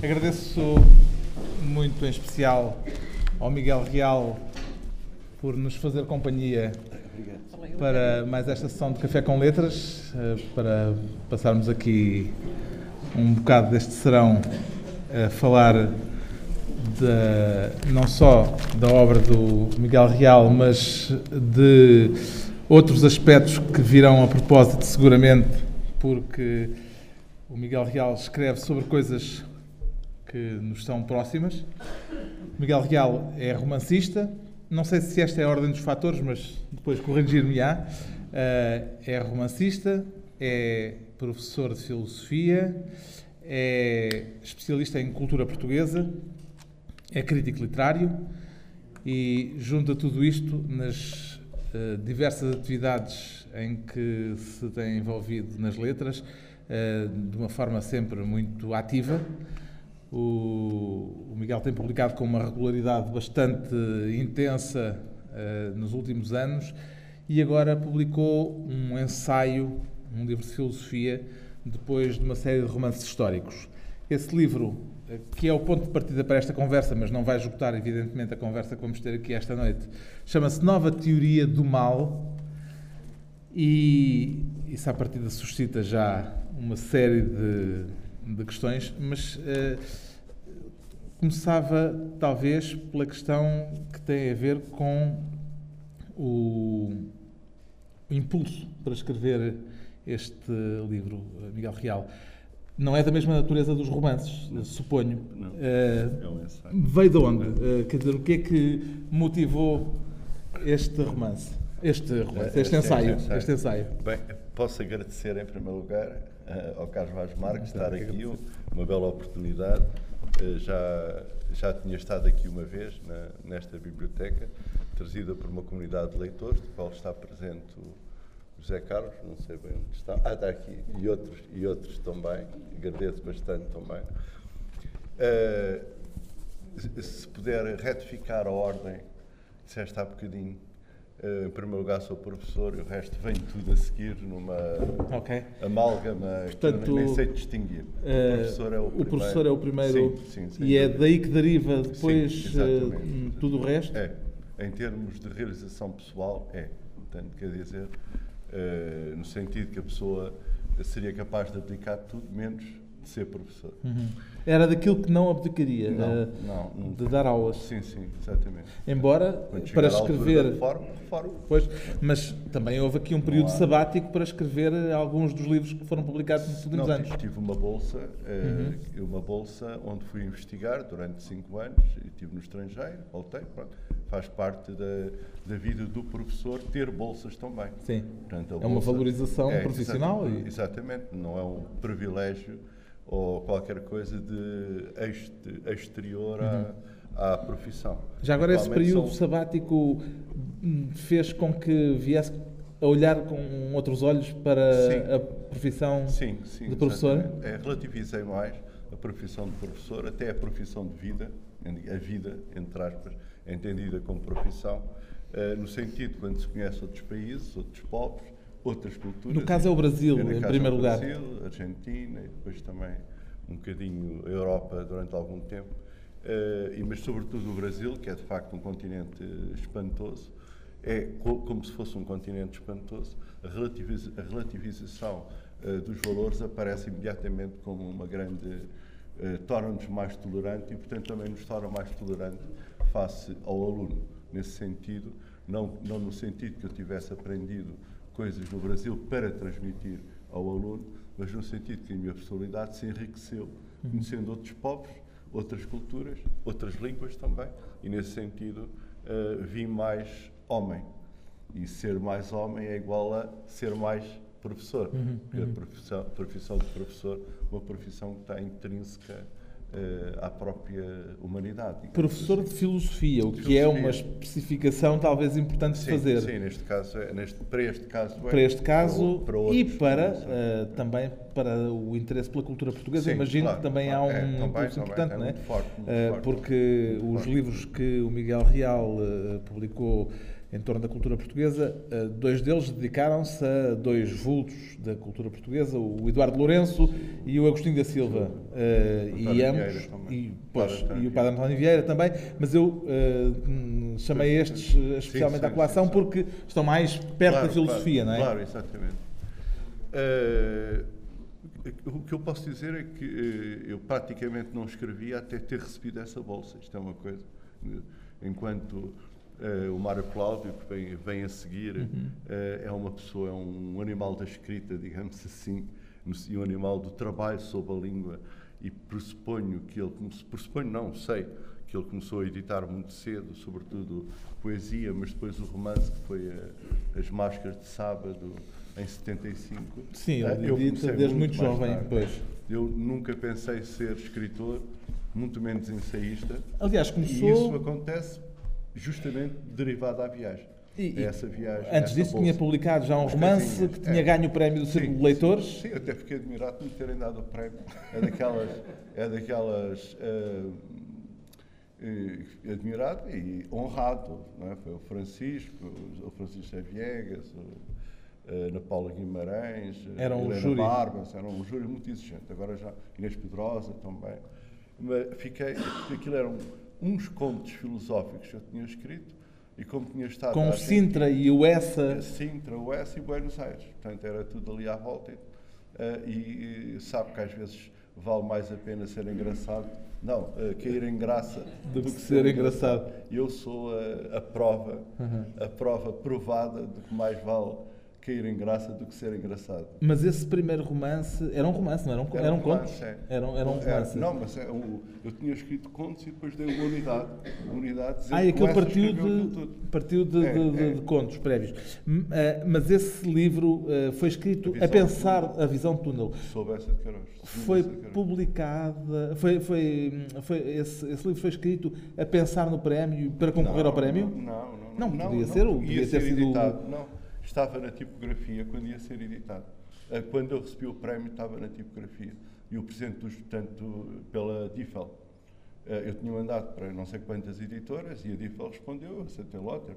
Agradeço muito em especial ao Miguel Real por nos fazer companhia para mais esta sessão de Café com Letras, eh, para passarmos aqui um bocado deste serão a falar de, não só da obra do Miguel Real, mas de outros aspectos que virão a propósito, seguramente, porque o Miguel Real escreve sobre coisas que nos são próximas. Miguel Real é romancista, não sei se esta é a ordem dos fatores, mas depois corrigir-me-á. é romancista, é professor de filosofia, é especialista em cultura portuguesa, é crítico literário e junta tudo isto nas uh, diversas atividades em que se tem envolvido nas letras, uh, de uma forma sempre muito ativa. O, Miguel tem publicado com uma regularidade bastante intensa uh, nos últimos anos e agora publicou um ensaio, um livro de filosofia, depois de uma série de romances históricos. Esse livro, que é o ponto de partida para esta conversa, mas não vai esgotar, evidentemente, a conversa que vamos ter aqui esta noite, chama-se Nova Teoria do Mal e isso, à partida, suscita já uma série de, de questões, mas uh, começava, talvez, pela questão que tem a ver com o, o impulso para escrever este livro, Miguel Real não é da mesma natureza dos romances, não. suponho. Não. Uh, é um ensaio. Veio de onde? Uh, quer dizer, o que é que motivou este romance? Este romance, este, este ensaio, ensaio. Este ensaio. Bem, posso agradecer em primeiro lugar ao Carlos Vaz Marques estar aqui, uma bela oportunidade. já, já tinha estado aqui uma vez na, nesta biblioteca, trazida por uma comunidade de leitores, do qual está presente o José Carlos, não sei bem onde está. Ah, está aqui. E outros, e outros também. Agradeço bastante também. Uh, se puder retificar a ordem, disseste há bocadinho. Uh, em primeiro lugar sou professor e o resto vem tudo a seguir numa okay. amálgama Portanto, que nem sei distinguir. O professor é o, o professor é o primeiro sim, sim, e é daí que deriva depois sim, tudo o resto? É. Em termos de realização pessoal, é. Portanto, quer dizer, no sentido que a pessoa seria capaz de aplicar tudo menos de ser professor. Uhum. Era daquilo que não abdicaria, não, uh, não, de dar aulas. Sim, sim, exatamente. Embora para escrever. Reforma. Pois, mas também houve aqui um período sabático para escrever alguns dos livros que foram publicados nos últimos não, anos. Tive uma bolsa, uh, uhum. uma bolsa onde fui investigar durante cinco anos e estive no estrangeiro, voltei, pronto faz parte da, da vida do professor ter bolsas também. Sim. Portanto, é uma valorização é, profissional. Exatamente, e... exatamente, não é um privilégio ou qualquer coisa de exterior uhum. à, à profissão. Já agora esse período são... sabático fez com que viesse a olhar com outros olhos para sim. a profissão sim, sim, de professor? É, relativizei mais a profissão de professor, até a profissão de vida, a vida, entre aspas, entendida como profissão, uh, no sentido quando se conhece outros países, outros povos, outras culturas. No caso é o Brasil, em primeiro é o lugar. Brasil, Argentina e depois também um bocadinho a Europa durante algum tempo. Uh, mas sobretudo o Brasil, que é de facto um continente espantoso, é como se fosse um continente espantoso. A, relativiza a relativização uh, dos valores aparece imediatamente como uma grande. Uh, torna-nos mais tolerantes e, portanto, também nos torna mais tolerantes face ao aluno. Nesse sentido, não, não no sentido que eu tivesse aprendido coisas no Brasil para transmitir ao aluno, mas no sentido que a minha personalidade se enriqueceu, uhum. conhecendo outros povos, outras culturas, outras línguas também, e nesse sentido uh, vi mais homem. E ser mais homem é igual a ser mais professor, uhum, porque uhum. a profissão, a profissão de professor é uma profissão que está intrínseca à própria humanidade. Professor assim. de filosofia, o que filosofia. é uma especificação talvez importante sim, de fazer. Sim, neste caso, é, neste, para este caso. É, para este caso para, para e para uh, também para o interesse pela cultura portuguesa. Sim, Imagino claro, que também claro, há um é, também, impulso importante, é, não é? Muito forte, uh, forte, porque os forte. livros que o Miguel Real publicou em torno da cultura portuguesa. Uh, dois deles dedicaram-se a dois vultos da cultura portuguesa, o Eduardo Lourenço e o Agostinho da Silva. Uh, e ambos. E, pois, e o Padre António Vieira também. Mas eu uh, chamei estes especialmente sim, sim, à colação porque estão mais perto claro, da filosofia, claro, não é? Claro, exatamente. o que eu posso dizer é que eu praticamente não escrevia até ter recebido essa bolsa. Isto é uma coisa. Enquanto Uh, o Mário Cláudio, que vem, vem a seguir, uhum. uh, é uma pessoa, é um animal da escrita, digamos assim, e um animal do trabalho sob a língua. E pressuponho que ele, pressuponho não, sei, que ele começou a editar muito cedo, sobretudo poesia, mas depois o romance, que foi a, eh, As Máscaras de Sábado, em 75. Sim, ele uh, edita desde muito, muito jovem. Pois. Eu nunca pensei ser escritor, muito menos ensaísta. Aliás, começou. E isso acontece justamente derivado da viagem. E, é essa viagem. Antes disso, bolsa. tinha publicado já um romance que tinha é. ganho o prémio do Círculo de Leitores. Sim, até fiquei admirado de me terem dado o prémio. É daquelas. é daquelas uh, uh, admirado e honrado. Não é? Foi o Francisco, o Francisco Xaviegas, o, uh, Ana Paula Guimarães, era um Helena júri. Barbas, era um júri muito exigente. Agora já Inês Pedrosa também. Mas fiquei. Aquilo era um uns contos filosóficos que eu tinha escrito e como tinha estado... Com Sintra e o Essa... Sintra, o Essa e Buenos Aires. Portanto, era tudo ali à volta. Uh, e, e, sabe que às vezes vale mais a pena ser engraçado. Não, uh, cair em graça do, do que, ser, engraçado. engraçado. Eu sou a, a prova, uhum. a prova provada de que mais vale cair em graça do que ser engraçado. Mas esse primeiro romance era um romance, não era um, era, era um, romance, conto? É. Era, era um romance. não, mas é, um, eu tinha escrito contos e depois dei uma unidade. Uma unidade ah, e aquilo partiu, de, partiu de, é, de, é. de, contos prévios. Uh, mas esse livro uh, foi escrito a, a pensar a visão de túnel. Sob essa de Queiroz. Foi publicada. Foi, foi, foi, esse, esse, livro foi escrito a pensar no prémio para concorrer não, ao prémio? Não, não. Não, não podia não, ser, não, podia ter sido. Editado, não estava na tipografia quando ia ser editado. Eh, quando eu recebi o prémio, estava na tipografia. E o presidente dos, portanto, pela DIFEL. Eh, eu tinha mandado para não sei quantas editoras e a DIFEL respondeu, eu aceitei logo.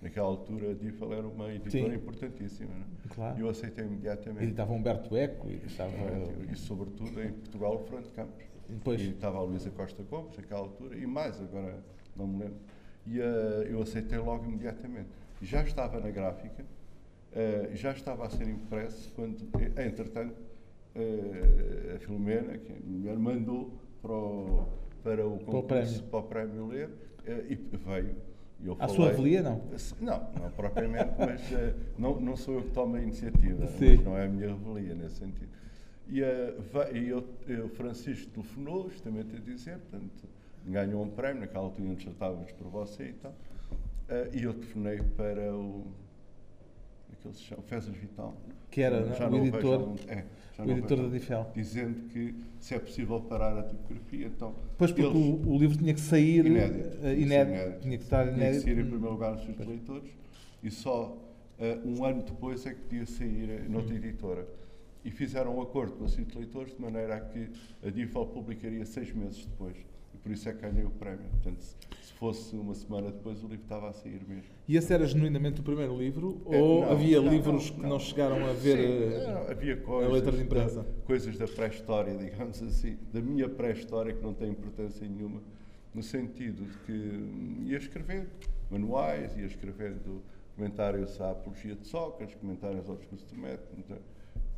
Naquela altura a DIFEL era uma editora Sim. importantíssima. É? Claro. E eu aceitei imediatamente. Editava Humberto Eco e estava... E sobretudo em Portugal, o Fernando Campos. Depois... e estava a Luísa Costa Gomes naquela altura, e mais, agora não me lembro. E uh, eu aceitei logo imediatamente. Já estava na gráfica, Uh, já estava a ser impresso quando, eh, entretanto, uh, a Filomena, que é a mulher, mandou para o, para o concurso, para o prémio, para o prémio ler e veio. Eu a sua revelia, não? Não, não propriamente, mas não, não sou eu que tomo a iniciativa, não é a minha revelia nesse sentido. E, e eu, Francisco telefonou, justamente a dizer, portanto, ganhou um prémio, naquela altura nos tratávamos por você e tal, e eu telefonei para o que ele se chama, Fezas Vital. Que era já o editor, é, o editor da Difel. Dizendo que se é possível parar a tipografia, então... Pois, porque eles, o, o, livro tinha que sair... Inédito. Uh, inédito, inédito. Tinha que estar inédito. Tinha que sair em primeiro lugar nos seus leitores e só uh, um ano depois é que podia sair noutra hum. editora. E fizeram um acordo com o Círculo de Leitores de maneira a que a Difel publicaria seis meses depois. Por isso é que ganhei o prémio. Portanto, fosse uma semana depois, o livro estava a sair mesmo. E esse era genuinamente o primeiro livro? É, ou não, havia não, livros não, que não chegaram a ver Sim, a, havia coisas, a letra de imprensa? Da, coisas da pré-história, digamos assim, da minha pré-história que não tem importância nenhuma, no sentido de que ia escrever manuais, ia escrevendo comentários à apologia de Sócrates, comentários ao discurso de método,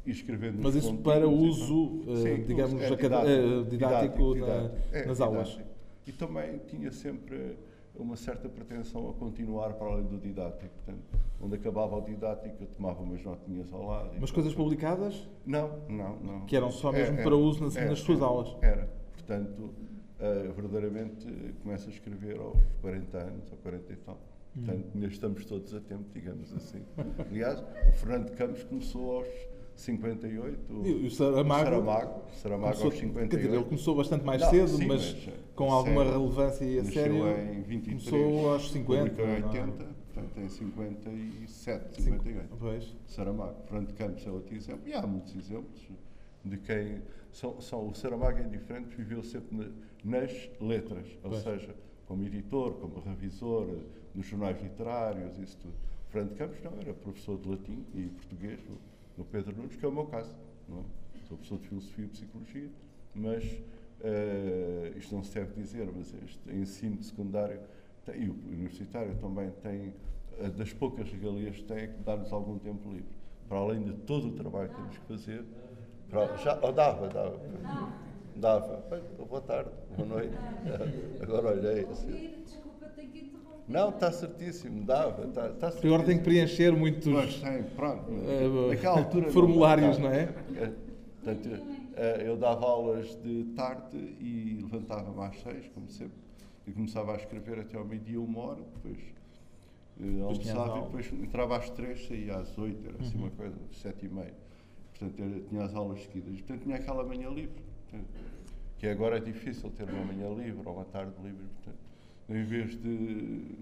e escrevendo Mas isso para uso, então, sim, digamos, é didático, didático, didático, didático na, é, nas aulas? e também tinha sempre uma certa pretensão a continuar para além do didático. Portanto, onde acabava o didático, eu tomava umas notinhas ao lado. Mas coisas publicadas? Não, não, não. Que eram só mesmo é, para uso nas, nas suas era, aulas? Era. Portanto, uh, verdadeiramente começo a escrever aos 40 anos, ou 40 e tal. Portanto, ainda estamos todos a tempo, digamos assim. Aliás, o Fernando Campos começou aos 58. E o Saramago, o Saramago, Saramago começou, aos 58. Quer dizer, ele começou bastante mais não, cedo, sim, mas, mas, com alguma sério, relevância e a sério. em 23. Começou aos 50. Em 80, portanto em 57, 58. Pois. Saramago. Fernando Campos é outro exemplo. E há muitos exemplos de quem. São, são, o Saramago é diferente, viveu sempre nas letras, ou pois. seja, como editor, como revisor nos jornais literários, isso tudo. Fernando Campos não, era professor de latim e português no, Pedro Nunes, que é o meu caso. Não é? Sou professor de filosofia e psicologia, mas uh, isto não se deve dizer, mas este ensino secundário tem, e o universitário também tem, uh, das poucas regalias que tem, é que dá-nos algum tempo livre. Para além de todo o trabalho que temos que fazer, para, já, oh, dava, dava. Dava. Boa tarde, boa noite. Agora olhei. Assim. Não, está certíssimo, dava. Está, está certíssimo. Agora tem que preencher muitos. Mas tem, pronto. Uh, naquela altura. Formulários, não, não é? Portanto, eu dava aulas de tarde e levantava-me às seis, como sempre, e começava a escrever até ao meio-dia, uma hora, depois uh, almoçava e depois entrava às três, saía às oito, era assim uhum. uma coisa, sete e meia. Portanto, eu tinha as aulas seguidas. Portanto, tinha aquela manhã livre. Portanto, que agora é difícil ter uma manhã livre ou uma tarde livre. Portanto, em vez de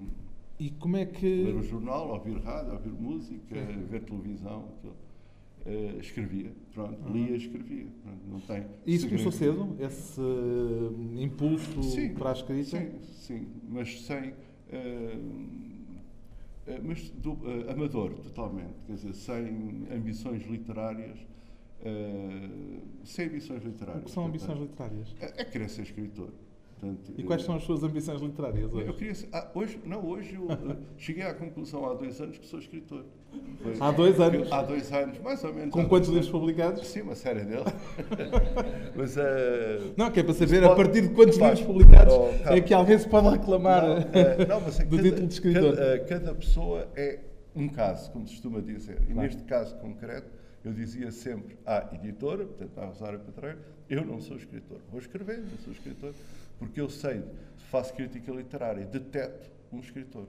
e como é que... ler o jornal, ouvir rádio, ouvir música, uhum. ver televisão, uh, escrevia. Pronto, uhum. lia, escrevia. Pronto, não tem e isso começou cedo? Esse uh, impulso sim, para a escrita? Sim, sim, mas sem... Uh, mas do, amador, totalmente. Quer dizer, sem ambições literárias. sem ambições literárias. O que são ambições literárias? É, é querer ser escritor. Portanto, e quais são as suas ambições literárias hoje? Eu queria, ah, hoje não, hoje eu cheguei à conclusão há dois anos que sou escritor. Foi, há dois anos? Há dois anos, mais ou menos. Com quantos livros publicados? Sim, uma série deles. Mas, uh, não, que é para saber a partir de quantos livros publicados oh, é que alguém se pode reclamar não, uh, não, mas é do cada, título de escritor. Cada, uh, cada, pessoa é um caso, como se costuma dizer. E claro. neste caso concreto, eu dizia sempre à editora, portanto à Rosário Petreiro, eu não sou escritor. Vou escrever, não sou escritor porque eu sei, faço crítica literária, deteto um escritor.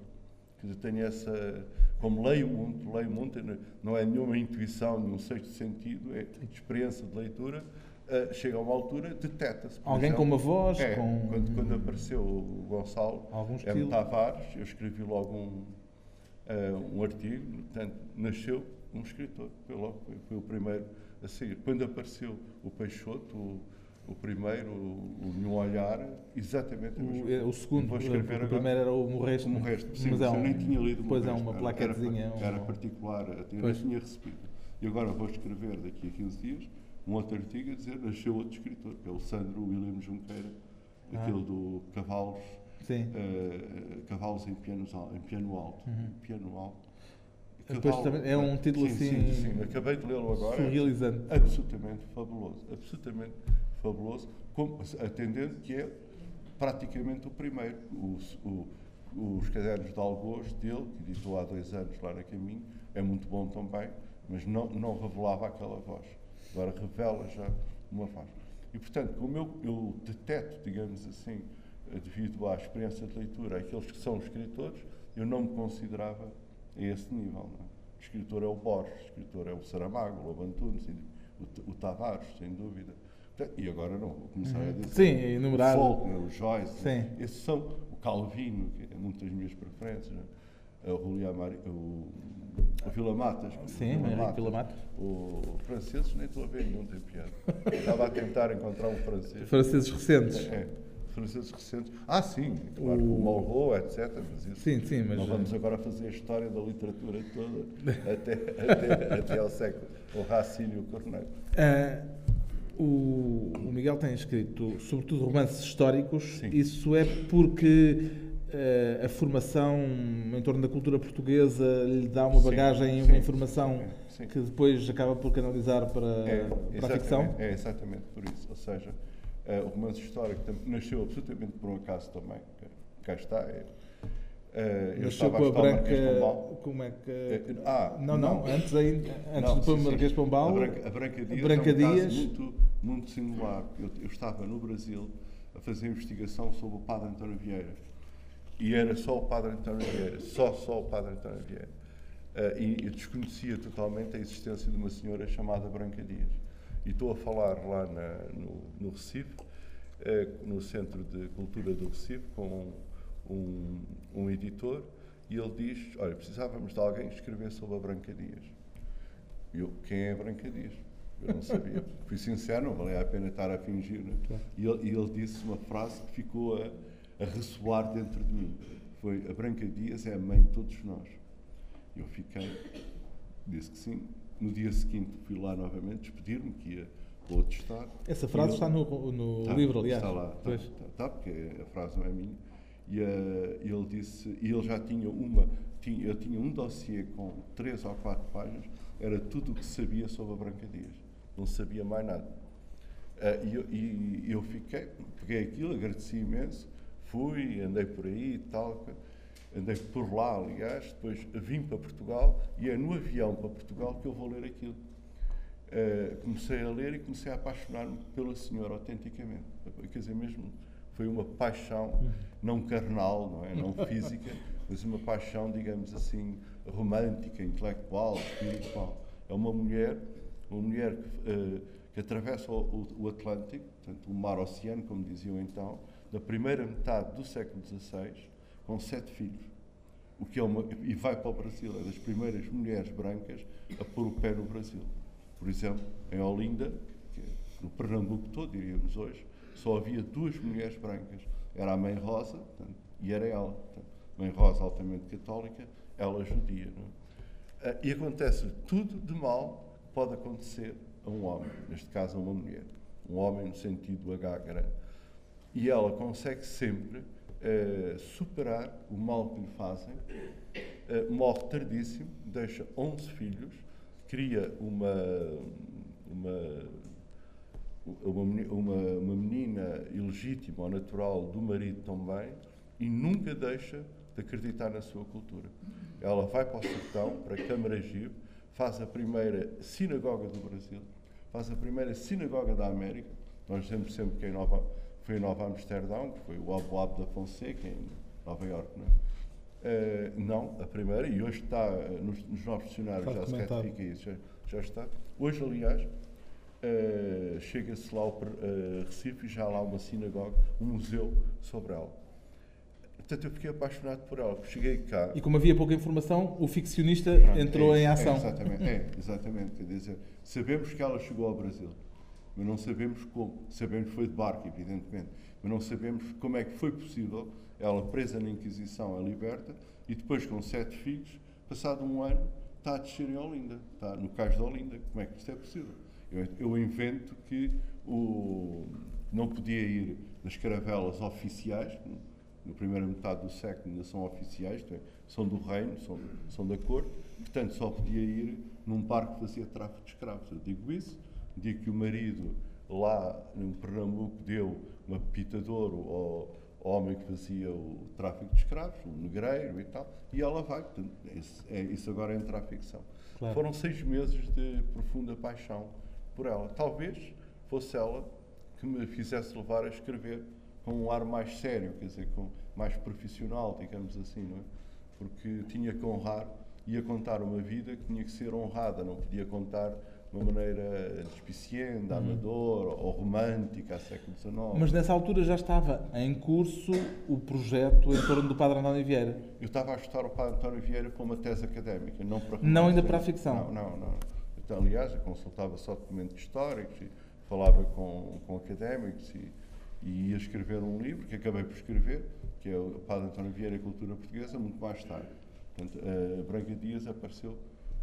Quer dizer, tenho essa. Como leio muito, leio muito, não é nenhuma intuição, nenhum sexto sentido, é experiência de leitura. Uh, chega a uma altura, deteta-se. Alguém exemplo, com uma voz? É, com... quando, quando apareceu o Gonçalo M. Tavares, eu escrevi logo um, uh, um artigo, portanto, nasceu um escritor, foi logo, foi, foi o primeiro a sair. Quando apareceu o Peixoto, o, o primeiro, o, Nenhum Olhar, exatamente o, é, o segundo, Vou escrever o, primeiro era o Morreste. O Morreste, sim, mas é um, eu nem tinha lido o Pois é, uma plaquetezinha. Era, era, particular, eu nem tinha recebido. E agora vou escrever daqui a 15 dias um outro artigo a dizer nasceu outro escritor, que é o Sandro William Junqueira, ah. aquele do Cavalos, uh, Cavalos em, pianos, em piano alto. Uhum. Piano alto. Depois é um título sim, assim. Sim, sim, acabei de lê-lo agora. Surrealizante. absolutamente fabuloso. Absolutamente fabuloso, atendendo que é praticamente o primeiro. Os, o, os cadernos de Algoz dele, que editou há dois anos lá na Caminho, é muito bom também, mas não, não revelava aquela voz. Agora revela já uma voz. E, portanto, como eu, eu deteto, digamos assim, devido à experiência de leitura, aqueles que são escritores, eu não me considerava a esse nível. Não é? O escritor é o Borges, o escritor é o Saramago, o Lobantunes, o, o Tavares, sem dúvida. E agora não, vou começar uhum. a dizer. Sim, enumerar. O Faulkner, o Joyce. Sim. Esses são o Calvino, que é muito das minhas preferências. Né? O Julián Mari, o, o Vila Matas. Sim, Vila Matas. Vila Matas. O franceses, nem estou a ver nenhum, tem piada. Estava a tentar encontrar um francês. Franceses recentes. É, é franceses recentes. Ah, sim, claro, o, o Malraux, etc. Mas isso, sim, sim, mas... Não vamos agora fazer a história da literatura toda até, até, até ao século, o Racine e o Corneille. Uh, o, o, Miguel tem escrito, sobretudo, romances históricos. Sim. Isso é porque uh, a formação em torno da cultura portuguesa lhe dá uma bagagem e uma informação sim, que depois acaba por canalizar para, é, para a ficção? É exatamente por isso. Ou seja, uh, o romance histórico nasceu absolutamente por um acaso também. Cá está. É, Uh, Nasceu com a Branca. Como é que. Uh, ah, não, não, não, antes, ainda, antes não, do Marquês Pombal. A Branca, a Branca Dias. A Branca é um Dias. muito, muito singular. Eu, eu, estava no Brasil a fazer investigação sobre o Padre António Vieira. E era só o Padre António Vieira. Só, só o Padre António Vieira. Uh, e eu desconhecia totalmente a existência de uma senhora chamada Branca Dias. E estou a falar lá na, no, no Recife, no Centro de Cultura do Recife, com um, um editor e ele diz: Olha, precisávamos de alguém que escrevesse sobre a Branca Dias. E eu, quem é a Branca Dias? Eu não sabia. Fui sincero, não valia a pena estar a fingir. Né? E, ele, e ele disse uma frase que ficou a, a ressoar dentro de mim. Foi a Branca Dias é a mãe de todos nós. Eu fiquei, disse que sim. No dia seguinte fui lá novamente despedir-me, que ia outro. Essa frase está no, no Tá, livro, aliás. Está lá, está, está, está, porque a frase não é minha. E eh, ele disse, e ele já tinha uma, tinha, eu tinha um dossiê com três ou quatro páginas, era tudo o que sabia sobre a Branca Dias. Não sabia mais nada. Eh, e, eu, e eu fiquei, peguei aquilo, agradeci imenso, fui, andei por aí e tal, andei por lá, aliás, depois vim para Portugal e é no avião para Portugal que eu vou ler aquilo. Uh, comecei a ler e comecei a apaixonar-me pela senhora autenticamente. Quer dizer, mesmo foi uma paixão não carnal, não é, não física, mas uma paixão, digamos assim, romântica, intelectual, espiritual. É uma mulher, uma mulher que, uh, que atravessa o, o, Atlântico, portanto, o mar oceano, como diziam então, da primeira metade do século XVI, com sete filhos. O que é uma, e vai para o Brasil, é das primeiras mulheres brancas a pôr o pé no Brasil. Por exemplo, em Olinda, é no Pernambuco todo, diríamos hoje, só havia duas mulheres brancas. Era a Mãe Rosa portanto, e era ela. Portanto, Mãe Rosa altamente católica, ela judia. É? Ah, E acontece tudo de mal que pode acontecer a um homem, neste caso a uma mulher. Um homem no sentido H grande. E ela consegue sempre eh, superar o mal que lhe fazem, eh, morre tardíssimo, deixa 11 filhos, cria uma, uma, uma, uma, uma menina ilegítima ou natural do marido também e nunca deixa de acreditar na sua cultura. Ela vai para o sertão, para Camaragibe, faz a primeira sinagoga do Brasil, faz a primeira sinagoga da América. Nós dizemos sempre que em Nova, foi em Nova Amsterdão, que foi o Abu da Fonseca, em Nova Iorque, não é? Eh, não, a primeira, e hoje está eh, nos, nos novos dicionários, já se retifica isso, já, já está. Hoje, aliás, eh, chega-se lá ao eh, Recife e já há lá uma sinagoga, um museu sobre ela. Portanto, eu fiquei apaixonado por ela. Cheguei cá. E como havia pouca informação, o ficcionista Pronto, entrou é em ação. É, exatamente, é, exatamente. Quer dizer, sabemos que ela chegou ao Brasil, mas não sabemos como. Sabemos que foi de barco, evidentemente, mas não sabemos como é que foi possível ela presa na Inquisição, a liberta, e depois com sete filhos, passado um ano, está a descer em Olinda, está no cais de Olinda. Como é que isto é possível? Eu, invento que o, não podia ir nas caravelas oficiais, na primeira metade do século ainda são oficiais, é, são do reino, são, são da corte, portanto só podia ir num barco que fazia tráfico de escravos. Eu digo isso, digo que o marido lá no Pernambuco deu uma pepita de ouro ao, ao homem que fazia o tráfico de escravos, um negreiro e tal, e ela vai. Portanto, isso, é, isso agora entra à ficção. Claro. Foram seis meses de profunda paixão por ela. Talvez fosse ela que me fizesse levar a escrever com um ar mais sério, quer dizer, com mais profissional, digamos assim, não é? Porque tinha que honrar, ia contar uma vida que tinha que ser honrada, não podia contar de uma maneira despiciente, amadora ou romântica, a século XIX. Mas nessa altura já estava em curso o projeto em torno do Padre António Vieira. Eu estava a estudar o Padre António Vieira para uma tese académica, não para Não ainda para a ficção. Não, não, não. Então, aliás, eu consultava só documentos históricos e falava com, com académicos e, e ia escrever um livro, que acabei por escrever, que é o Padre António Vieira e a Cultura Portuguesa, muito mais tarde. Portanto, a Branca Dias apareceu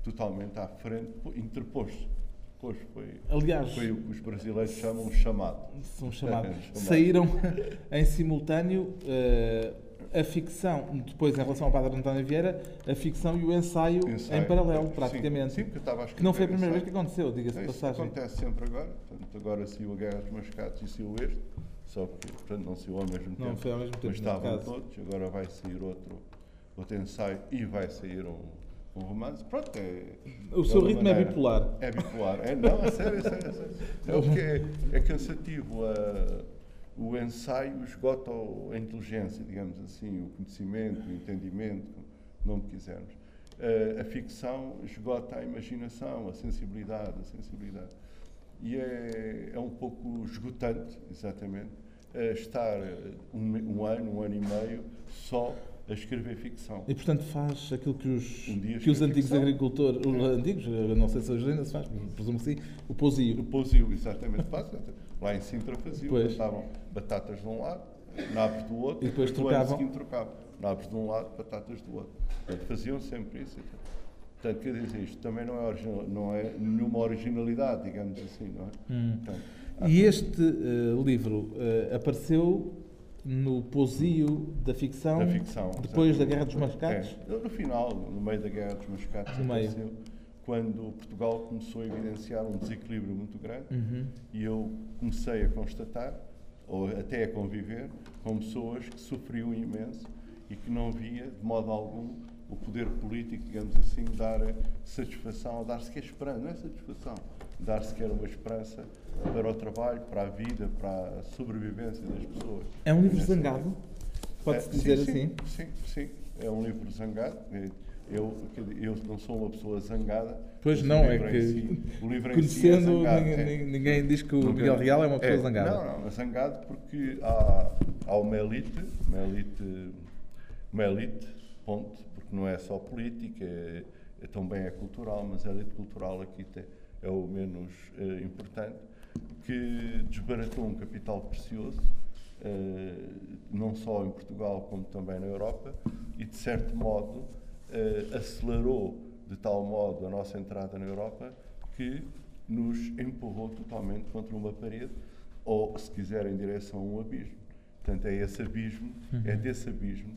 totalmente à frente, pô, interpôs-se. Depois foi, Aliás, foi o que os brasileiros chamam chamado. são chamados. É, chamado. Saíram em simultâneo eh, a ficção, depois em relação ao Padre António Vieira, a ficção e o ensaio, Ensaio. em paralelo, Sim, praticamente. Sim, porque eu estava a que não foi a escrever primeira vez que ensaio. aconteceu, diga-se de Isso passagem. acontece sempre agora. Portanto, agora saiu a Guerra dos Mascates e saiu este. Só que, portanto, não saiu ao mesmo tempo. Não foi ao mesmo tempo, Mas estavam caso. todos. Agora vai sair outro, outro ensaio e vai sair um, um romance. Pronto, é... O de seu ritmo é maneira- bipolar. É bipolar. É, não, é sério, é sério. É, sério. é porque é, é cansativo. a- o ensaio esgota a inteligência, digamos assim, o conhecimento, o entendimento, não quisermos. Eh, a ficção esgota a imaginação, a sensibilidade, a sensibilidade. E é, é um pouco esgotante, exatamente, eh, estar eh, um, um ano, um ano e meio só a escrever ficção. E portanto faz aquilo que os, Um que os antigos ficção. agricultores, os antigos, eu não sei se hoje ainda se faz, presumo que sim, o O pousio. Pousio, exatamente, faz. Lá em Sintra faziam, Pois. Batatas de um lado, nabos do outro, e depois no trocavam. ano seguinte trocavam. Nabos de um lado, batatas do outro. Portanto, faziam sempre isso. Portanto, quer dizer, isto também não é, original, não é nenhuma originalidade, digamos assim, não é? Hum. Portanto, E este uh, livro uh, apareceu no posio da ficção, da ficção depois da Guerra dos Mascates? É, no final, no meio da Guerra dos Mascates, no meio. apareceu quando Portugal começou a evidenciar um desequilíbrio muito grande uhum. e eu comecei a constatar, ou até a conviver, com pessoas que sofriam imenso e que não via, de modo algum, o poder político, digamos assim, dar satisfação, dar sequer esperança, não é satisfação, dar sequer uma esperança para o trabalho, para a vida, para a sobrevivência das pessoas. É um livro zangado? Pode-se é, dizer sim, assim? Sim, sim, é um livro zangado. Eu, eu não sou uma pessoa zangada. Pois não, é que si, o livro conhecendo si é zangado, ninguém, é. ninguém, diz que o Nunca, Miguel Real é uma pessoa é, zangada. Não, não, é zangado porque há, há uma elite, uma elite, uma elite, ponto, porque não é só política, é, é também é cultural, mas a elite cultural aqui tem, é o menos uh, importante, que desbaratou um capital precioso, uh, não só em Portugal como também na Europa, e de certo modo uh, acelerou de tal modo a nossa entrada na Europa que nos empurrou totalmente contra uma parede, ou se quiser em direção a um abismo. Portanto, é esse abismo, uhum. é desse abismo,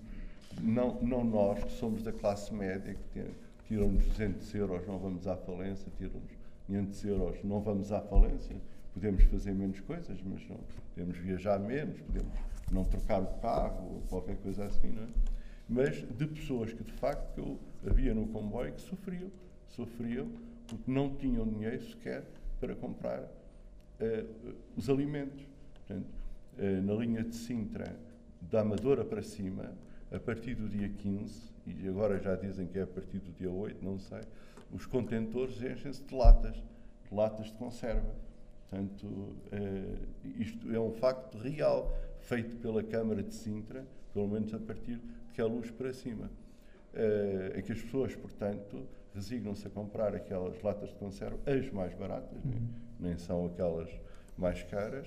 não, não nós que somos da classe média, que tiram-nos 200 euros, não vamos à falência, tiram-nos 500 euros, não vamos à falência, podemos fazer menos coisas, mas não, podemos viajar menos, podemos não trocar o carro qualquer coisa assim, não é? Mas de pessoas que de facto eu havia no comboio que sofriam, sofriam porque não tinham dinheiro sequer para comprar uh, os alimentos. Portanto, uh, na linha de Sintra, da Amadora para cima, a partir do dia 15, e agora já dizem que é a partir do dia 8, não sei, os contentores enchem-se de latas, de latas de conserva. Portanto, uh, isto é um facto real, feito pela Câmara de Sintra, pelo menos a partir que a luz para cima. Uh, em que as pessoas, portanto, resignam-se a comprar aquelas latas de conserva, as mais baratas, uhum. nem, nem são aquelas mais caras,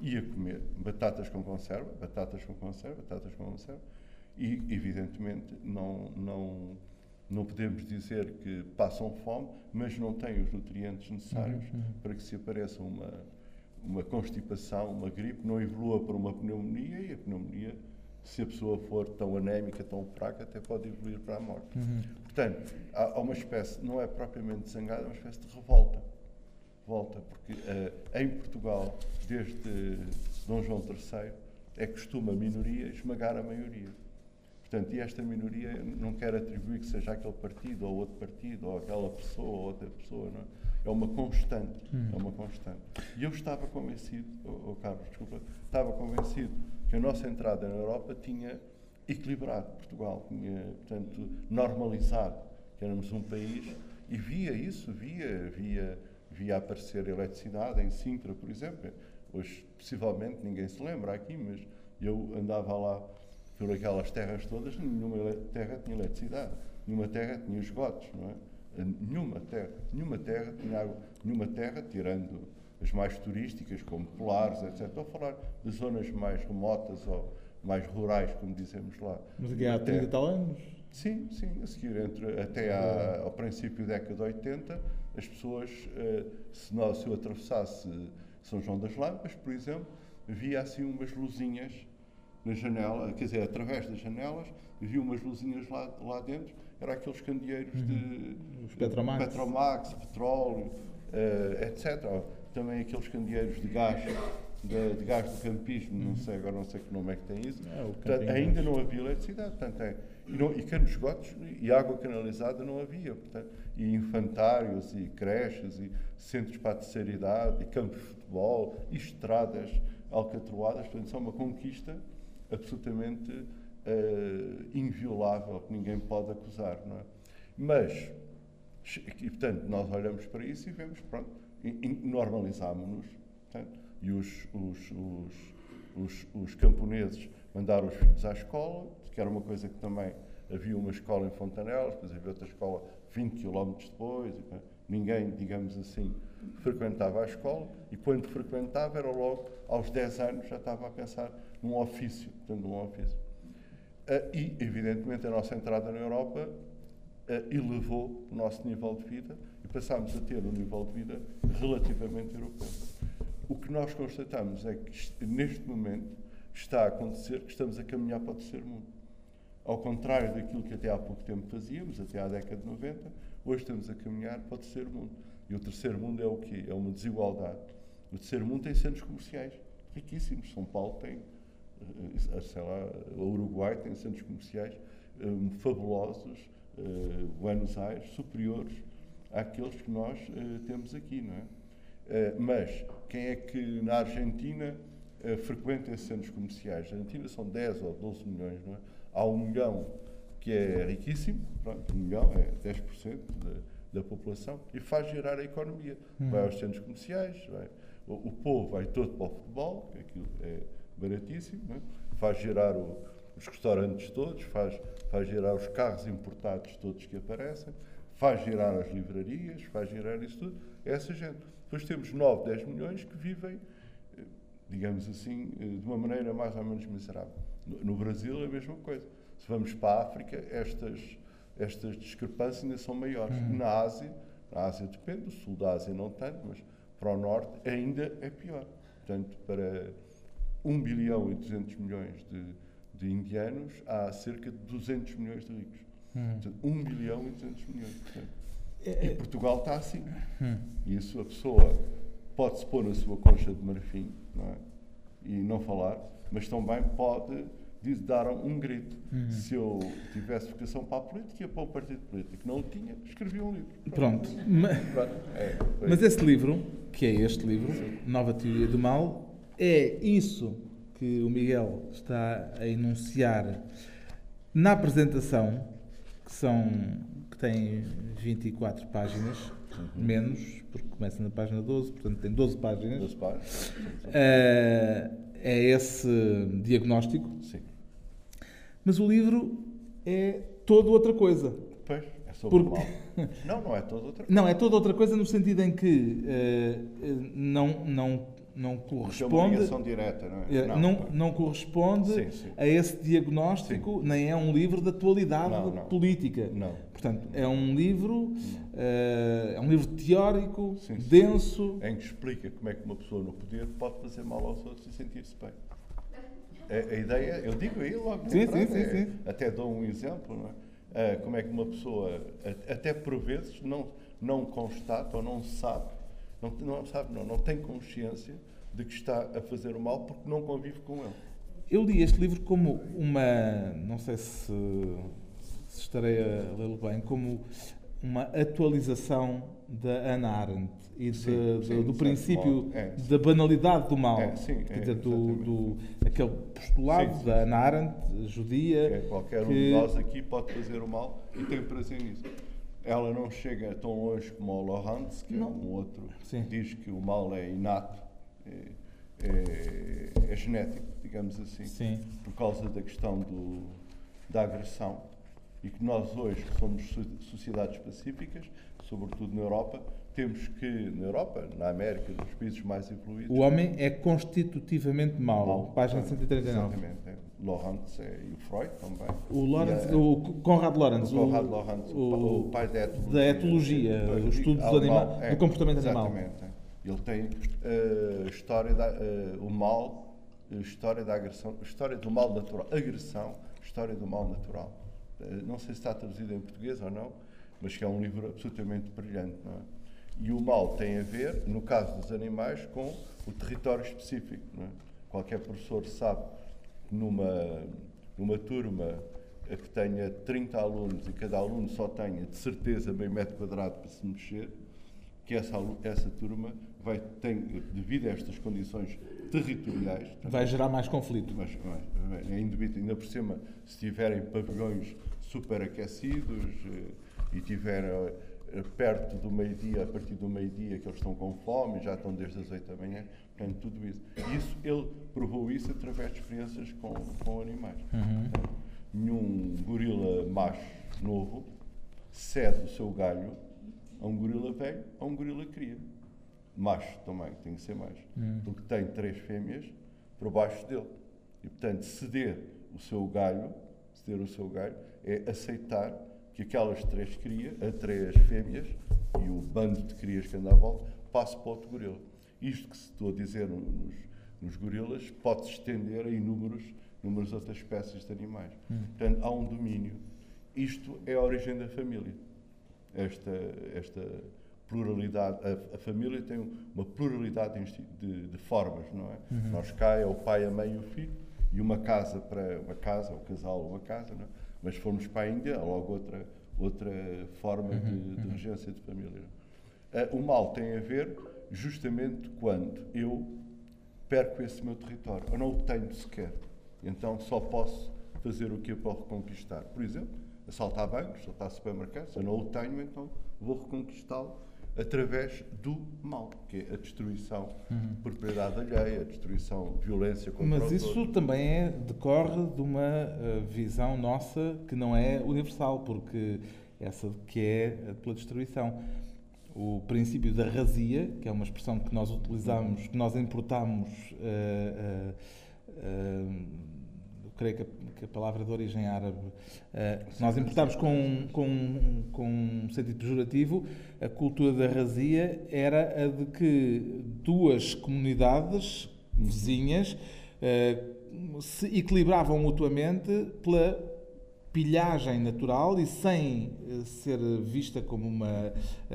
e a comer batatas com conserva, batatas com conserva, batatas com conserva, e, evidentemente, não, não, não podemos dizer que passam fome, mas não têm os nutrientes necessários uhum. para que se apareça uma, uma constipação, uma gripe, não evolua para uma pneumonia e a pneumonia, se a pessoa for tão anémica, tão fraca, até pode evoluir para a morte. Uhum. Portanto, há, há, uma espécie, não é propriamente zangada, é uma espécie de revolta. Revolta, porque uh, em Portugal, desde Dom João III, é costume a minoria esmagar a maioria. Portanto, e esta minoria não quer atribuir que seja aquele partido ou outro partido, ou aquela pessoa ou outra pessoa, não é? É uma constante, hum. é uma constante. E eu estava convencido, oh, oh Carlos, desculpa, estava convencido que a nossa entrada na Europa tinha equilibrado Portugal, tinha, portanto, normalizado que éramos um país e via isso, via, via, via aparecer eletricidade em Sintra, por exemplo. Hoje, possivelmente, ninguém se lembra aqui, mas eu andava lá por aquelas terras todas, nenhuma terra tinha eletricidade, nenhuma terra tinha esgotos, não é? Nenhuma terra, nenhuma terra tinha água, nenhuma terra, tirando as mais turísticas, como Polares, etc. Estou a falar de zonas mais remotas ou mais rurais, como dizemos lá. Mas aqui há 30 tal anos? Sim, sim, a seguir, entre, até à, ao princípio da década de 80, as pessoas, eh, se, nós, se eu atravessasse São João das Lampas, por exemplo, via assim umas luzinhas na janela, quer dizer, através das janelas, havia umas luzinhas lá, lá dentro, eram aqueles candeeiros uhum. de Os Petromax, Petromax petróleo, uh, etc. Também aqueles candeeiros de gás, de, de gás do campismo, uhum. não sei, agora não sei que nome é que tem isso. É, portanto, ainda não havia eletricidade, portanto, é, e, não, e canos esgotos e água canalizada não havia, portanto, e infantários e creches e centros para a terceira idade e campos de futebol e estradas alcatroadas, portanto, isso é uma conquista absolutamente uh, inviolável, que ninguém pode acusar. Não é? Mas, e, portanto, nós olhamos para isso e vemos, pronto, normalizámonos, e os, os, os, os, os camponeses mandaram os filhos à escola, que era uma coisa que também havia uma escola em Fontanelas, depois havia outra escola 20 km depois, ninguém, digamos assim, frequentava a escola, e quando frequentava era logo aos 10 anos já estava a pensar num ofício. Portanto, num ofício. Uh, e, evidentemente, a nossa entrada na Europa uh, elevou o nosso nível de vida passámos a ter um nível de vida relativamente europeu. O que nós constatamos é que, neste momento, está a acontecer que estamos a caminhar para o terceiro mundo. Ao contrário daquilo que até há pouco tempo fazíamos, até à década de 90, hoje estamos a caminhar para o terceiro mundo. E o terceiro mundo é o quê? É uma desigualdade. O terceiro mundo tem centros comerciais riquíssimos. São Paulo tem, eh, sei lá, o Uruguai tem centros comerciais um, fabulosos, uh, Buenos Aires, superiores àqueles que nós uh, temos aqui, não é? Uh, mas quem é que na Argentina frequenta esses centros comerciais? Na Argentina são 10 ou 12 milhões, não é? Há um milhão que é riquíssimo, pronto, um milhão é 10% da, da população e faz gerar a economia. Uhum. Vai aos centros comerciais, vai, o, o, povo vai todo para o futebol, que aquilo é baratíssimo, é? faz gerar o, os restaurantes todos, faz, faz gerar os carros importados todos que aparecem, faz gerar as livrarias, faz gerar isso tudo. É essa gente. Depois temos 9, 10 milhões que vivem, eh, digamos assim, eh, de uma maneira mais ou menos miserável. No Brasil é a mesma coisa. Se vamos para a África, estas, estas discrepâncias ainda são maiores. Uhum. Na Ásia, na Ásia depende, do sul da Ásia não tanto, mas para o norte ainda é pior. Portanto, para 1 bilhão e 200 milhões de, de indianos, há cerca de 200 milhões de ricos. Portanto, 1 bilhão e 200 milhões. Portanto, é, e é. Portugal está assim. Uhum. E isso a pessoa pode-se pôr na sua concha de marfim não é? e não falar, mas também pode diz, daram um grito. Uhum. Se eu tivesse vocação para a política, ia para o partido político. Não o tinha, escrevi um livro. Pronto. Pronto. É, Mas esse livro, que é este livro, Sim. Nova Teoria do Mal, é isso que o Miguel está a enunciar na apresentação, que são que tem 24 páginas, uhum. menos, porque começa na página 12, portanto tem 12 páginas. 12 páginas. Uh, é esse diagnóstico. Sim. Mas o livro é toda outra coisa. Pois, é sobre Porque... Não, não é toda outra coisa. Não, é toda outra coisa no sentido em que uh, não, não, não corresponde. É ligação direta, não é? é não, não, não corresponde sim, sim. a esse diagnóstico, sim. nem é um livro de atualidade política. Não. Portanto, é um livro, uh, é um livro teórico, denso. Em que explica como é que uma pessoa no poder pode fazer mal aos outros e sentir-se bem. A, a, ideia, eu digo aí logo, sim, sim, sim, é, até dou um exemplo? Uh, como é que uma pessoa, até por vezes, não, não constata ou não sabe, não, não sabe, não, não tem consciência de que está a fazer o mal porque não convive com ele. Eu li este livro como uma, não sei se, se estarei a lê-lo bem, como uma atualização da Ana Arendt e de, sim, sim, do princípio é, da banalidade do mal. É, sim, quer dizer, do, do, aquele postulado da Ana Arendt, judia. É, qualquer que... um de nós aqui pode fazer o mal e tem prazer nisso. Ela não chega tão longe como o Laurent, que não. é um outro, que diz que o mal é inato, é, é, é genético, digamos assim, por causa da questão do, da agressão. E que nós hoje, que somos sociedades pacíficas, sobretudo na Europa, temos que, na Europa, na América, nos países mais evoluídos... O homem é constitutivamente mau, mau página 139. Exatamente. É. Lawrence e o Freud também. O, Lawrence, a, o Conrad Lawrence. O Conrad Lawrence, o, o, pai da etologia. Da etologia, o estudo do, anima, é, do comportamento exatamente, animal. Exatamente. Ele tem uh, história da, uh, o mal, história da agressão, história do mal natural, agressão, história do mal natural. Uh, não sei se está traduzido em português ou não, mas que é um livro absolutamente brilhante. Não é? E o mal tem a ver, no caso dos animais, com o território específico. É? Qualquer professor sabe que numa, numa turma que tenha 30 alunos e cada aluno só tenha, de certeza, meio metro quadrado para se mexer, que essa, essa turma vai, tem, devido a estas condições territoriais... Vai gerar mais conflito. Mas, mas, é indubido, ainda por cima, se tiverem pavilhões superaquecidos eh, e tiverem perto do meio-dia, a partir do meio-dia, que eles estão com fome, já estão desde as 8 da manhã, portanto, tudo isso. Isso, ele provou isso através de experiências com, com animais. Uhum. nenhum gorila macho novo cede o seu galho a um gorila velho, a um gorila cria. Macho também, tem que ser macho. Uhum. Porque tem três fêmeas por baixo dele. E, portanto, ceder o seu galho, ceder o seu galho, é aceitar que aquelas três crias, a três fêmeas e o bando de crias que anda à volta, passe para outro gorila. Isto que estou a dizer nos, nos gorilas pode se estender a inúmeros, inúmeras outras espécies de animais. Hum. Portanto, há um domínio. Isto é a origem da família. Esta, esta pluralidade. A, a, família tem uma pluralidade de, de, de formas, não é? Uhum. Nós cá é o pai, a mãe e o filho, e uma casa para uma casa, o casal uma casa, não é? Mas se formos para a Índia, há logo outra, outra forma uhum. de, de, uhum. regência de família. Uh, o mal tem a ver justamente quando eu perco esse meu território. Eu não o tenho sequer. Então só posso fazer o que eu posso reconquistar. Por exemplo, assaltar bancos, assaltar supermercados. Eu não o tenho, então vou reconquistá-lo através do mal, que é a destruição uhum. de propriedade alheia, a destruição de violência contra Mas isso também é, decorre de uma uh, visão nossa que não é universal, porque essa que é pela destruição. O princípio da razia, que é uma expressão que nós utilizamos, que nós importamos uh, uh, creio que a, que a, palavra de origem árabe, uh, nós importámos com, com, com um sentido pejorativo, a cultura da razia era a de que duas comunidades vizinhas uh, se equilibravam mutuamente pela pilhagem natural e sem uh, ser vista como, uma,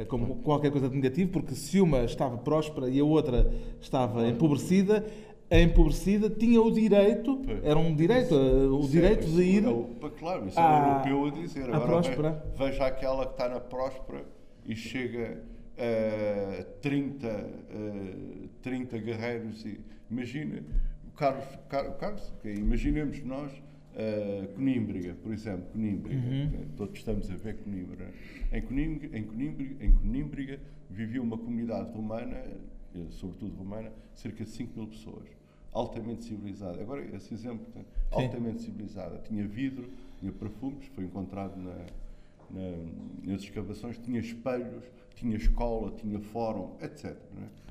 como qualquer coisa de negativo, porque se uma estava próspera e a outra estava empobrecida, empobrecida tinha o direito, era um direito, o isso direito é, de ir. É, claro, isso à, é europeu a dizer. Agora, próspera. Veja aquela que está na próspera e chega a 30, a 30 guerreiros. E, imagina, o Carlos, Carlos imaginemos nós uh, Conímbriga, por exemplo, Conímbriga, uhum. todos estamos a ver Conímbriga. Em Conímbriga, em Conímbriga, em Conímbriga vivia uma comunidade romana, sobretudo romana, cerca de 5 mil pessoas altamente civilizada. Agora, esse exemplo, altamente civilizada. Tinha vidro, tinha perfumes, foi encontrado na, na, nas escavações, tinha espelhos, tinha escola, tinha fórum, etc. É?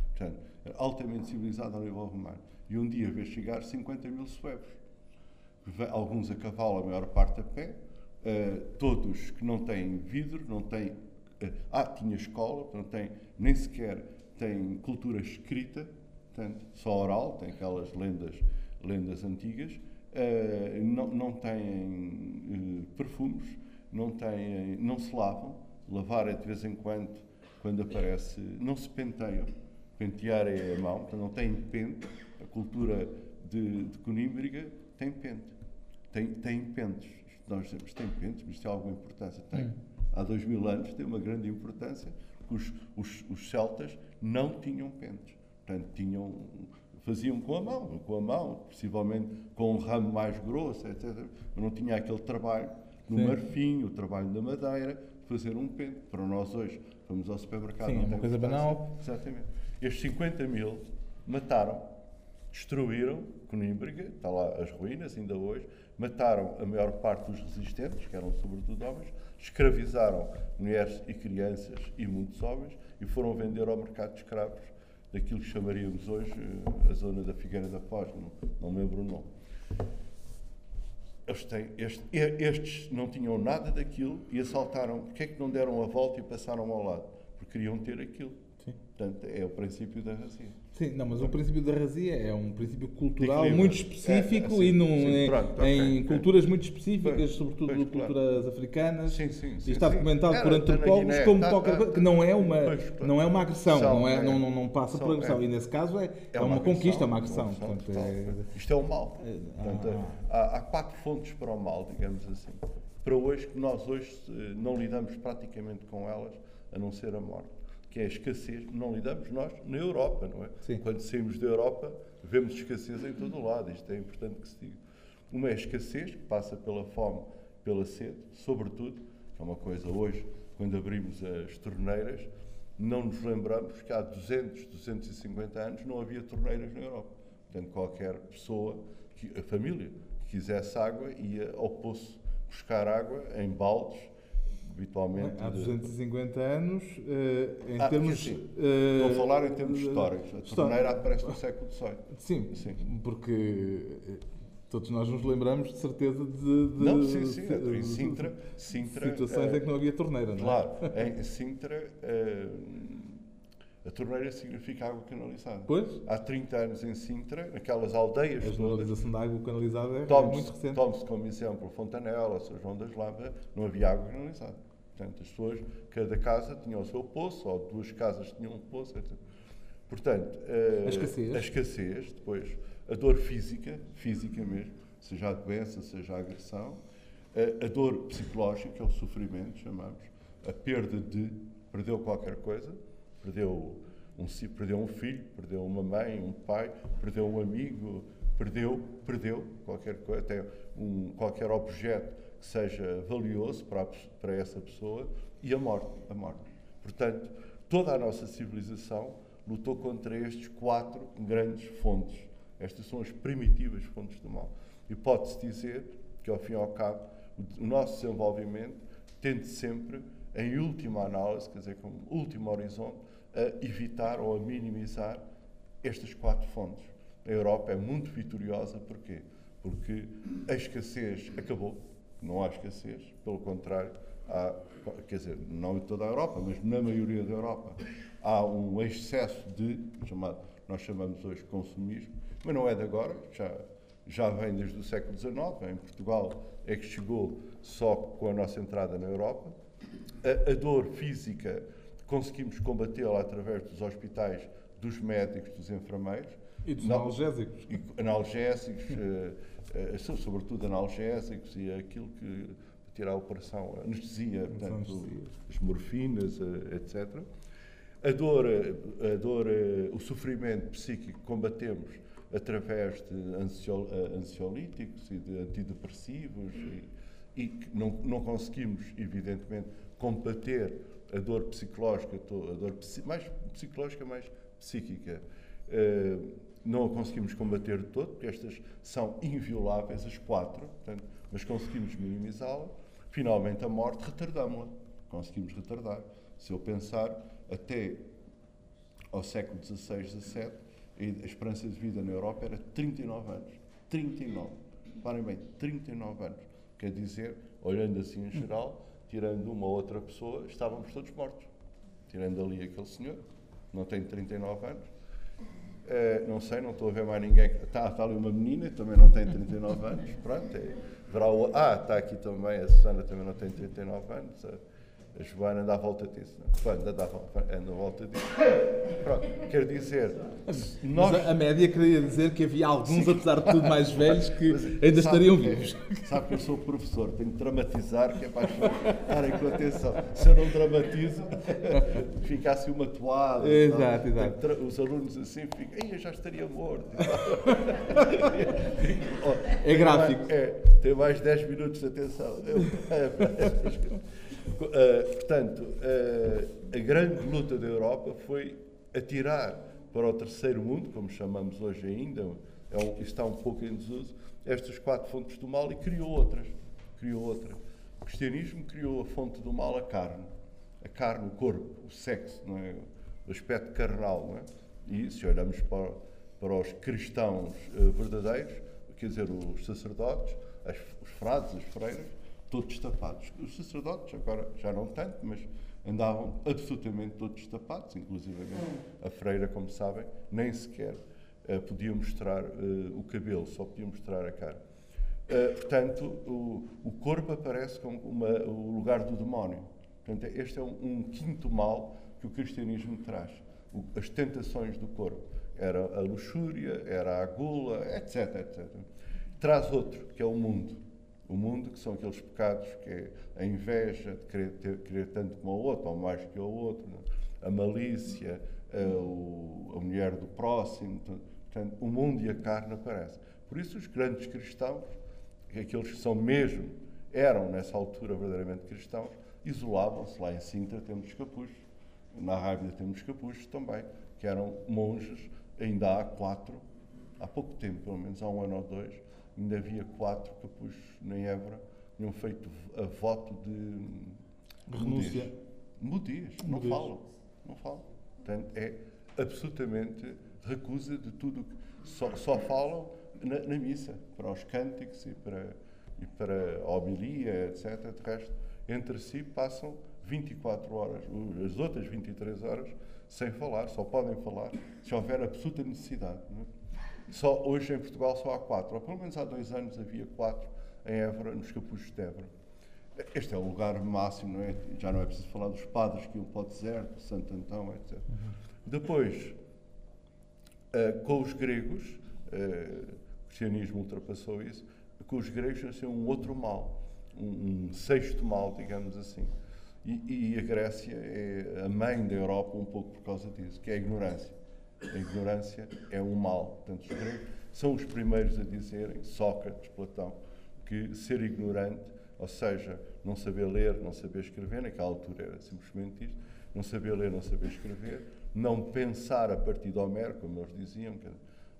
Portanto, altamente civilizada ao nível romano. E um dia vê chegar 50 mil suevos. Alguns a cavalo, a maior parte a pé, uh, todos que não têm vidro, não têm. Uh, ah, tinha escola, não tem, nem sequer tem cultura escrita, portanto, só oral, tem aquelas lendas, lendas antigas, uh, não, não têm uh, perfumes, não, têm, não se lavam, lavar é de vez em quando, quando aparece, não se penteiam, pentear é a mão, portanto, não tem pente, a cultura de, de Conímbriga tem pente, tem, tem pentes, nós dizemos tem pentes, mas tem alguma importância, tem. Hum. Há dois mil anos tem uma grande importância, porque os, os, os celtas não tinham pentes. Portanto, tinham, faziam com a mão, com a mão, possivelmente com um ramo mais grosso, etc. Mas não tinha aquele trabalho no Sim. marfim, o trabalho da madeira, de fazer um pente. Para nós hoje, vamos ao supermercado, Sim, não é uma coisa banal. Exatamente. Estes 50 mil mataram, destruíram Conímbriga, está lá as ruínas ainda hoje, mataram a maior parte dos resistentes, que eram sobretudo homens, escravizaram mulheres e crianças e muitos homens e foram vender ao mercado de escravos daquilo que chamaríamos hoje eh, a zona da Figueira da Foz, não, não lembro o nome. Eles têm, este, estes não tinham nada daquilo e assaltaram. Porquê é que não deram a volta e passaram ao lado? Porque queriam ter aquilo. Sim. Portanto, é o princípio da razia. Sim, não, mas o princípio da razia é um princípio cultural muito específico é, assim, e num, sim, em, pronto, em okay, culturas muito específicas, pois, sobretudo pois, culturas claro. africanas. Sim, sim, sim, e está documentado por antropólogos como tá, toca, tá, que não é uma, pois, claro. não é uma agressão, São, não, é, é, não, não, não passa por agressão. É. E nesse caso é, é uma, uma conquista, uma agressão. Portanto, é... Isto é o mal. É, portanto, ah. há, há quatro fontes para o mal, digamos assim. Para hoje, que nós hoje eh, não lidamos praticamente com elas, a não ser a morte que é a escassez, não lidamos nós na Europa, não é? Sim. Quando saímos da Europa, vemos escassez em todo o lado, isto é importante que se diga. Uma é a escassez, que passa pela fome, pela sede, sobretudo, que é uma coisa hoje, quando abrimos as torneiras, não nos lembramos que há 200, 250 anos não havia torneiras na Europa. Portanto, qualquer pessoa, a família, que quisesse água, ia ao poço buscar água em baldes habitualmente. Há 250 anos, uh, em ah, termos. Assim, uh, estou a falar em termos históricos. A torneira aparece no século XVIII. Sim, sim, porque todos nós nos lembramos de certeza de, de não, sim, sim, de, em Sintra, Sintra situações uh, em que não havia torneira, não é? Claro, em Sintra uh, a torneira significa água canalizada. Pois? Há 30 anos em Sintra, naquelas aldeias. A generalização da água canalizada é, muito recente. Tome-se como exemplo Fontanela, São João das Lavas, não havia água canalizada. Portanto, as pessoas, cada casa tinha o seu poço, ou duas casas tinham um poço, etc. Portanto, a escassez. a escassez, depois, a dor física, física mesmo, seja a doença, seja a agressão, a, a dor psicológica, o sofrimento, chamamos, a perda de, perdeu qualquer coisa, perdeu um, perdeu um filho, perdeu uma mãe, um pai, perdeu um amigo, perdeu, perdeu qualquer coisa, até um, qualquer objeto que seja valioso para, a, para essa pessoa e a morte, a morte. Portanto, toda a nossa civilização lutou contra estes quatro grandes fontes. Estas são as primitivas fontes do mal. E pode-se dizer que, ao fim e ao cabo, o, nosso desenvolvimento tende sempre, em última análise, quer dizer, como último horizonte, a evitar ou a minimizar estas quatro fontes. A Europa é muito vitoriosa, porquê? Porque a escassez acabou, não há escassez, pelo contrário, há, quer dizer, não em toda a Europa, mas na maioria da Europa, há um excesso de, chamado, nós chamamos hoje consumismo, mas não é de agora, já, já vem desde o século XIX, em Portugal é que chegou só com a nossa entrada na Europa. A, a dor física conseguimos combatê-la através dos hospitais, dos médicos, dos enfermeiros. E dos analgésicos. E, analgésicos, uh, uh, sobretudo analgésicos e aquilo que tirar a operação, a anestesia, portanto, as morfinas, uh, etc. A dor, a dor, o sofrimento psíquico combatemos através de ansiolíticos e de antidepressivos e, e não, não conseguimos, evidentemente, combater a dor psicológica, a dor mais psicológica, mais psíquica, eh, não a conseguimos combater de todo, porque estas são invioláveis, as quatro, portanto, mas conseguimos minimizá-la. Finalmente, a morte, retardamos-la. Conseguimos retardar. Se eu pensar, até ao século XVI, XVII, a esperança de vida na Europa era 39 anos. 39. Parem bem, 39 anos. Quer dizer, olhando assim em geral, tirando uma outra pessoa, estávamos todos mortos. Tirando ali aquele senhor, não tem 39 anos. Uh, não sei, não estou a ver mais ninguém. Está, ali uma menina, também não tem 39 anos. Pronto, é, verá o... Ah, está aqui também, a Susana também não tem 39 anos. Uh, a Joana anda à volta disso. Não? Anda, anda à volta disso. Pronto, quer dizer. Nós... A, média queria dizer que havia alguns, Sim. apesar de tudo mais velhos, que ainda estariam que, vivos. Sabe que eu sou professor, tenho que dramatizar, que é para estarem com atenção. Se eu não dramatizo, fica assim uma toada. Exato, exato. Os alunos assim ficam, eu já estaria morto. é gráfico. é, tem mais 10 minutos de atenção. Uh, portanto, uh, a grande luta da Europa foi atirar para o terceiro mundo, como chamamos hoje ainda, é um, está um pouco em desuso, estas quatro fontes do mal e criou outras. Criou outras. O cristianismo criou a fonte do mal, a carne. A carne, o corpo, o sexo, é? o aspecto carnal. É? E se olhamos para, para os cristãos uh, verdadeiros, quer dizer, os sacerdotes, as, os frades, as freiras, todos tapados. Os sacerdotes, agora já não tanto, mas andavam absolutamente todos tapados, inclusive a freira, como sabem, nem sequer uh, podia mostrar uh, o cabelo, só podia mostrar a cara. Uh, portanto, o, o, corpo aparece como uma, o lugar do demónio. Portanto, este é um, um quinto mal que o cristianismo traz. O, as tentações do corpo. Era a luxúria, era a gula, etc, etc. Traz outro, que é o mundo o mundo, que são aqueles pecados que é a inveja de querer, ter, querer tanto como o outro, ou mais que o outro, é? a malícia, a, o, a mulher do próximo. Portanto, o mundo e a carne aparecem. Por isso, os grandes cristãos, aqueles que são mesmo, eram nessa altura verdadeiramente cristãos, isolavam-se. Lá em Sintra temos capuchos, na Rábida temos capuchos também, que eram monges, ainda há quatro, há pouco tempo, pelo menos há um ano ou dois, ainda havia quatro capuchos na Évora, tinham feito a voto de renúncia. Mudez, não falam, não falam. Portanto, é absolutamente recusa de tudo, só, só falam na, na, missa, para os cânticos e para, e para a homilia, etc. De resto, entre si passam 24 horas, as outras 23 horas, sem falar, só podem falar se houver absoluta necessidade. É? Só, hoje em Portugal só há quatro, ou pelo menos há dois anos havia quatro em Évora, nos Capuchos de Évora. Este é o lugar máximo, não é? já não é preciso falar dos padres que iam para o deserto, Santo Antão, etc. Depois, uh, com os gregos, uh, o cristianismo ultrapassou isso, com os gregos nasceu um outro mal, um, um sexto mal, digamos assim. E, e, a Grécia é a mãe da Europa um pouco por causa disso, que é a ignorância. A ignorância é um mal. Portanto, os gregos são os primeiros a dizerem, Sócrates, Platão, que ser ignorante, ou seja, não saber ler, não saber escrever, naquela altura era simplesmente isto, não saber ler, não saber escrever, não pensar a partir de Homero, como eles diziam, que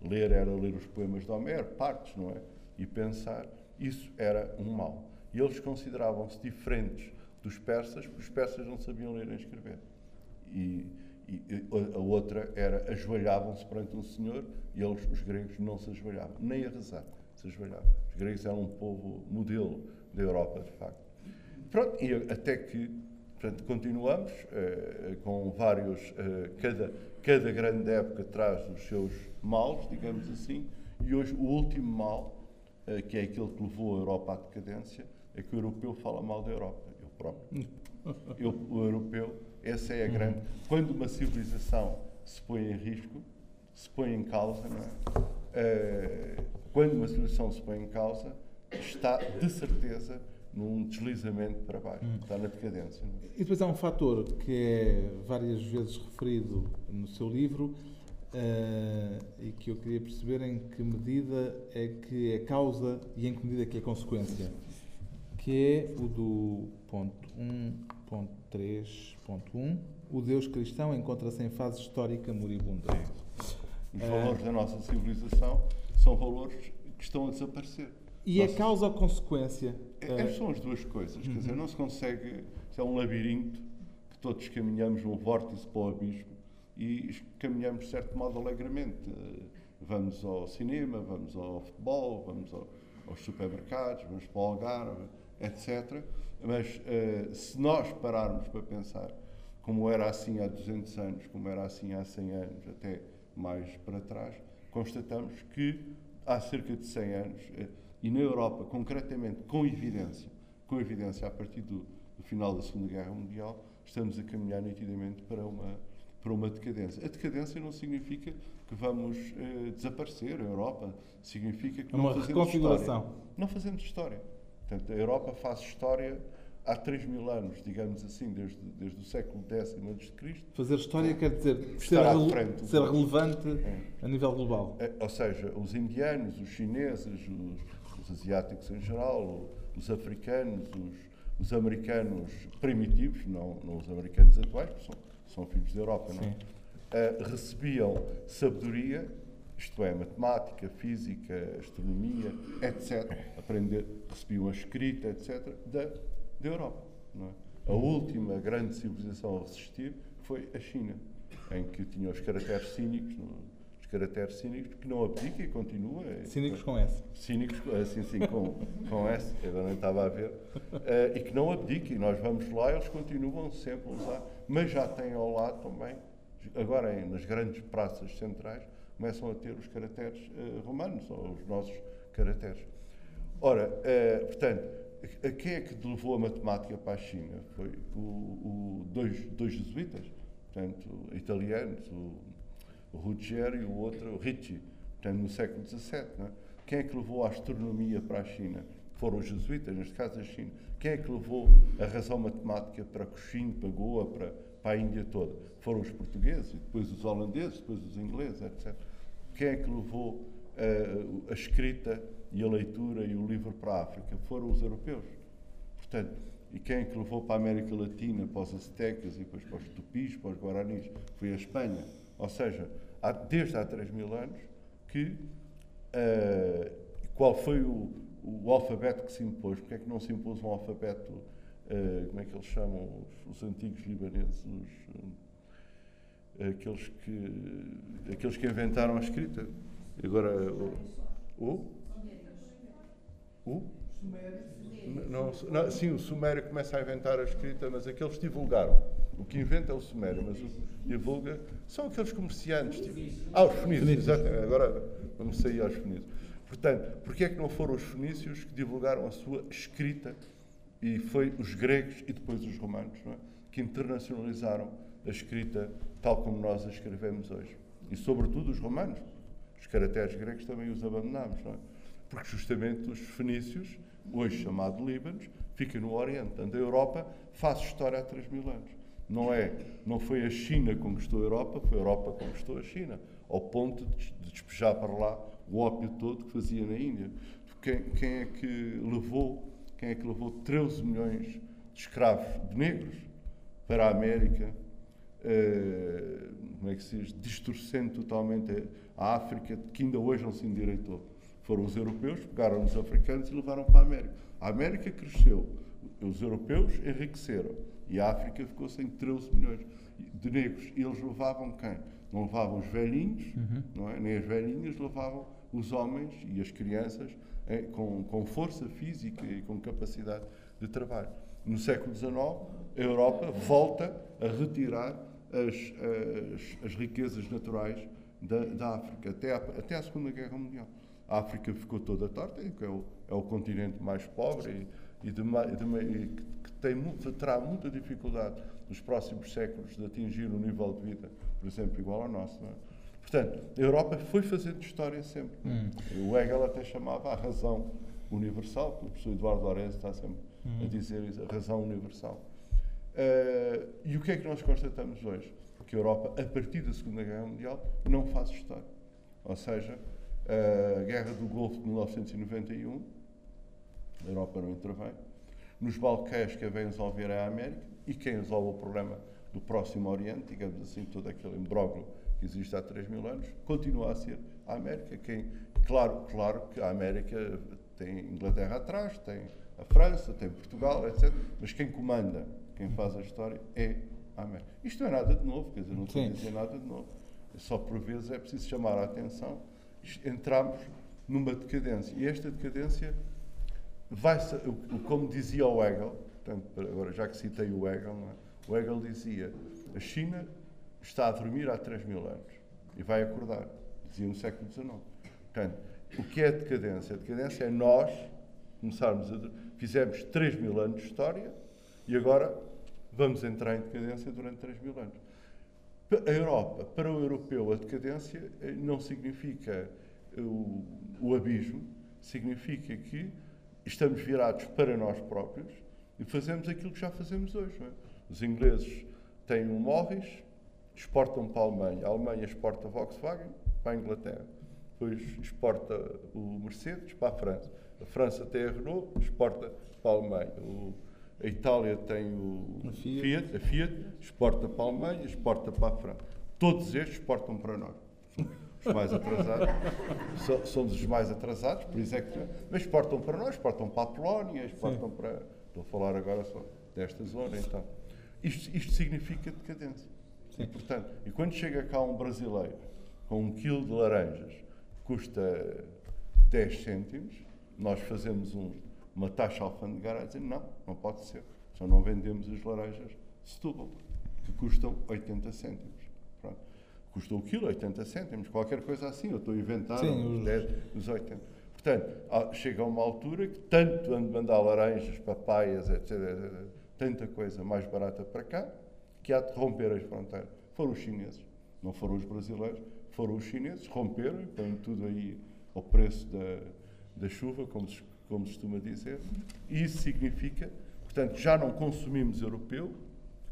ler era ler os poemas de Homero, partes, não é? E pensar, isso era um mal. E eles consideravam-se diferentes dos persas, porque os persas não sabiam ler nem escrever. E, e a outra era ajoelhavam-se perante um senhor e eles, os gregos, não se ajoelhavam, nem a rezar se ajoelhavam. Os gregos eram um povo modelo da Europa, de facto. Pronto, e até que portanto, continuamos eh, com vários. Eh, cada, cada grande época traz os seus males, digamos assim, e hoje o último mal, eh, que é aquele que levou a Europa à decadência, é que o europeu fala mal da Europa próprio. Eu, o europeu, essa é a grande. Quando uma civilização se põe em risco, se põe em causa, não é? Uh, quando uma civilização se põe em causa, está de certeza num deslizamento para baixo, hum. está na decadência. É? E depois há um fator que é várias vezes referido no seu livro uh, e que eu queria perceber em que medida é que é causa e em que medida é que é consequência que é o do ponto 1.3.1. O Deus cristão encontra-se em fase histórica moribunda. É. Os valores uh, da nossa civilização são valores que estão a desaparecer. E a causa ou consequência? É, uh, são as duas coisas. Quer dizer, uhum. não se consegue. É um labirinto que todos caminhamos num vórtice para o abismo e caminhamos, de certo modo, alegremente. Vamos ao cinema, vamos ao futebol, vamos ao, aos supermercados, vamos para o Algarve etc. Mas uh, se nós pararmos para pensar como era assim há 200 anos, como era assim há 100 anos, até mais para trás, constatamos que há cerca de 100 anos, uh, e na Europa, concretamente, com evidência, com evidência a partir do, do final da Segunda Guerra Mundial, estamos a caminhar nitidamente para uma, para uma decadência. A decadência não significa que vamos uh, desaparecer. A Europa significa que é não fazemos história. Não fazemos história. Portanto, a Europa faz história há 3 mil anos, digamos assim, desde, desde o século X a.C. Fazer história quer dizer ser, rele frente, ser relevante é. a nível global. É, ou seja, os indianos, os chineses, os, os asiáticos em geral, os africanos, os, os, americanos primitivos, não, não os americanos atuais, porque são, são filhos da Europa, não uh, recebiam sabedoria isto é, matemática, física, astronomia, etc. Aprender, recebiam a escrita, etc., da, da Europa. É? A última grande civilização a resistir foi a China, em que tinha os caracteres cínicos, os caracteres cínicos, que não abdica e continua. Cínicos com S. Cínicos, assim, sim, com, com S, eu não estava a ver, uh, e que não abdica, e nós vamos lá, eles continuam sempre a usar, mas já têm ao lado também, agora nas grandes praças centrais, começam a ter os caracteres uh, romanos, ou os nossos caracteres. Ora, uh, portanto, quem é que levou a matemática para a China? Foi o, o dois, dois jesuítas, portanto, italianos, o, o Ruggiero e o outro, o Ricci, portanto, no século XVII. É? Quem é que levou a astronomia para a China? Foram os jesuítas, neste caso a China. Quem é que levou a razão matemática para Coxim, para Goa, para, para a Índia toda? Foram os portugueses, depois os holandeses, depois os ingleses, etc. Quem é que levou uh, a escrita e a leitura e o livro para a África? Foram os europeus. Portanto, e quem é que levou para a América Latina, para os aztecas e depois para os tupis, para os guaranis? Foi a Espanha. Ou seja, há, desde há 3 mil anos que uh, qual foi o, o, alfabeto que se impôs? Porque é que não se impôs um alfabeto, uh, como é que eles chamam os, os antigos libaneses? Os, aqueles que, aqueles que inventaram a escrita. Agora, o, O? O? Não, não, sim, o Sumério começa a inventar a escrita, mas aqueles divulgaram. O que inventa é o Sumério, mas o divulga são aqueles comerciantes. Tipo, ah, os fenícios, exatamente. Agora vamos sair aos fenícios. Portanto, porquê é que não foram os fenícios que divulgaram a sua escrita e foi os gregos e depois os romanos é? que internacionalizaram a escrita tal como nós a escrevemos hoje? E sobretudo os romanos. Os caracteres gregos também os abandonámos, não é? Porque justamente os fenícios hoje chamado Líbano, fica no Oriente. Portanto, a Europa faz história há 3 mil anos. Não, é, não foi a China que conquistou a Europa, foi a Europa que conquistou a China, ao ponto de despejar para lá o ópio todo que fazia na Índia. Quem, quem é que levou, quem é que levou 13 milhões de escravos, de negros, para a América, uh, como é que se diz, distorcendo totalmente a África, que ainda hoje não se endireitou foram os europeus, pegaram os africanos e levaram para a América. A América cresceu, os europeus enriqueceram e a África ficou sem 13 milhões de negros. E eles levavam quem? Não levavam os velhinhos, uhum. não é? nem as velhinhas, levavam os homens e as crianças é, com, com força física e com capacidade de trabalho. No século XIX, a Europa volta a retirar as, as, as riquezas naturais da, da África, até a, até a Segunda Guerra Mundial. A África ficou toda torta, é o, é o continente mais pobre e, e, de, de, que tem, terá muita dificuldade nos próximos séculos de atingir um nível de vida, por exemplo, igual ao nosso. É? Portanto, a Europa foi fazendo história sempre. Hum. O Hegel até chamava a razão universal, que o professor Eduardo Lourenço está sempre hum. a dizer a razão universal. Uh, e o que é que nós constatamos hoje? Que a Europa, a partir da Segunda Guerra Mundial, não faz história. Ou seja, a Guerra do Golfo de 1991, a Europa não intervém. Nos Balcãs, quem vem resolver é a América e quem resolve o problema do Próximo Oriente, digamos assim, todo aquele imbróglio que existe há 3 mil anos, continua a ser a América. Quem, claro, claro que a América tem Inglaterra atrás, tem a França, tem Portugal, etc. Mas quem comanda, quem faz a história é a América. Isto não é nada de novo, quer dizer, não estou a dizer nada de novo. Só por vezes é preciso chamar a atenção entramos numa decadência. E esta decadência vai como dizia o Hegel, portanto, agora já que citei o Hegel, é? o Hegel dizia: a China está a dormir há 3 mil anos e vai acordar, dizia no século XIX. Portanto, o que é a decadência? A decadência é nós começarmos a. Fizemos 3 mil anos de história e agora vamos entrar em decadência durante 3 mil anos. A Europa, para o europeu, a decadência eh, não significa eh, o, o abismo, significa que estamos virados para nós próprios e fazemos aquilo que já fazemos hoje. É? Os ingleses têm um Morris, exportam para a Alemanha, a Alemanha exporta Volkswagen para a Inglaterra, depois exporta o Mercedes para a França, a França tem a Renault, exporta para a Alemanha. O, a Itália tem o a Fiat. Fiat, a Fiat exporta para a Alemanha, exporta para a França. Todos estes exportam para nós. Os mais atrasados. Somos os mais atrasados, por isso é que. Mas exportam para nós, exportam para a Polónia, exportam Sim. para. Estou a falar agora só desta zona, então. Isto, isto significa decadência. Sim. E, portanto, e quando chega cá um brasileiro com um quilo de laranjas custa 10 cêntimos, nós fazemos um uma taxa alfandegária a dizer não, não pode ser. Só não vendemos as laranjas de Setúbal, que custam 80 cêntimos. Pronto. Custou o quilo 80 cêntimos, qualquer coisa assim. Eu estou a inventar Sim, os 10, os 80. Portanto, chega a uma altura que tanto ando mandar laranjas, papaias, etc, etc, tanta coisa mais barata para cá, que há de romper as fronteiras. Foram os chineses, não foram os brasileiros, foram os chineses, romperam e põem tudo aí ao preço da, da chuva, como se como se costuma dizer, e isso significa, portanto, já não consumimos europeu,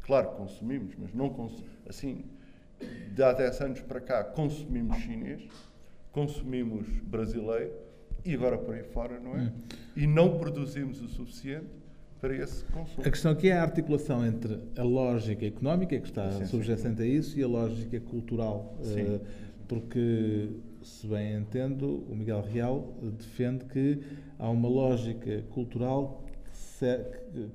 claro que consumimos, mas não consumimos, assim, de há 10 anos para cá, consumimos chinês, consumimos brasileiro, e agora por aí fora, não é? Hum. E não produzimos o suficiente para esse consumo. A questão aqui é a articulação entre a lógica económica, que está subjacente a isso, e a lógica cultural. Sim. Uh, porque, se bem entendo, o Miguel Real defende que há uma lógica cultural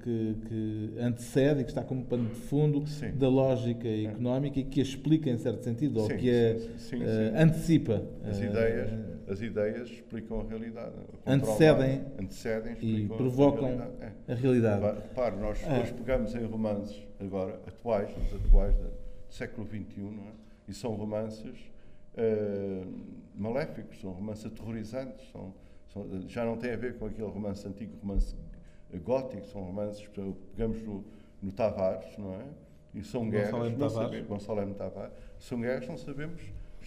que que, antecede e que está como pano de fundo sim. da lógica económica e que a explica em certo sentido, ou que a sim, uh, antecipa. As, uh, ideias, as ideias explicam a realidade. Antecedem, antecedem e provocam a realidade. É. A realidade. Repare, nós ah. depois pegamos em romances agora, atuais, os atuais do século XXI, é? e são romances uh, maléficos, são romances aterrorizantes, são, são, já não tem a ver com aquele romance antigo, romance gótico, são romances, pegamos no, no Tavares, não é? E são guerras, Gonçalo não sabemos, Gonçalo Tavares, são guerras, não sabemos,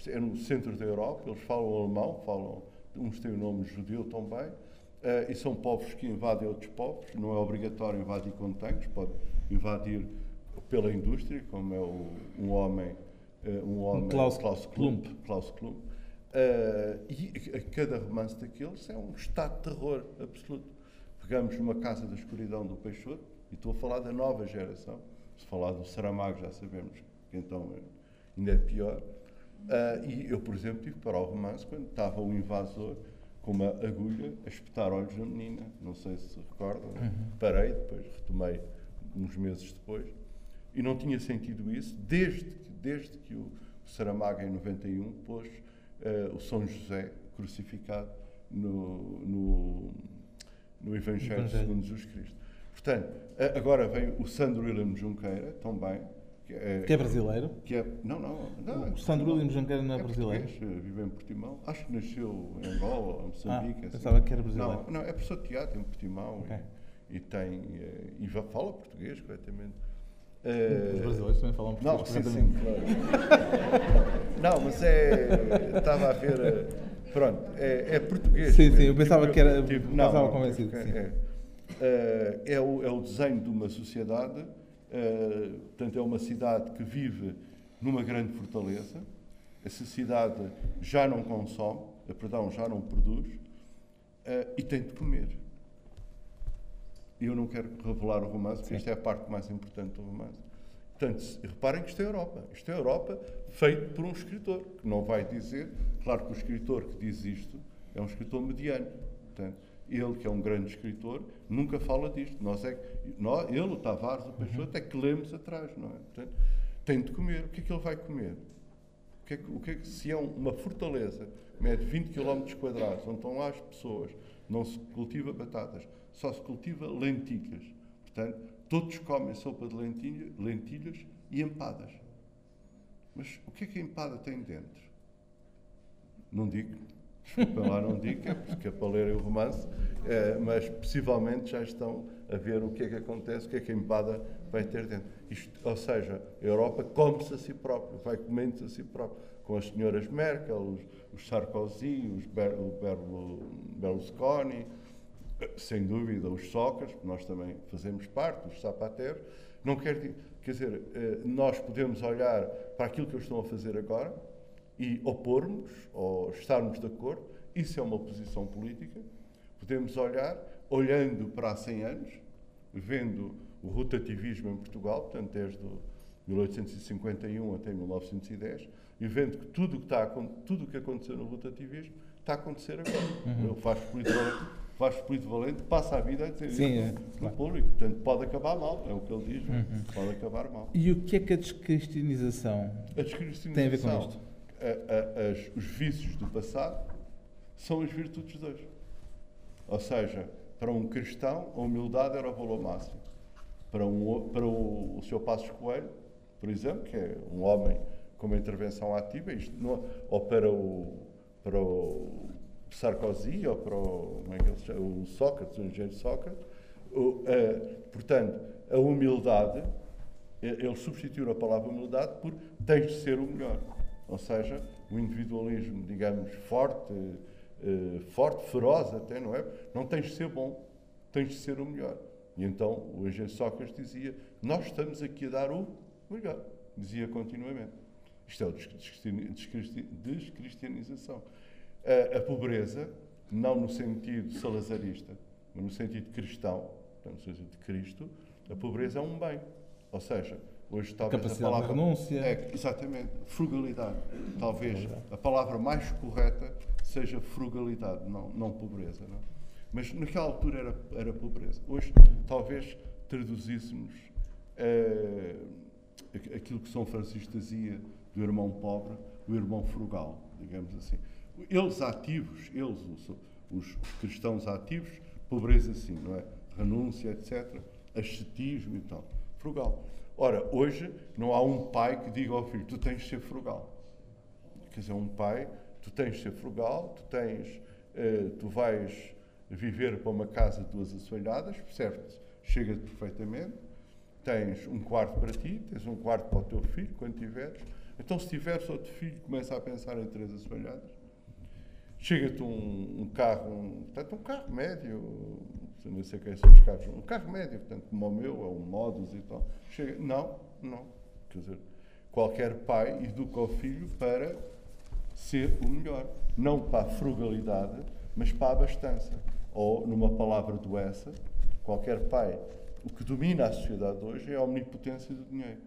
é no centro da Europa, eles falam alemão, falam, uns têm o nome judeu também, uh, e são povos que invadem outros povos, não é obrigatório invadir com tanques, pode invadir pela indústria, como é o, um homem, um homem. Klaus, Klaus Klump, Klaus Klump. Uh, e cada romance daqueles é um estado de terror absoluto. Pegamos numa Casa da Escuridão do Peixoto, e estou a falar da nova geração, se falar do Saramago já sabemos que então ainda é pior, uh, e eu, por exemplo, tive para o romance quando estava um invasor com uma agulha a espetar olhos na menina, não sei se se recordam, uhum. parei, depois retomei uns meses depois, e não tinha sentido isso desde que, desde que o Saramago, em 91, pôs uh, o São José crucificado no, no no Evangelho, segundo Jesus Cristo. Portanto, agora vem o Sandro William Junqueira, também. Que é, que é brasileiro? Que é, não, não, não. O Sandro William Junqueira não é, é brasileiro? vive em Portimão. Acho que nasceu em Angola, Moçambique. Ah, assim. pensava que era brasileiro. Não, não é professor de teatro em Portimão okay. e, e, tem, eh, e fala português corretamente. Os brasileiros também falam português não, sim, sim, claro. não, mas é. Estava a ver eh, Pronto, é, é português. Sim, mesmo. sim, eu pensava tipo, que era. Tipo, não, estava convencido. É, é, é, é, o, é o desenho de uma sociedade, uh, portanto, é uma cidade que vive numa grande fortaleza. Essa cidade já não consome, eh, perdão, já não produz uh, e tem de comer. Eu não quero revelar o romance, porque esta é a parte mais importante do romance. Portanto, reparem que isto é Europa. Isto é Europa feito por um escritor, que não vai dizer, claro que o escritor que diz isto é um escritor mediano. Portanto, ele, que é um grande escritor, nunca fala disto. Nós é, nós, ele, o Tavares, o Peixoto, é que lemos atrás, não é? Portanto, tem de comer. O que é que ele vai comer? O que é que, o que, é que se é uma fortaleza, mede 20 km quadrados, onde estão lá as pessoas, não se cultiva batatas, só se cultiva lentilhas. Portanto, Todos comem sopa de lentilha, lentilhas e empadas. Mas o que é que a empada tem dentro? Não digo, desculpa lá, não digo, é porque é para lerem o romance, é, mas possivelmente já estão a ver o que é que acontece, o que é que a empada vai ter dentro. Isto, ou seja, a Europa come-se a si própria, vai comendo-se a si própria, com as senhoras Merkel, os, os Sarkozy, os Ber, o Berlusconi, sem dúvida, os Sócrates, nós também fazemos parte, os Zapatero, não quer quer dizer, eh, nós podemos olhar para aquilo que eles estão a fazer agora e opormos ou estarmos de acordo, isso é uma posição política. Podemos olhar, olhando para há 100 anos, vendo o rotativismo em Portugal, portanto, desde 1851 até 1910, e vendo que tudo o que, está, tudo que aconteceu no rotativismo está a acontecer agora. Uhum. Faz política Vasco Polito Valente passa a vida a dizer Sim, isso é, no claro. público. Portanto, pode acabar mal, é o que ele diz, uhum. pode acabar mal. E o que é que a descristianização, a descristianização tem a ver com isto? A, a, as, os vícios do passado são as virtudes de hoje. Ou seja, para um cristão, a humildade era o valor máximo. Para, um, para o, o Sr. Passos Coelho, por exemplo, que é um homem com uma intervenção ativa, isto não, ou para o, para o Sarkozy ou para o, como é que ele chama? o Sócrates, o engenheiro Sócrates. O, portanto, a humildade, ele substituiu a palavra humildade por tens de ser o melhor. Ou seja, o individualismo, digamos, forte, uh, forte, feroz até, não é? Não tens de ser bom, tens de ser o melhor. E então o engenheiro Sócrates dizia: Nós estamos aqui a dar o melhor. Dizia continuamente. Isto é o descristianização a, a pobreza, não no sentido salazarista, mas no sentido cristão, portanto, no sentido de Cristo, a pobreza é um bem. Ou seja, hoje talvez a, a palavra. De renúncia. É, exatamente, frugalidade. Talvez a palavra mais correta seja frugalidade, não, não pobreza. Não? Mas naquela altura era, era pobreza. Hoje, talvez traduzíssemos uh, aquilo que São Francisco dizia do irmão pobre, o irmão frugal, digamos assim. Eles ativos, eles, os, os cristãos ativos, pobreza sim, não é? Renúncia, etc. Ascetismo e tal. Frugal. Ora, hoje não há um pai que diga ao filho: tu tens de ser frugal. Quer dizer, um pai, tu tens de ser frugal, tu tens, uh, tu vais viver para uma casa de duas assoalhadas, percebes? Chega-te perfeitamente. Tens um quarto para ti, tens um quarto para o teu filho, quando tiveres. Então, se tiveres outro filho, começa a pensar em três assoalhadas. Chega-te um, um, carro, um, portanto, um carro médio, não sei quem são os carros, um carro médio, portanto, como o meu, é um Modus e tal. Chega, não, não. Quer dizer, qualquer pai educa o filho para ser o melhor. Não para a frugalidade, mas para a abastança. Ou, numa palavra do essa, qualquer pai, o que domina a sociedade hoje é a omnipotência do dinheiro.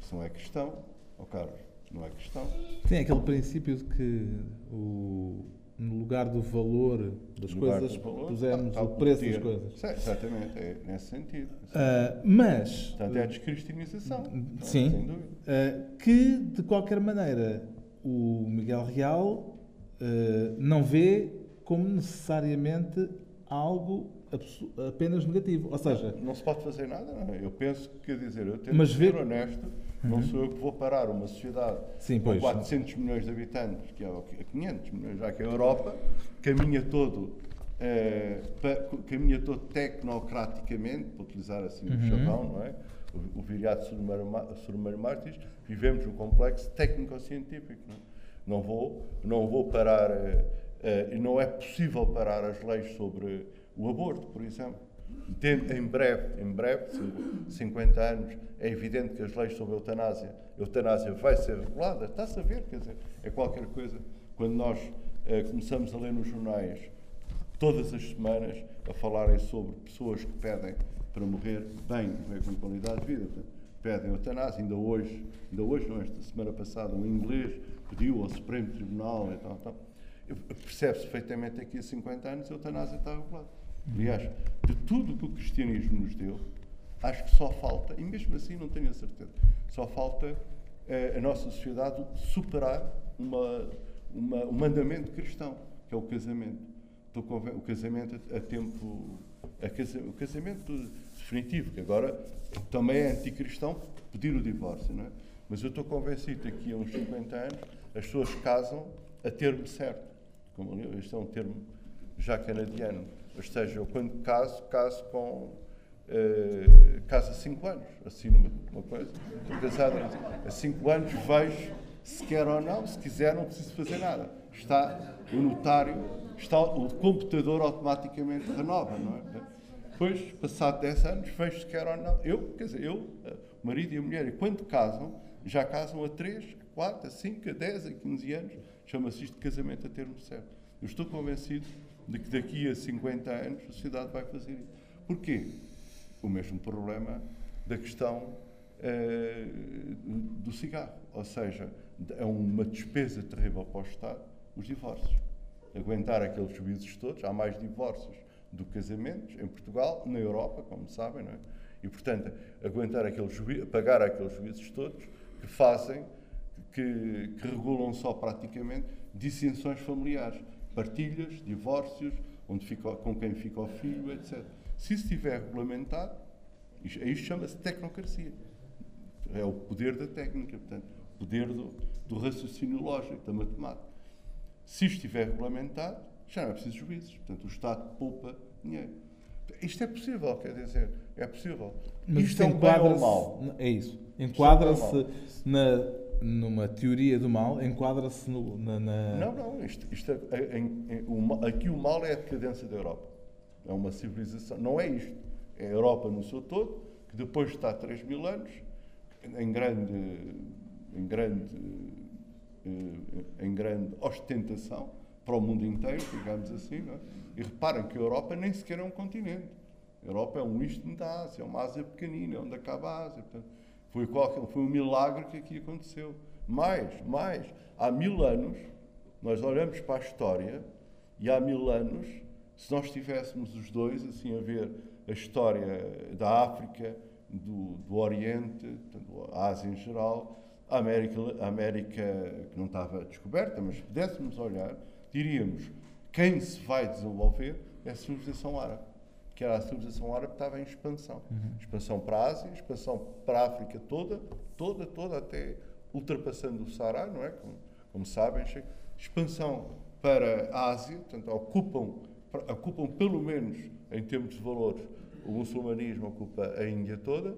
Isso não é questão, ó oh Carlos, não é questão. Tem aquele princípio de que o no lugar do valor das coisas, valor, pusemos o preço das coisas. Sim, exatamente, é nesse sentido. Uh, mas. Portanto, é a descristianização. Sim. Uh, que, de qualquer maneira, o Miguel Real uh, não vê como necessariamente algo apenas negativo. Ou seja. Não, não se pode fazer nada, não. É? Eu penso que, quer dizer, eu tenho que ser ver... honesto não uhum. sou eu que vou parar uma sociedade Sim, com 400 milhões de habitantes, que é 500 milhões, já que a Europa caminha todo, eh, caminha todo tecnocraticamente, para utilizar assim o uhum. chavão, não é? O, o viriato Surmar Martins, vivemos um complexo técnico-científico. Não, é? não, vou, não vou parar, eh, eh, e não é possível parar as leis sobre o aborto, por exemplo em breve, em breve, 50 anos, é evidente que as leis sobre a eutanásia, a eutanásia vai ser regulada, está-se a ver, quer dizer, é qualquer coisa. Quando nós eh, começamos a ler nos jornais, todas as semanas, a falarem sobre pessoas que pedem para morrer bem, com qualidade de vida, pedem eutanásia, ainda hoje, ainda hoje, não, esta semana passada, um inglês pediu ao Supremo Tribunal e tal, tal. Percebe-se perfeitamente que há 50 anos a eutanásia está regulada. Aliás, de tudo que o cristianismo nos deu, acho que só falta, e mesmo assim não tenho a certeza, só falta eh, a nossa sociedade superar uma, uma, um mandamento cristão, que é o casamento. O casamento a, tempo. A casa, o casamento definitivo, que agora também é anticristão pedir o divórcio, não é? Mas eu estou convencido que a uns 50 anos as pessoas casam a termo certo. Como, este é um termo já canadiano ou seja, eu quando caso, caso com. Uh, caso há 5 anos, assino uma, uma coisa. Estou casado há 5 anos, vejo se quer ou não, se quiser, não preciso fazer nada. Está o notário, está o computador automaticamente renova, não é? Depois, passado 10 anos, vejo se quer ou não. Eu, quer dizer, eu, o marido e a mulher, e quando casam, já casam a 3, 4, a 5, a 10, a 15 anos. Chama-se isto de casamento a termo certo. Eu estou convencido de que daqui a 50 anos a sociedade vai fazer isso. Porquê? O mesmo problema da questão eh, do cigarro. Ou seja, é uma despesa terrível para o Estado os divórcios. Aguentar aqueles juízes todos, há mais divórcios do que casamentos em Portugal, na Europa, como sabem, não é? E, portanto, aguentar aqueles juízes, pagar aqueles juízes todos que fazem, que, que regulam só praticamente dissensões familiares partilhas, divórcios, onde fica, com quem fica o filho, etc. Se isso estiver regulamentado, isto, isto chama-se tecnocracia. É o poder da técnica, portanto, o poder do, do raciocínio lógico, da matemática. Se isto estiver regulamentado, já não é preciso juízes. Portanto, o Estado poupa dinheiro. Isto é possível, quer dizer, é possível. Mas isto é um bem ou mal? É isso. Enquadra-se na numa teoria do mal, enquadra-se na, na, Não, não. Isto, isto é, é, é, o, aqui o mal é a decadência da Europa. É uma civilização. Não é isto. É a Europa no seu todo, que depois está há 3 mil anos, em grande, em grande, eh, em grande ostentação para o mundo inteiro, digamos assim. É? E reparem que a Europa nem sequer é um continente. A Europa é um istmo da Ásia, é uma Ásia pequenina, é onde acaba a Ásia. Portanto, foi, qualquer, foi um milagre que aqui aconteceu. Mais, mais, há mil anos, nós olhamos para a história e há mil anos Se nós tivéssemos os dois, assim, a ver a história da África, do, do Oriente, a Ásia em geral, a América, a América que não estava descoberta, mas se pudéssemos olhar, diríamos quem se vai desenvolver é a civilização árabe. Que era a civilização árabe estava em expansão. Uhum. Expansão para a Ásia, expansão para a África toda, toda, toda, até ultrapassando o Saara, não é? Como, como sabem, expansão para a Ásia, portanto, ocupam, ocupam pelo menos em termos de valores, o muçulmanismo ocupa a Índia toda,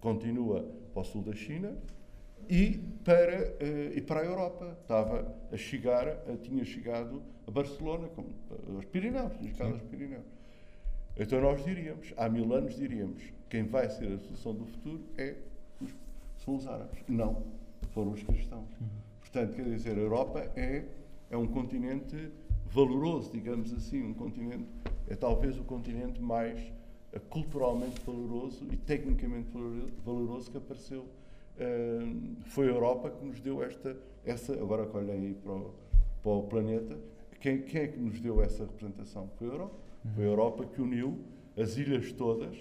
continua para o sul da China, e para, uh, e para a Europa. Estava a chegar, tinha chegado a Barcelona, como, aos Pirineus, tinha chegado aos Pirineus. Então nós diríamos, há mil anos diríamos, quem vai ser a solução do futuro é os, são os árabes. Não, foram os cristãos. Portanto, quer dizer, a Europa é, é um continente valoroso, digamos assim, um continente, é talvez o continente mais culturalmente valoroso e tecnicamente valoroso que apareceu foi a Europa que nos deu esta, essa, agora que olhem aí para o, para o planeta, quem, quem, é que nos deu essa representação? Foi a Europa. Foi a Europa que uniu as ilhas todas,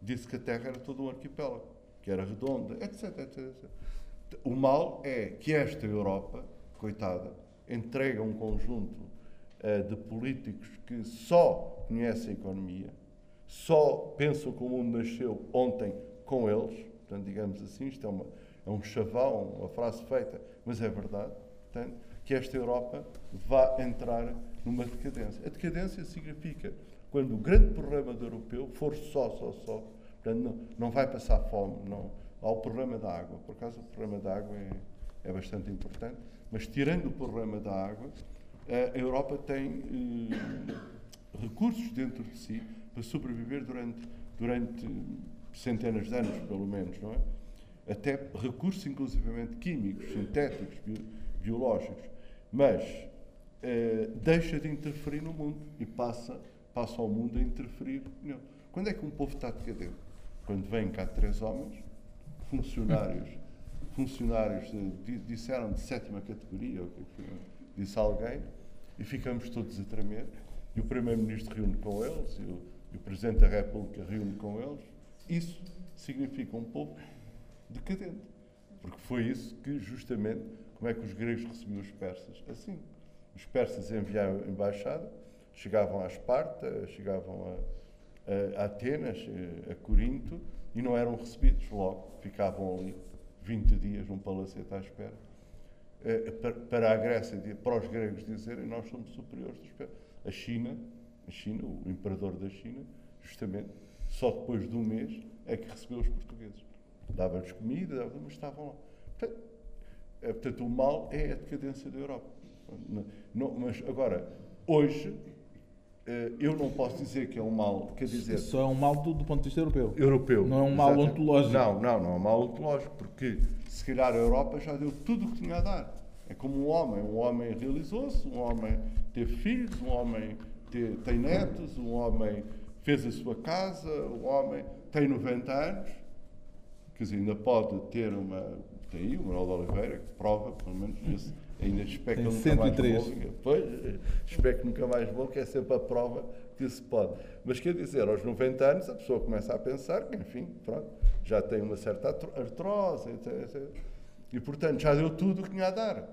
disse que a Terra era todo um arquipélago, que era redonda, etc, etc, etc. O mal é que esta Europa, coitada, entrega um conjunto uh, de políticos que só conhecem a economia, só pensam que o mundo nasceu ontem com eles, Portanto, digamos assim, isto é, uma, é um chavão, uma frase feita, mas é verdade. Portanto, que esta Europa vá entrar numa decadência. A decadência significa quando o grande problema do europeu for só, só, só, portanto, não, não vai passar fome, não. Há o problema da água. Por acaso, o problema da água é, é bastante importante, mas tirando o problema da água, a Europa tem eh, recursos dentro de si para sobreviver durante, durante centenas de anos, pelo menos, não é? Até recursos, inclusivamente químicos, sintéticos, bio, biológicos, mas eh, deixa de interferir no mundo e passa, passa ao mundo a interferir nele. Quando é que um povo está decadente? Quando vêm cá três homens, funcionários, funcionários de, disseram de sétima categoria, ou que foi, disse alguém, e ficamos todos a tremer, e o Primeiro-Ministro reúne com eles, e o, e o Presidente da República reúne com eles, isso significa um povo decadente. Porque foi isso que, justamente, como é que os gregos recebiam os persas? Assim. Os persas enviavam embaixada, chegavam a Esparta, chegavam a, a, Atenas, a Corinto, e não eram recebidos logo. Ficavam ali 20 dias num palacete à espera. Eh, para a Grécia, para os gregos dizerem nós somos superiores. A China, a China, o imperador da China, justamente só depois de um mês é que recebeu os portugueses. Dava-lhes comida, mas estavam lá. Portanto, é, portanto, o mal é a decadência da Europa. Não, mas agora, hoje, eh, eu não posso dizer que é um mal, quer dizer... Isso só é um mal do, do ponto de vista europeu. Europeu. Não é um mal exatamente. ontológico. Não, não, não é um mal ontológico, porque se calhar a Europa já deu tudo o que tinha a dar. É como um homem. Um homem realizou-se, um homem teve filhos, um homem tem netos, um homem fez a sua casa, o homem tem 90 anos, quer dizer, ainda pode ter uma. Tem aí o Manuel de Oliveira, que prova, pelo menos, esse, ainda espero que nunca mais vou. Pois, espero que nunca mais vou, que é sempre a prova que se pode. Mas quer dizer, aos 90 anos a pessoa começa a pensar que, enfim, pronto, já tem uma certa artrose, etc, etc. E, portanto, já deu tudo o que tinha a dar.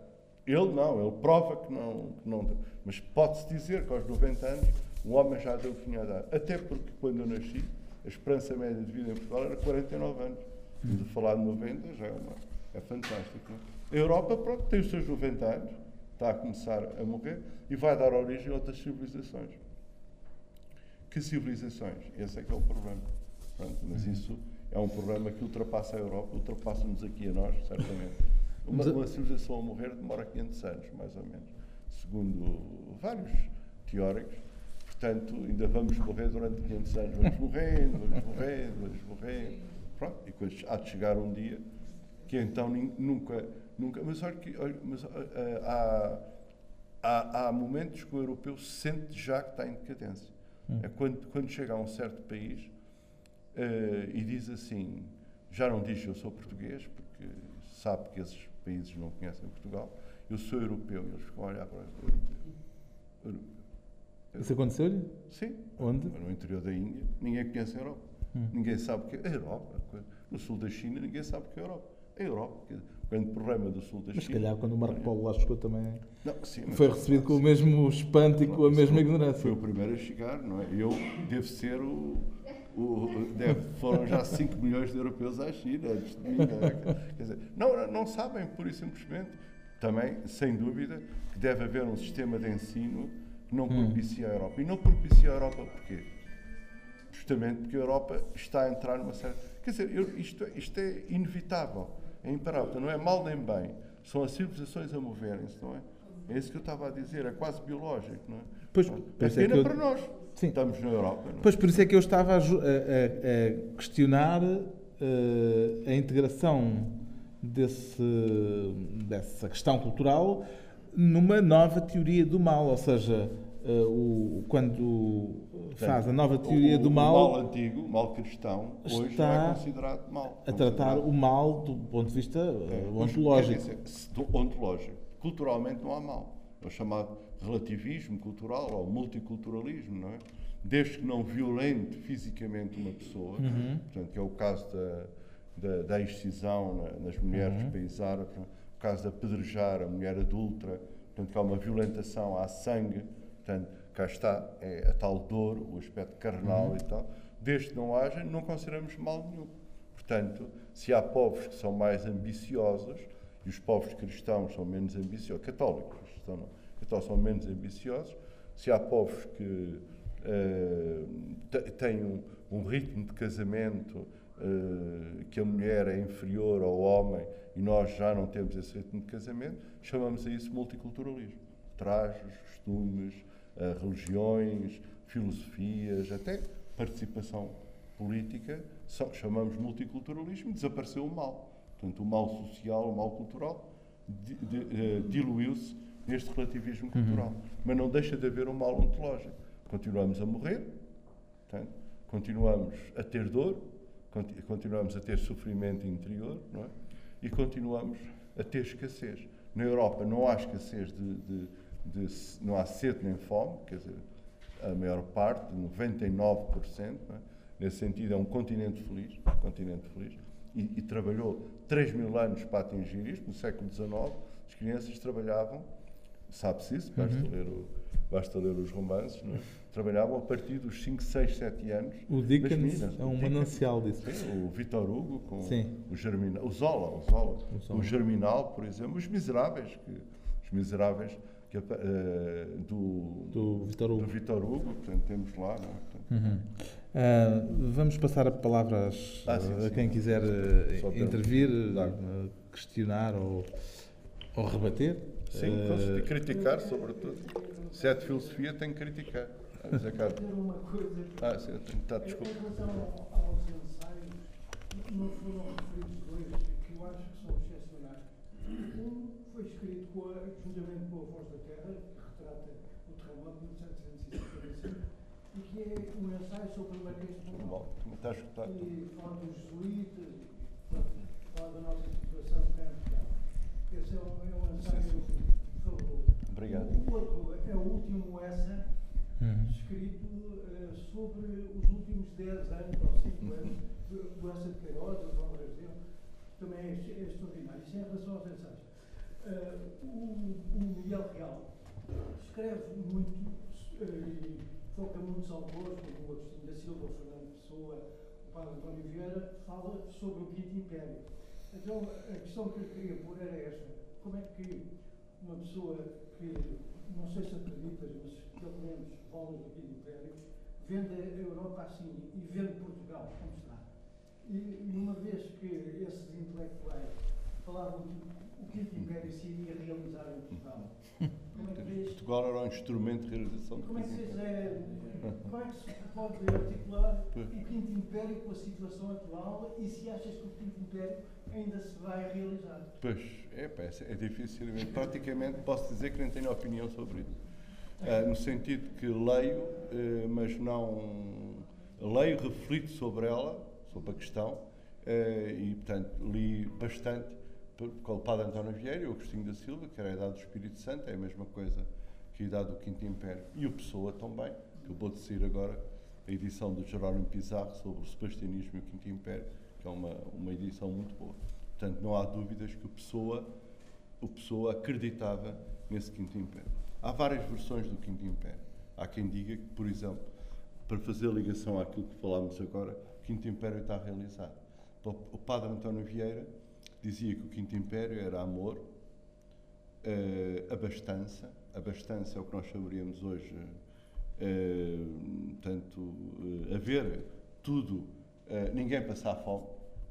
Ele não, ele prova que não, que não deu. Mas pode-se dizer que aos 90 anos o homem já deu o que tinha a dar. Até porque, quando eu nasci, a esperança média de vida em Portugal era 49 anos. De falar de 90 já é, uma, é fantástico. É? A Europa, pronto, tem os seus 90 anos, está a começar a morrer e vai dar origem a outras civilizações. Que civilizações? Esse é que é o problema. Pronto, mas uhum. isso é um problema que ultrapassa a Europa, ultrapassa-nos aqui a nós, certamente. Uma, uma civilização a morrer demora 500 anos, mais ou menos, segundo vários teóricos. Portanto, ainda vamos morrer durante 500 anos. Vamos morrendo, vamos morrendo, vamos morrendo. Pronto, e depois há de chegar um dia que então nunca. Nunca mas olha que. Mas, uh, há, há, há, momentos que o europeu sente já que está em decadência. Hum. É quando, quando chega a um certo país uh, e diz assim: já não diz eu sou português, porque sabe que esses países não conhecem Portugal, eu sou europeu. E eles ficam a olhar para o europeu. europeu Isso aconteceu-lhe? Sim. Onde? No interior da Índia. Ninguém conhece a Europa. Hum. Ninguém sabe o que é a Europa. No sul da China, ninguém sabe o que é a Europa. A Europa. Grande problema do sul da China. Mas, se calhar, quando o Marco Polo lá chegou também. Não, sim, foi recebido com o mesmo espanto e com a mesma ignorância. Foi o primeiro a chegar, não é? Eu devo ser o. o deve, foram já 5 milhões de europeus à China antes de mim. É? Quer dizer, não, não sabem, pura e simplesmente. Também, sem dúvida, que deve haver um sistema de ensino que não hum. propicia a Europa. E não propicia a Europa porquê? Justamente porque a Europa está a entrar numa série. Quer dizer, eu, isto, isto é inevitável, é imparável. Não é mal nem bem. São as civilizações a moverem-se, não é? É isso que eu estava a dizer, é quase biológico, não é? Pois, é pois pena é eu... para nós. Sim. Estamos na Europa. Não é? Pois por isso é que eu estava a, a, a questionar uh, a integração desse, dessa questão cultural numa nova teoria do mal, ou seja, uh, o, quando faz a nova teoria o, do mal. O mal antigo, o mal cristão, hoje está é considerado mal. A tratar o mal do ponto de vista é, ontológico. Dizer, ontológico. Culturalmente não há mal. É o chamado relativismo cultural ou multiculturalismo, não é? Desde que não violente fisicamente uma pessoa, uhum. portanto, que é o caso da, da, da excisão nas mulheres uhum. países árabes, o caso da pedrejar, a mulher adulta, portanto, que há uma violentação, há sangue, portanto, cá está é a tal dor, o aspecto carnal uhum. e tal. Desde que não haja, não consideramos mal nenhum. Portanto, se há povos que são mais ambiciosos, e os povos cristãos são menos ambiciosos, católicos, cristãos não, católicos são menos ambiciosos, se há povos que uh, têm um, um, ritmo de casamento uh, que a mulher é inferior ao homem e nós já não temos esse ritmo de casamento, chamamos a isso multiculturalismo. Trajes, costumes, religiões, filosofias, até participação política, só, chamamos multiculturalismo, desapareceu o mal. Portanto, o mal social, o mal cultural, uh, diluiu-se neste relativismo cultural. Uhum. Mas não deixa de haver um mal ontológico. Continuamos a morrer, portanto, continuamos a ter dor, continuamos a ter sofrimento interior, é? E continuamos a ter escassez. Na Europa não há escassez de, de, de, não há sede nem fome, quer dizer, a maior parte, 99%, é? nesse sentido é um continente feliz, um continente feliz, e, e, trabalhou 3 mil anos para atingir isto, no século XIX, as crianças trabalhavam, sabe-se isso, basta, uhum. ler o, basta ler os romances, é? trabalhavam a partir dos 5, 6, 7 anos. O Dickens é um manancial disso. Sim, o Vitor Hugo com Sim. o Germinal, o Zola, o Zola, o, Zola. o Germinal, por exemplo, os Miseráveis, que, os Miseráveis que, uh, do, do Vitor Hugo. Do Vitor Hugo, portanto, temos lá. Não, é? portanto, uhum. uh, vamos passar a palavras ah, sim, sim, a quem quiser uh, intervir, questionar ou, ou rebater. Sim, uh, criticar, sobretudo. Se é de filosofia, tem que criticar. Zé Carlos. Ah, sim, tá, desculpa. Em relação aos ensaios, não foram referidos dois que eu acho que são excepcionais. Um foi escrito com a, juntamente com a Voz da Terra, que retrata o terremoto de 1755, e que é um ensaio sobre o Marquês de Pombal. Bom, está a escutar. E fala dos jesuítas, fala da nossa situação cá em Portugal. Esse é um, é um ensaio fabuloso. Obrigado. O outro é o último essa, uhum. escrito uh, sobre os últimos 10 anos ou 5 uhum. anos do Essa de Queiroz, do João Brasil, também é, é extraordinário. Isso é em relação aos ensaios. Uh, o, o, Miguel Real escreve muito uh, muito autores, como o Agostinho da Silva, o Fernando Pessoa, o Padre António Vieira, fala sobre o Quinto Império. Então, a questão que eu queria pôr era esta. Como é que uma pessoa que, não sei se acreditas, mas pelo menos bolas do Quinto Império, vende a Europa assim e vende Portugal como está? E, uma vez que esses intelectuais falavam o Quinto Império se iria realizar em Portugal. Portugal era um instrumento de realização do Como é que vês, é, como é que se pode articular o Quinto Império com a situação atual e se achas que o Quinto Império ainda se vai realizar? Pois, é, é, é difícil. Praticamente posso dizer que nem tenho opinião sobre isso. Uh, no sentido que leio, uh, mas não. Leio, reflito sobre ela, sobre a questão, uh, e, portanto, li bastante com o padre António Vieira e o Agostinho da Silva, que era a idade do Espírito Santo, é a mesma coisa que a idade do Quinto Império. E o Pessoa também, que acabou de sair agora a edição do Jerónimo Pizarro sobre o Sebastianismo e o Quinto Império, que é uma, uma edição muito boa. Portanto, não há dúvidas que o Pessoa, o Pessoa acreditava nesse Quinto Império. Há várias versões do Quinto Império. Há quem diga que, por exemplo, para fazer ligação àquilo que falámos agora, o Quinto Império está realizado. O padre António Vieira dizia que o Quinto Império era amor, uh, abastança, abastança é o que nós chamaríamos hoje, uh, tanto uh, haver tudo, uh, ninguém passar fome,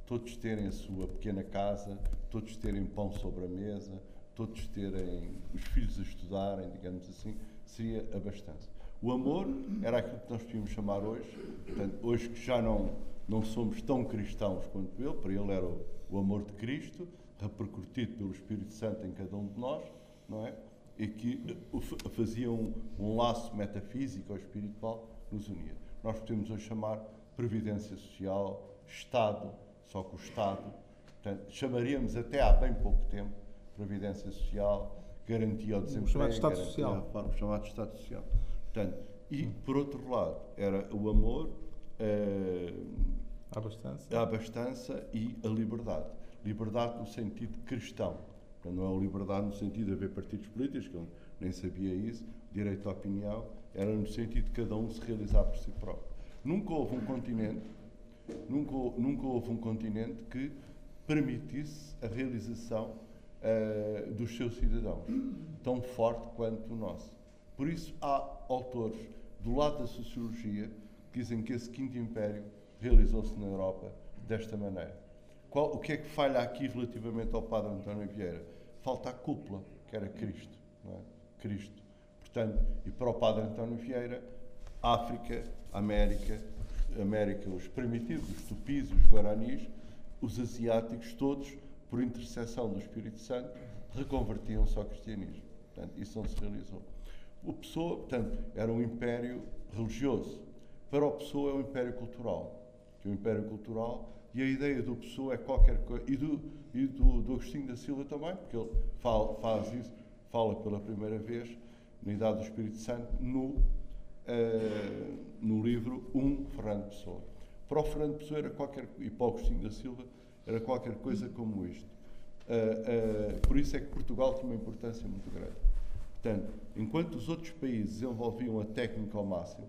todos terem a sua pequena casa, todos terem pão sobre a mesa, todos terem os filhos a estudarem, digamos assim, seria abastança. O amor era aquilo que nós podíamos chamar hoje, portanto, hoje que já não, não somos tão cristãos quanto ele, para ele era o, o amor de Cristo, repercutido pelo Espírito Santo em cada um de nós, não é? E que fazia um, um laço metafísico ou espiritual que nos unia. Nós podemos hoje chamar previdência social, Estado, só que o Estado, portanto, chamaríamos até há bem pouco tempo previdência social, garantia ao desemprego, chamado Estado Social. o chamado Estado Social. Portanto, e por outro lado, era o amor, a abastança. a abastança e a liberdade. Liberdade no sentido cristão. Não é a liberdade no sentido de haver partidos políticos, que eu nem sabia isso, direito à opinião, era no sentido de cada um se realizar por si próprio. Nunca houve um continente, nunca, nunca houve um continente que permitisse a realização uh, dos seus cidadãos, tão forte quanto o nosso. Por isso, há autores do lado da sociologia que dizem que esse Quinto Império realizou-se na Europa desta maneira. Qual, o que é que falha aqui relativamente ao Padre António Vieira? Falta a cúpula, que era Cristo. É? Cristo. Portanto, e para o Padre António Vieira, África, América, América, os primitivos, os tupis, os guaranis, os asiáticos, todos, por intercessão do Espírito Santo, reconvertiam-se ao cristianismo. Portanto, isso não se realizou. O Pessoa, portanto, era um império religioso. Para o Pessoa é um império cultural. É um império cultural e a ideia do Pessoa é qualquer coisa. E do, e do, do Agostinho da Silva também, porque ele fala, faz isso, fala pela primeira vez, na Idade do Espírito Santo, no, uh, no livro 1, um, Fernando Pessoa. Para o Fernando Pessoa era qualquer, e para o Agostinho da Silva era qualquer coisa como isto. Uh, uh, por isso é que Portugal tinha uma importância muito grande. Portanto, enquanto os outros países desenvolviam a técnica ao máximo,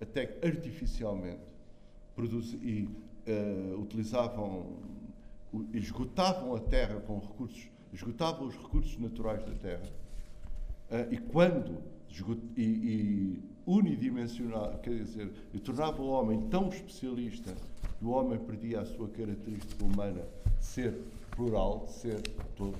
até artificialmente, e uh, utilizavam, esgotavam a terra com recursos, esgotavam os recursos naturais da terra, uh, e quando e, e unidimensional, quer dizer, e tornava o homem tão especialista que o homem perdia a sua característica humana de ser plural, de ser todo.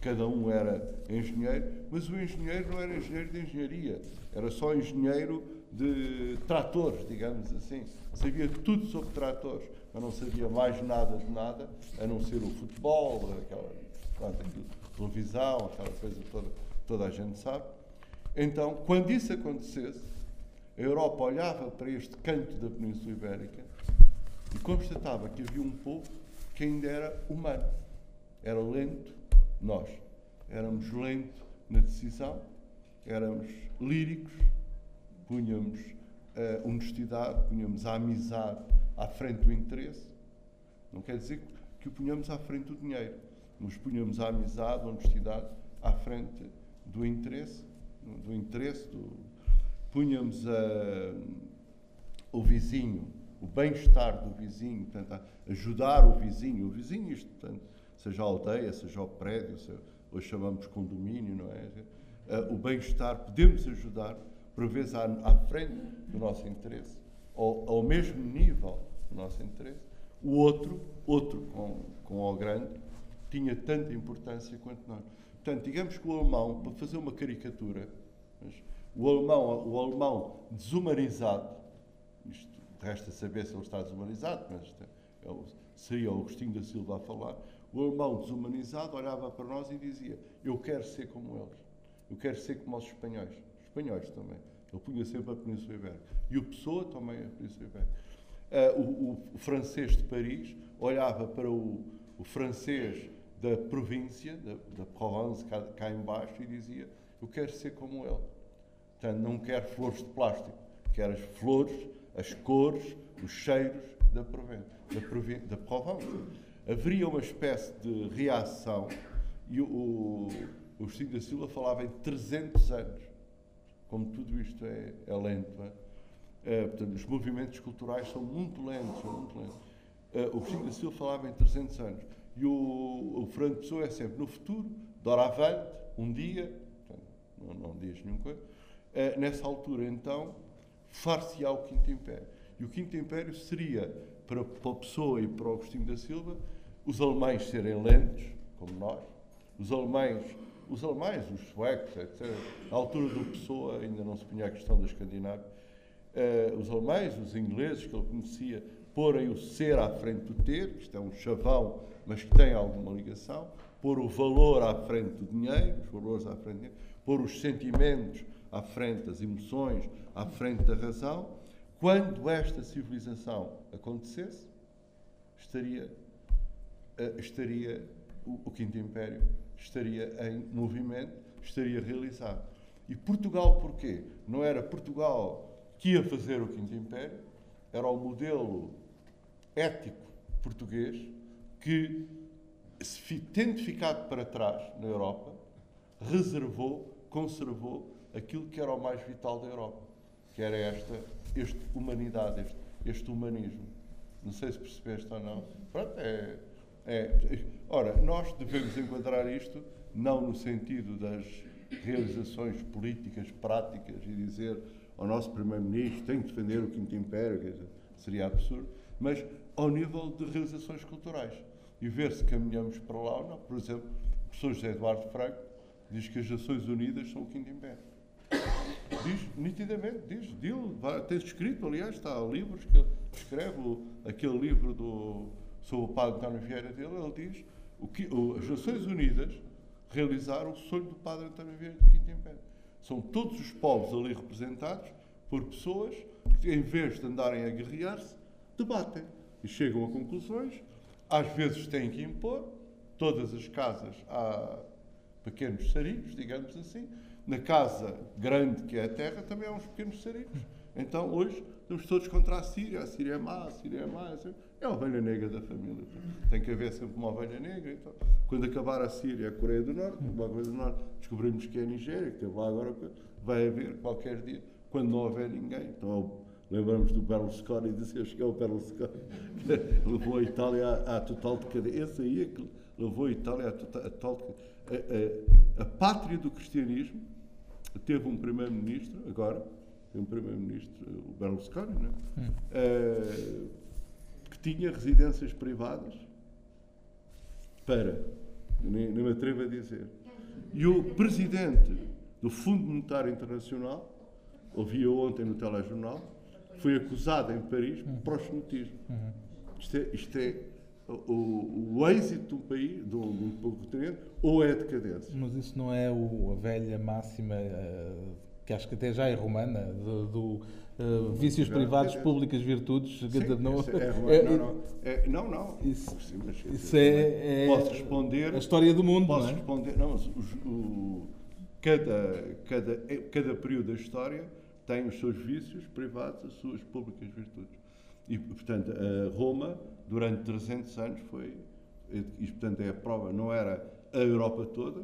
Cada um era engenheiro, mas o engenheiro não era engenheiro de engenharia, era só engenheiro de tratores, digamos assim. Sabia tudo sobre tratores, mas não sabia mais nada de nada, a não ser o futebol, aquela pronto, televisão, aquela coisa toda, toda a gente sabe. Então, quando isso acontecesse, a Europa olhava para este canto da Península Ibérica e constatava que havia um povo que ainda era humano. Era lento, nós. Éramos lento na decisão, éramos líricos, punhamos a honestidade, punhamos a amizade à frente do interesse. Não quer dizer que o punhamos à frente do dinheiro, mas punhamos a amizade, a honestidade à frente do interesse, do interesse, do... punhamos a, o vizinho, o bem-estar do vizinho, portanto, ajudar o vizinho, o vizinho, isto, portanto, seja a aldeia, seja o prédio, seja, hoje chamamos condomínio, não é? O bem-estar, podemos ajudar por vezes à, à frente do nosso interesse, ou ao mesmo nível do nosso interesse, o outro, outro com, com O grande, tinha tanta importância quanto nós. Portanto, digamos que o alemão, para fazer uma caricatura, o alemão, o alemão desumanizado, isto resta saber se ele está desumanizado, mas é, é, seria o Agostinho da Silva a falar, o alemão desumanizado olhava para nós e dizia: Eu quero ser como eles, eu quero ser como os espanhóis espanhóis também. Ele punha sempre a Península Ibérica. E o Pessoa também a Península Ibérica. Uh, o, o, francês de Paris olhava para o, o francês da província, da, da Provence, cá, cá embaixo, e dizia: Eu quero ser como ele. Portanto, não quero flores de plástico. Quero as flores, as cores, os cheiros da Provence. Da, Provence. Haveria uma espécie de reação e o, o, o da Silva falava em 300 anos. Como tudo isto é, é lento. É? É, portanto, os movimentos culturais são muito lentos. São muito lentos. É, o Silva falava em 300 anos. E o, o Fernando Pessoa é sempre no futuro, doravante, um dia, portanto, não, não diz nenhuma coisa. É, nessa altura, então, far-se-á o Quinto Império. E o Quinto Império seria, para, para a Pessoa e para o Agostinho da Silva, os alemães serem lentos, como nós, os alemães, os alemães, os suecos, etc. Na altura do Pessoa ainda não se punha a questão da Escandinávia. Uh, os alemães, os ingleses que ele conhecia, porem o ser à frente do ter, isto é um chavão, mas que tem alguma ligação, pôr o valor à frente do dinheiro, os valores à frente do dinheiro, pôr os sentimentos à frente das emoções, à frente da razão. Quando esta civilização acontecesse, estaria, uh, estaria o, o Quinto Império estaria em movimento, estaria realizado. E Portugal, porquê? Não era Portugal que ia fazer o Quinto Império, era o modelo ético português que, tendo ficado para trás na Europa, reservou, conservou aquilo que era o mais vital da Europa, que era esta, esta humanidade, este, este humanismo. Não sei se percebeste ou não. Pronto, é, é, ora, nós devemos enquadrar isto não no sentido das realizações políticas práticas e dizer ao nosso Primeiro-Ministro tem que defender o Quinto Império, seria absurdo, mas ao nível de realizações culturais e ver se caminhamos para lá ou não. Por exemplo, o professor José Eduardo Franco diz que as Nações Unidas são o Quinto Império. Diz nitidamente, diz, dilo, tem escrito, aliás, está livros que escreve, aquele livro do sobre o padre António Vieira dele, ele diz o que o, as Nações Unidas realizaram o sonho do padre António Vieira do Quinto Império. São todos os povos ali representados por pessoas que, em vez de andarem a guerrear-se, debatem e chegam a conclusões. Às vezes têm que impor. Todas as casas há pequenos sarilhos, digamos assim. Na casa grande que é a terra também há uns pequenos sarilhos. Então hoje estamos todos contra a Síria. A Síria é má, a Síria é má. Assim. É a ovelha negra da família. Tem que haver sempre uma ovelha negra. Então, quando acabar a Síria, a Coreia do Norte, a Coreia do Norte, descobrimos que é a Nigéria, que teve lá agora, vai haver qualquer dia, quando não houver ninguém. Então, lembramos do Berlusconi e dizemos que é o Berlusconi que levou a Itália à, à total decadência. Esse aí é que levou a Itália à total, decadência. A, a, a pátria do cristianismo teve um primeiro-ministro, agora, tem um primeiro-ministro, o Berlusconi, né? Hum. Uh, tinha residências privadas para, nem, nem me atrevo a dizer. E o presidente do Fundo Monetário Internacional, ouvi ontem no telejornal, foi acusado em Paris por proselitismo. Uhum. Isto é, isto é o, o, êxito de um país, de um, de um continente, ou é decadência. Mas isso não é o, a velha máxima, uh, que acho que até já é romana, do, do Uh, vícios privados, públicas virtudes. Sim, não, é, é, não, não, é, não, não. Isso, Sim, mas, isso é, é, posso responder. A história do mundo. Posso não é? responder. Não, os, o, cada, cada, cada período da história tem os seus vícios privados, as suas públicas virtudes. E, portanto, Roma, durante 300 anos, foi. E, portanto, é a prova, não era a Europa toda,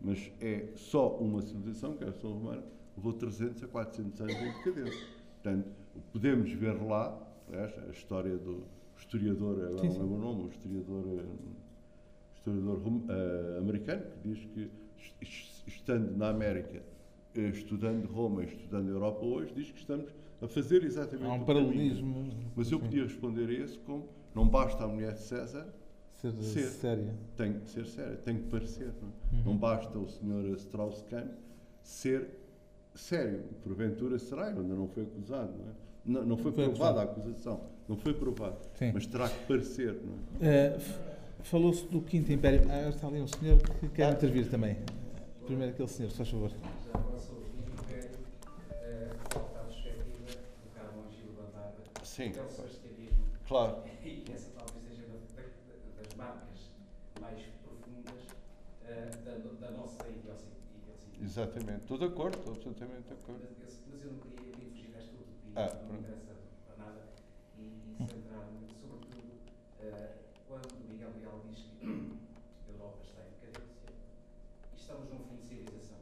mas é só uma civilização, que é a São Romana, levou 300 a 400 anos em decadência. Portanto, podemos ver lá a história do historiador, agora não lembro o nome, o historiador, eh, historiador uh, americano, que diz que, estando na América, eh, estudando Roma e estudando Europa hoje, diz que estamos a fazer exatamente Há um paralelismo. Mas eu podia responder a esse como não basta a mulher de César ser, ser séria. Tem que ser séria, tem que parecer. Não, é? uhum. não basta o senhor Strauss-Kahn ser sério, porventura será, ainda não foi acusado, não é? Não, não foi, provada a acusação, não foi provado, Sim. mas terá que parecer, não é? Uh, Falou-se do Quinto Império. Ah, está ali um senhor que quer intervir também. Primeiro aquele senhor, se faz favor. Sim. É. Claro. E essa talvez seja das marcas mais profundas uh, da, da nossa idiosincrasia Exatamente. Estou de acordo, estou absolutamente de acordo. Mas, eu não queria, fugir desta utopia, Ah, não me interessa para nada, e, e centrar-me, sobretudo, eh, quando Miguel Real diz que a Europa está em decadência e estamos num fim de civilização.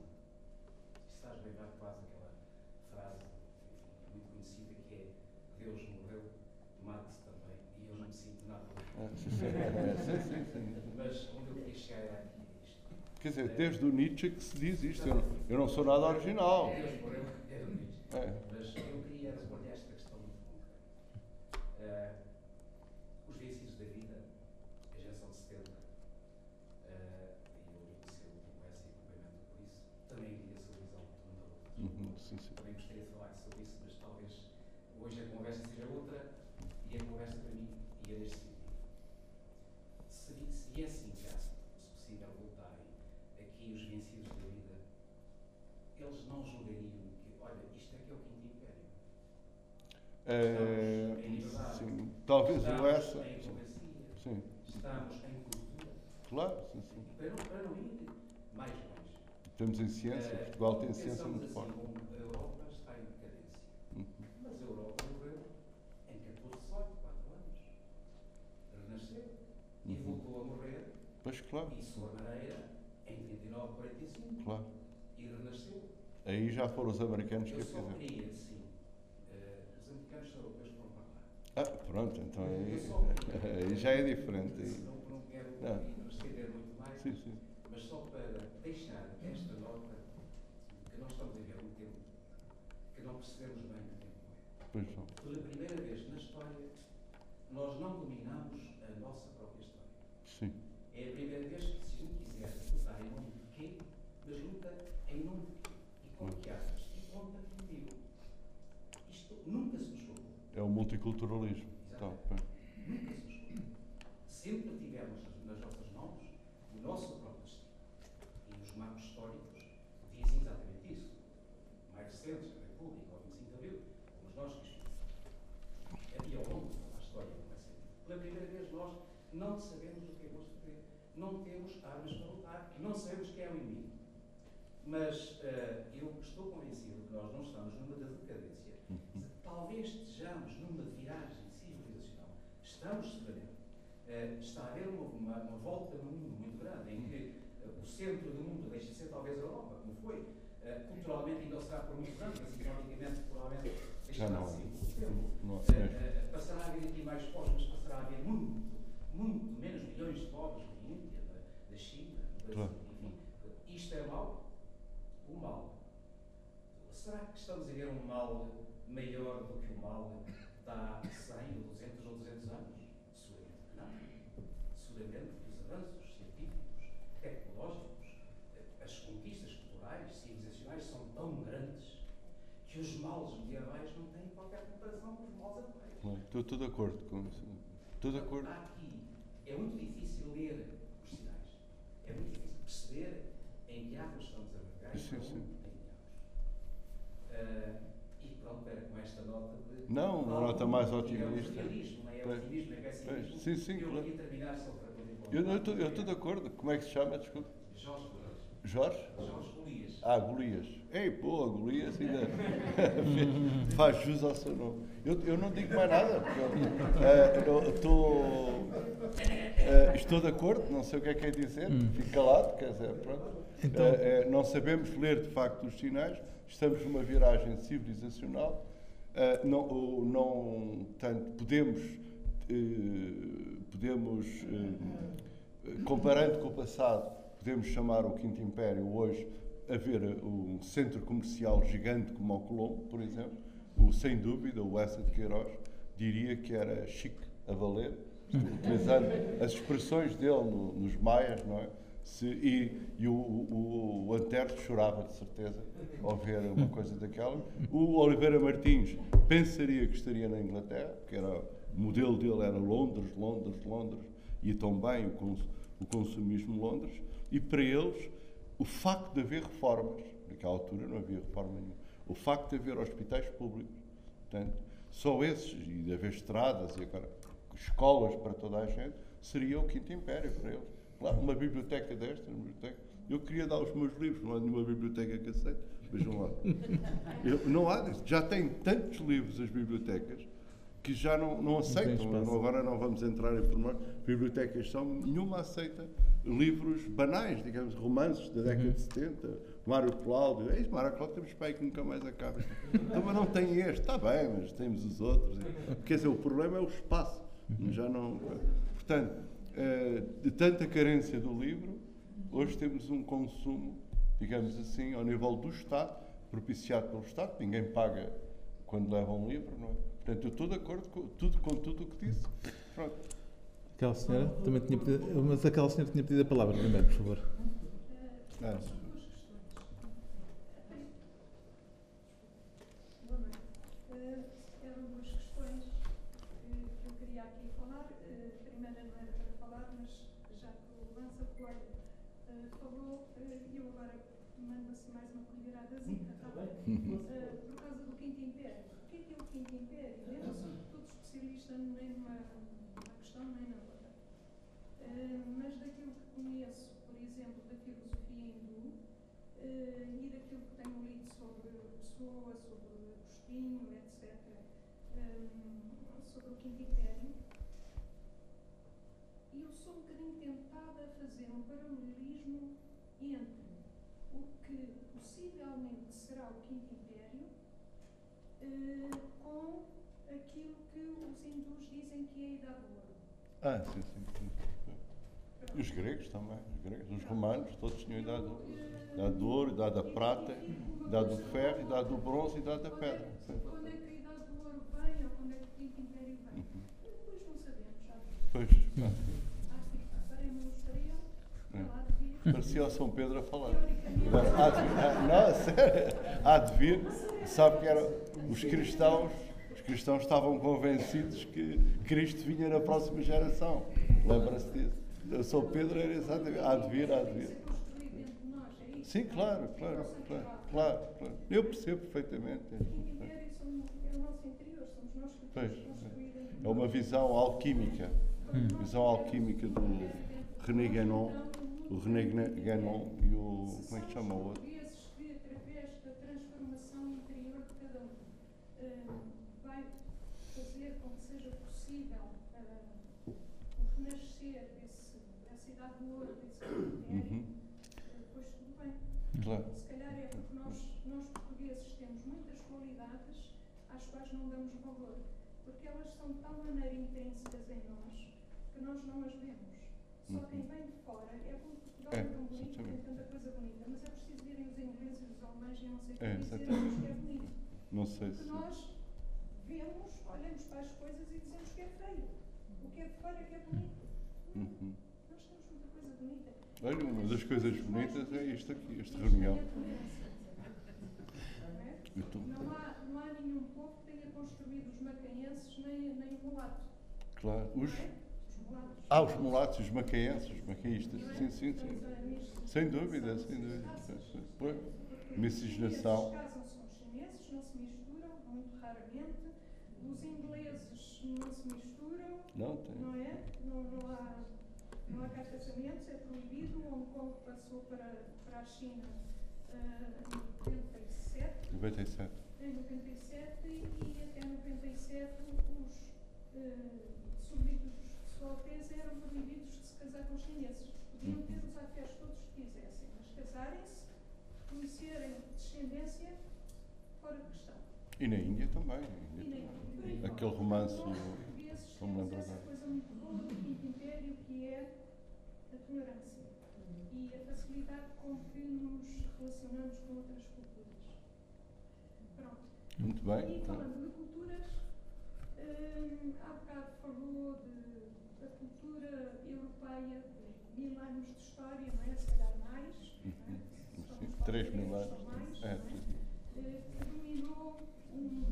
Isto faz lembrar quase aquela frase enfim, muito conhecida que é Deus morreu, mate também, e eu não me sinto nada. Ah, sim, sim. É, sim, sim, sim. Mas onde eu queria chegar era aqui, é isto. Quer dizer, desde o Nietzsche que se diz isto. Eu não, eu não sou nada original. Deus morreu, era o Nietzsche. É. Mas eu queria responder esta questão muito. Eh, os vencidos da vida, a geração de 70, eh, e eu iniciei o conversa e cumprimento por isso, também iria essa visão de mundo da Uhum, sim, sim. Também gostaria de falar sobre isso, mas talvez hoje a conversa seja outra e a conversa para mim ia neste sentido. Se, se é assim já, se possível, voltarem aqui os vencidos da vida, eles não julgariam que, olha, isto é que é o quinto império. É, sim. Talvez Estamos essa. em Sim. sim. Estamos em cultura. Claro, sim, sim. E para para não ir mais longe. Estamos em ciência. eh, Portugal tem ciência muito assim forte. como a Europa está em decadência. Uhum. Mas a Europa morreu em 14, 18, 4 anos. Renasceu. E Uhum. voltou a morrer, Pois claro, e sua maneira, em 39, 45. claro. E renasceu. Aí já foram os americanos que Eu a só fizeram. queria, sim. eh, os americanos são europeus que vão para lá. Ah, pronto, então aí, só queria. aí já é diferente. Aí. Não, não quero Não. não. estender muito mais. Sim, sim. Mas só para deixar esta nota que nós estamos a viver um tempo que não percebemos bem que tempo é. Pois não. Pela primeira vez na história, nós não dominamos a nossa própria história. Sim. É a primeira vez que, se a gente quiser lutar em nome de quê, mas luta em nome de quê? E com que armas? E conta comigo. Isto nunca se nos falou. É o multiculturalismo. Então. Sempre tivemos nas nossas mãos o nosso próprio destino. E os marcos históricos dizem exatamente isso. Mais recentes, a República, o 25 de Abril, como nós que escrevemos. E ao longo de toda a história vai ser. Pela primeira vez nós não sabemos o que é vamos fazer. Não temos armas para lutar. Não sabemos quem é o inimigo. Mas eh, eu estou convencido que nós não estamos numa da decadência. Talvez estejamos numa viragem civilizacional. Estamos seguramente. Eh, está a haver uma, uma, uma volta no mundo muito grande, em que eh, o centro do mundo deixa de ser talvez a Europa, como foi. Eh, culturalmente ainda será por muitos anos, mas economicamente provavelmente deixará de ser o tempo. Não, Eh, passará a haver aqui mais pobres, mas passará a haver muito, muito menos milhões de pobres na Índia, da, da China, do Brasil, Claro. enfim. Isto é mau? O mal. Será que estamos a ver um mal maior do que o mal de há 100 ou 200 ou 200 anos? Seguramente que não. Seguramente que os avanços científicos, tecnológicos, as conquistas culturais, civilizacionais são tão grandes que os males medievais não têm qualquer comparação com os males atuais. Não, Estou, estou de acordo com isso. Estou de acordo. Há aqui, é muito difícil ler os sinais. É muito difícil perceber em que árvores estamos a navegar e Sim, para onde pronto, era com esta nota de. Não, uma nota mais otimista. realismo, não é Pois. otimismo, é Pois, pessimismo. sim, sim, eu claro. queria terminar só para Eu estou, de acordo. Como é que se chama? Desculpe. Jorge Golias. Jorge? Jorge Golias. Ah, Golias. Ei, pô, Golias ainda faz jus ao seu nome. Eu, eu não digo mais nada. porque eu, eh, eu estou, eh, estou de acordo, não sei o que é que é dizer, fico calado, quer dizer, pronto. Então- eh, não sabemos ler de facto os sinais, estamos numa viragem civilizacional, eh, não, não tanto, podemos, eh, podemos eh, comparando com o passado, podemos chamar o Quinto Império hoje a ver um centro comercial gigante como o Colombo, por exemplo, o, sem dúvida, o Essa de Queiroz, diria que era chique a valer, utilizando as expressões dele no- nos maias, não é? Se- e e o, o, o Antero chorava de certeza ao ver uma coisa daquela. O Oliveira Martins pensaria que estaria na Inglaterra, que era, o modelo dele era Londres, Londres, Londres, e tão bem o, cons, o consumismo Londres, e para eles o facto de haver reformas, naquela altura não havia reforma nenhuma, o facto de haver hospitais públicos, portanto, só esses, e de haver estradas e agora escolas para toda a gente, seria o quinto império para eles. Claro, uma biblioteca desta, uma biblioteca, Eu queria dar os meus livros, não há nenhuma biblioteca que aceite. Vejam lá. Eu, não há, já tem tantos livros as bibliotecas que já não, não aceitam. espaço. agora não vamos entrar em pormenor. Bibliotecas são, nenhuma aceita livros banais, digamos, romances da década de 70, Mário Cláudio. É isso, Mário Cláudio temos pai que nunca mais acaba. Então, mas não tem este, está bem, mas temos os outros. Quer dizer, o problema é o espaço. Já não. Portanto, de tanta carência do livro, hoje temos um consumo, digamos assim, ao nível do Estado, propiciado pelo Estado, ninguém paga quando leva um livro, não é? Portanto, eu estou de acordo com tudo, com tudo o que disse. Pronto. Aquela senhora também tinha pedido, mas aquela senhora tinha pedido a palavra primeiro, por favor. Ah, Boa noite. Eh, eram duas questões eh, que eu queria aqui falar. Eh, a primeira não era para falar, mas já que o Lança Coelho eh, falou, eh, eu agora mando assim mais tá bem? Por causa do Quinto Império. O que é que é o Quinto Império? Eu não sou todo especialista nem numa, numa questão nem na outra. Eh, mas daquilo que conheço, por exemplo, da filosofia hindu eh, e daquilo que tenho lido sobre Pessoa, sobre Agostinho, etc., eh, sobre o Quinto Império, eu sou um bocadinho tentada a fazer um paralelismo entre o que possivelmente será o Quinto Império eh, com aquilo que os hindus dizem que é a Idade do Ouro. ah sim, sim, sim. E os gregos também, os gregos, os romanos, todos tinham idade do, idade do ouro, idade da prata, idade do ferro, idade do bronze e idade da é, pedra. Quando é que a Idade do Ouro vem ou quando é que o Quinto Império vem? Uhum. Depois não sabemos, já. Pois, ah, Acho que faremos um estrela, É. lá de vir. Parecia o São Pedro a falar. Há de, não, a sério, há de vir, sabe que era, os cristãos, os cristãos estavam convencidos que Cristo vinha na próxima geração. Lembra-se disso? O São Pedro era exatamente, há de vir, há de vir. é? Sim, claro, claro, claro, claro, claro. Eu percebo perfeitamente. É o nosso interior, somos nós que Pois, É uma visão alquímica, visão alquímica do René Guénon, o René Guénon e o, como é que chama o outro? portugueses que, através da transformação interior de cada vai fazer com que seja possível o renascer desse, dessa idade do ouro, desse império, Uhum, depois tudo bem. claro. Se calhar é porque nós, nós portugueses temos muitas qualidades às quais não damos valor, porque elas são de tal maneira intrínsecas em nós que nós não as vemos. Só quem vem de fora é Portugal É, é tão bonito, tem tanta coisa bonita, mas é preciso verem os ingleses e os alemães e não sei o que É, dizer que é bonito. Não sei Porque se. nós vemos, olhamos para as coisas e dizemos que é feio. O que é de fora é que é bonito. Uhum. nós temos muita coisa bonita. Olha, uma das coisas bonitas é isto aqui, esta reunião. Eu tô- Não há, não há nenhum povo que tenha construído os macaenses nem, nem o mulato. Claro. Os, é? Ah, os mulatos, os macaenses, os macaístas. Sim, sim, sim. Sem dúvida, sem dúvida. Pois, miscigenação. Os portugueses casam-se com os chineses, não se misturam, muito raramente. Os ingleses não se misturam, Não, tem. não é? Não, não há, não há casamentos, é proibido. Hong Kong passou para, para a China ah, em 97. 97. Em 97 e até 97 os eh, súbditos Alteza eram proibidos de se casar com os chineses. Podiam ter os afés todos que quisessem, mas casarem-se, conhecerem descendência, fora de questão. E na Índia também. na Índia também. Aquele romance. Nós, portugueses, temos essa coisa muito boa do Quinto Império, que é a tolerância e a facilidade com que nos relacionamos com outras culturas. Pronto. Muito E bem. falando de culturas, hum, há bocado falou de, da cultura europeia de mil anos de história, não é? Se calhar mais. é? 3 mil anos. mais, É, três Eh, que dominou um.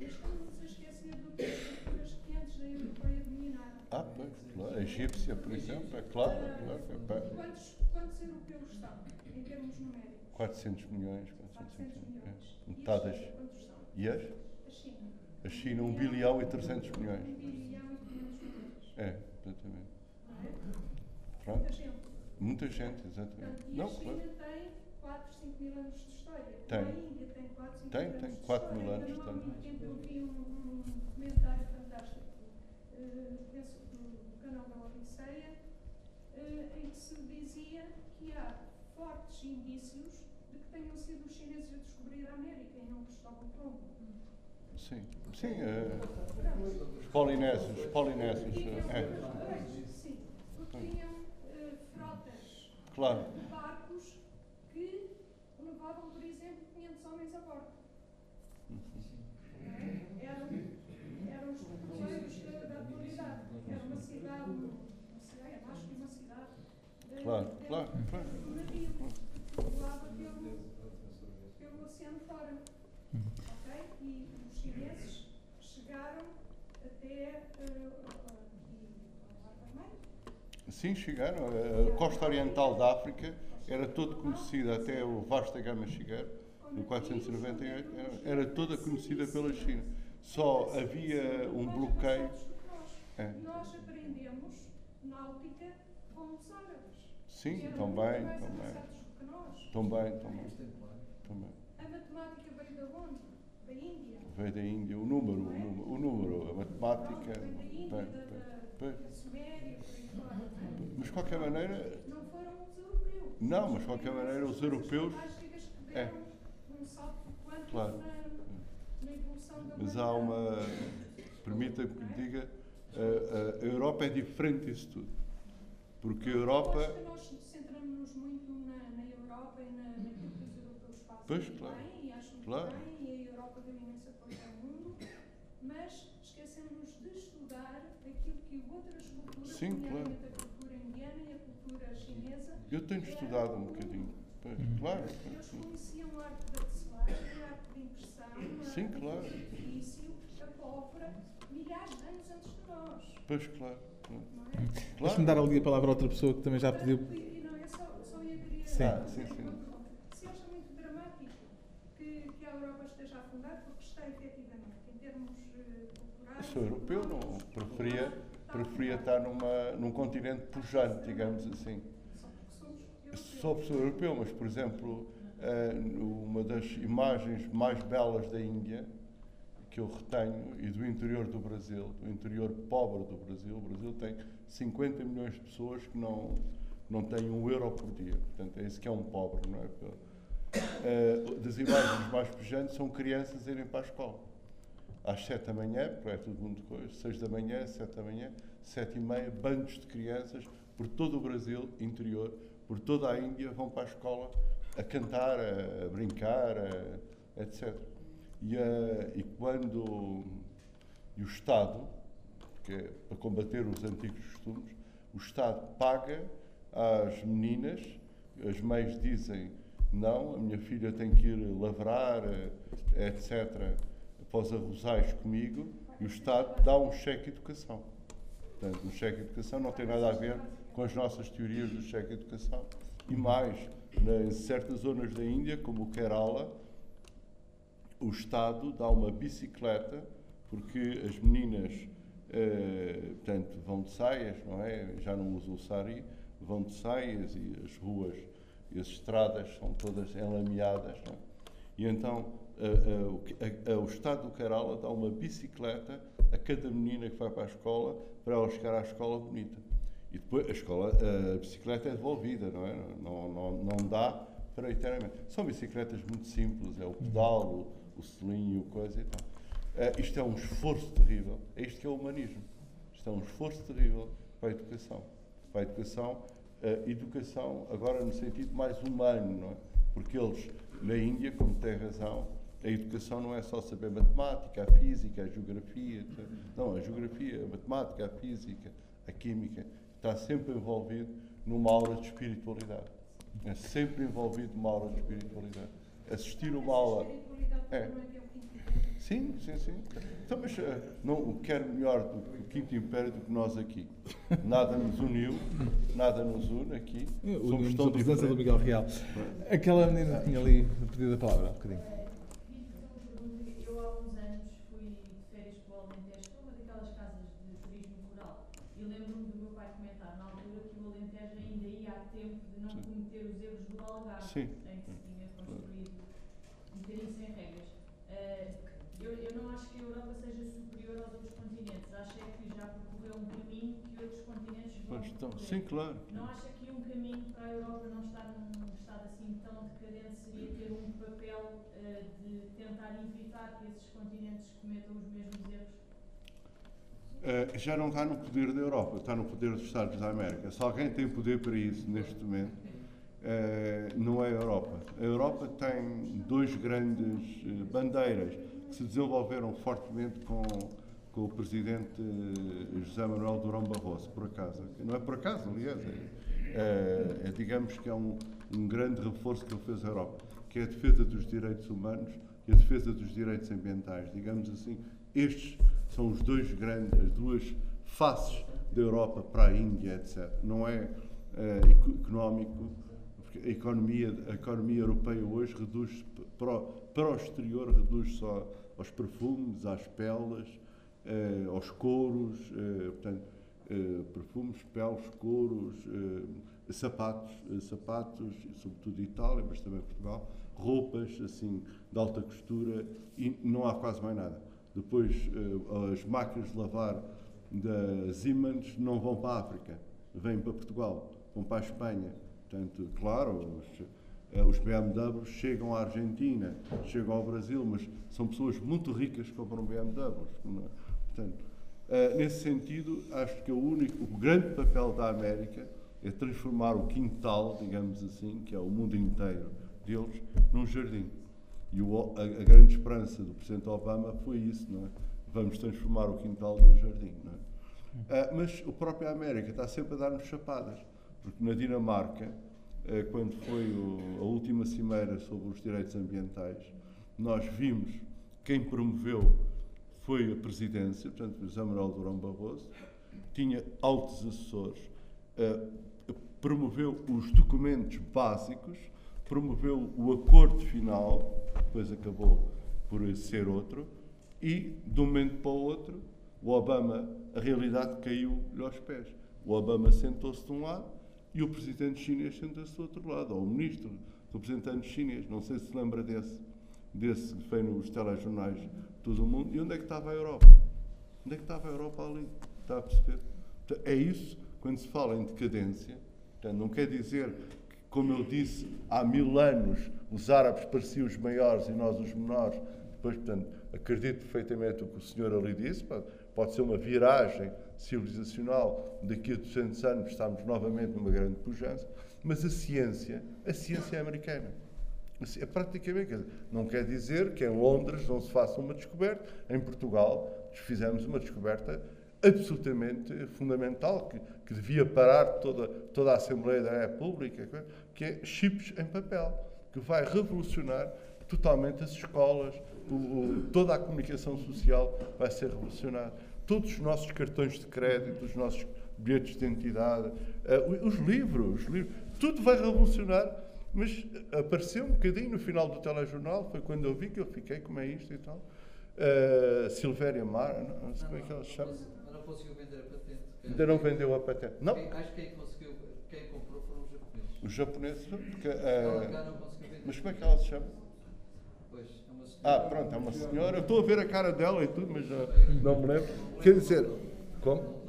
Estamos a esquecer de outras culturas que antes da europeia dominaram. Ah, pois, claro. A egípcia, por exemplo, é claro, claro. é pá, Quantos, quantos europeus estão, em termos numéricos? 400 milhões, 400 400 milhões. É. E Metade? E as? A China. A China, 1 bilhão e 300 Um milhões. bilhão e 500 milhões. É, exatamente. Não é? Pronto. Muita gente. Muita gente, exatamente. Portanto, e Não, a China claro. tem 4, 5 mil anos de história. Tem. A Índia tem 4, 5 Tem, mil anos tem, de 4 mil história. anos, Ainda há muito tempo eu vi um, um documentário fantástico, eh, penso do canal da Odisseia, eh, em que se dizia que há fortes indícios de que tenham sido os chineses a descobrir a América e não Cristóvão Colombo. Sim, sim. eh, os polinésios, os polinésios. É, sim, porque tinham eh, frotas claro. de barcos que levavam, por exemplo, 500 homens a bordo. É? Eram, eram os cruzeiros da, da atualidade. Era uma cidade, uma cidade, acho que uma cidade. de- Claro, de- claro, claro. do navio, povoada pelo, pelo oceano fora. Ok? E chineses chegaram até eh, Mar Vermelho. Sim, chegaram. A costa oriental da África era toda conhecida, até o Vasta Gama chegar, no 498, era, toda conhecida pela China. Só havia um bloqueio. É. Nós aprendemos náutica com os árabes. Sim, também, também. Também, também. também. A matemática veio de onde? Veio da Índia, o número, o número, o número a matemática. Veio da Índia, não é? Mas de qualquer maneira, Não foram os europeus. Não, mas de qualquer maneira, os europeus- É. Claro. mas há uma. Permita que lhe diga, a, a Europa é diferente disso tudo. Porque a Europa. Eu acho que nós centramos-nos muito na, Europa e na, naquilo que os europeus fazem Pois, claro. bem e muito Claro. bem e a Europa deu imensa coisa ao mundo, mas esquecemos de estudar aquilo que outras culturas, Sim, claro. a cultura indiana e a cultura chinesa, Eu tenho estudado um o bocadinho. Pois, claro. Eles conheciam a arte da tecelagem, a arte de impressão, a Sim, arte claro. do edifício, a pólvora, milhares de anos antes de nós. Pois, claro. é? Deixa-me Claro. dar ali a palavra a outra pessoa que também já pediu. E não é só, só ia querer Sim. Ah, fazer sim, sim. uma pergunta. Se acha muito dramático que, que a Europa esteja a afundar, porque está efetivamente, em termos eh, culturais. Sou europeu, não preferia, preferia estar numa, num continente pujante, digamos assim. Por ser europeu, mas, por exemplo, eh, uma das imagens mais belas da Índia, que eu retenho, e do interior do Brasil, do interior pobre do Brasil, o Brasil tem 50 milhões de pessoas que não, não têm um euro por dia. Portanto, é isso que é um pobre, não é? Eh, das imagens mais pujantes são crianças irem para a escola. Às sete da manhã, porque é tudo muito coisa, seis da manhã, sete da manhã, sete e meia, bandos de crianças por todo o Brasil interior, por toda a Índia, vão para a escola a cantar, a, a brincar, a- etc. E, a- e quando e o Estado, que é para combater os antigos costumes, o Estado paga às meninas, as mães dizem não, a minha filha tem que ir lavrar, eh, etc., para os arrozais comigo, e o Estado dá um cheque de educação. Portanto, o cheque de educação não tem nada a ver com as nossas teorias do cheque de educação. E mais, em certas zonas da Índia, como o Kerala, o Estado dá uma bicicleta porque as meninas eh, portanto, vão de saias, não é? Já não usam o sari, vão de saias e as ruas as estradas são todas enlameadas, não é? E então que- a- a- o Estado do Kerala dá uma bicicleta a cada menina que vai para a escola para ela chegar à escola bonita. E depois a escola, a bicicleta é devolvida, não é? Não, não, não dá para eternamente. São bicicletas muito simples, é o pedal, o, o selinho, coisa e tal. Eh, isto é um esforço terrível. É isto que é o humanismo. Isto é um esforço terrível para a educação. Para a educação, eh, educação agora no sentido mais humano, não é? Porque eles, na Índia, como tem razão, a educação não é só saber matemática, a física, a geografia. etc. Não, a geografia, a matemática, a física, a química, está sempre envolvido numa aula de espiritualidade. É sempre envolvido numa aula de espiritualidade. Assistir uma aula. É. é. Sim, sim, sim. Então, mas eh, não quero melhor do que o Quinto Império do que nós aqui. Nada nos uniu, nada nos une aqui. Unimos tão a presença do. Miguel Real. Aquela menina tinha ali pedido a palavra há um bocadinho. Queria fazer uma pergunta. Eu há uns anos fui de férias para o Alentejo, para uma daquelas casas de turismo rural. E lembro-me do meu pai comentar na altura que o Alentejo ainda ia tempo de não cometer os erros do Algarve, Sim. em que se tinha construído um bocadinho sem regras. Eh, eu, eu não acho que a Europa seja superior aos outros continentes. Acho é que já percorreu um caminho que outros continentes vão Mas então, sim, claro. Não acha que um caminho para a Europa não estar num estado assim tão decadente seria ter um papel eh, de tentar evitar que esses continentes cometam os mesmos erros? Uh, já não está no poder da Europa, está no poder dos Estados da América. Se alguém tem poder para isso neste momento, uh, não é a Europa. A Europa tem dois grandes uh, bandeiras que se desenvolveram fortemente com, com o presidente José Manuel Durão Barroso, por acaso. Não é por acaso, aliás, é, é digamos que é um, um grande reforço que ele fez à Europa, que é a defesa dos direitos humanos e a defesa dos direitos ambientais. Digamos assim, estes são os dois grandes, as duas faces da Europa para a Índia, etc. Não é uh, económico, porque a economia, a economia europeia hoje reduz para o, para o exterior, reduz só aos perfumes, às peles, uh, aos couros, uh, portanto, perfumes, peles, couros, sapatos, sapatos, sobretudo Itália, mas também Portugal, roupas assim de alta costura e não há quase mais nada. Depois, uh, as máquinas de lavar da Siemens não vão para a África, vêm para Portugal, vão para a Espanha. Portanto, claro, os, os BMW chegam à Argentina, chegam ao Brasil, mas são pessoas muito ricas que compram BMWs. Portanto, uh, nesse sentido, acho que o único, o grande papel da América é transformar o quintal, digamos assim, que é o mundo inteiro deles, num jardim. E o, a, a, grande esperança do Presidente Obama foi isso, não é? Vamos transformar o quintal num jardim, não é? Uh, mas o próprio América está sempre a dar-nos chapadas, porque na Dinamarca, quando foi o, a última cimeira sobre os direitos ambientais, nós vimos quem promoveu foi a presidência, portanto, José Manuel Durão Barroso, tinha altos assessores, uh, promoveu os documentos básicos, promoveu o acordo final, depois acabou por ser outro, e de um momento para o outro, o Obama, a realidade caiu-lhe aos pés. O Obama sentou-se de um lado e o presidente chinês sentou-se do outro lado, ou o ministro representante chinês. Não sei se se lembra desse, desse que foi nos telejornais de todo o mundo. E onde é que estava a Europa? Onde é que estava a Europa ali? Está a perceber? É isso, quando se fala em decadência, não quer dizer que, como eu disse, há mil anos os árabes pareciam os maiores e nós os menores. Depois, portanto, acredito perfeitamente o que o senhor ali disse. Pode ser uma viragem civilizacional. Daqui a 200 anos estamos novamente numa grande pujança. Mas a ciência, a ciência é americana. É praticamente, não quer dizer que em Londres não se faça uma descoberta. Em Portugal fizemos uma descoberta absolutamente fundamental, que, que devia parar toda, toda a Assembleia da República, que é chips em papel que vai revolucionar totalmente as escolas, o, o, toda a comunicação social vai ser revolucionada. Todos os nossos cartões de crédito, os nossos bilhetes de identidade, uh, os livros, os livros, tudo vai revolucionar. Mas apareceu um bocadinho no final do telejornal, foi quando eu vi que eu fiquei, como é isto e tal. Uh, Silvéria Mar, não, não sei como é que ela se chama. Não conseguiu vender a patente. Ainda não vendeu a patente. Não. Quem, acho que quem conseguiu, quem comprou foram os japoneses. Os japoneses, porque, uh, não conseguiu vender. mas como é que ela se chama? Pois, é uma senhora. Ah, pronto, é uma senhora. Eu estou a ver a cara dela e tudo, mas já não me lembro. Quer dizer, como?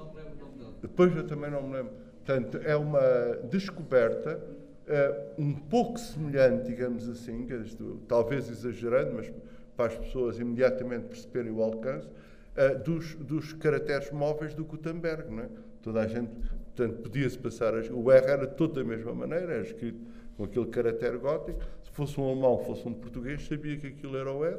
Depois eu também não me lembro. Portanto, é uma descoberta uh, um pouco semelhante, digamos assim, talvez exagerando, mas para as pessoas imediatamente perceberem o alcance, uh, dos, dos caracteres móveis do Gutenberg. Não é? Toda a gente, portanto, podia-se passar. O R era todo da mesma maneira, era escrito com aquele caractere gótico. Se fosse um alemão, fosse um português, sabia que aquilo era o R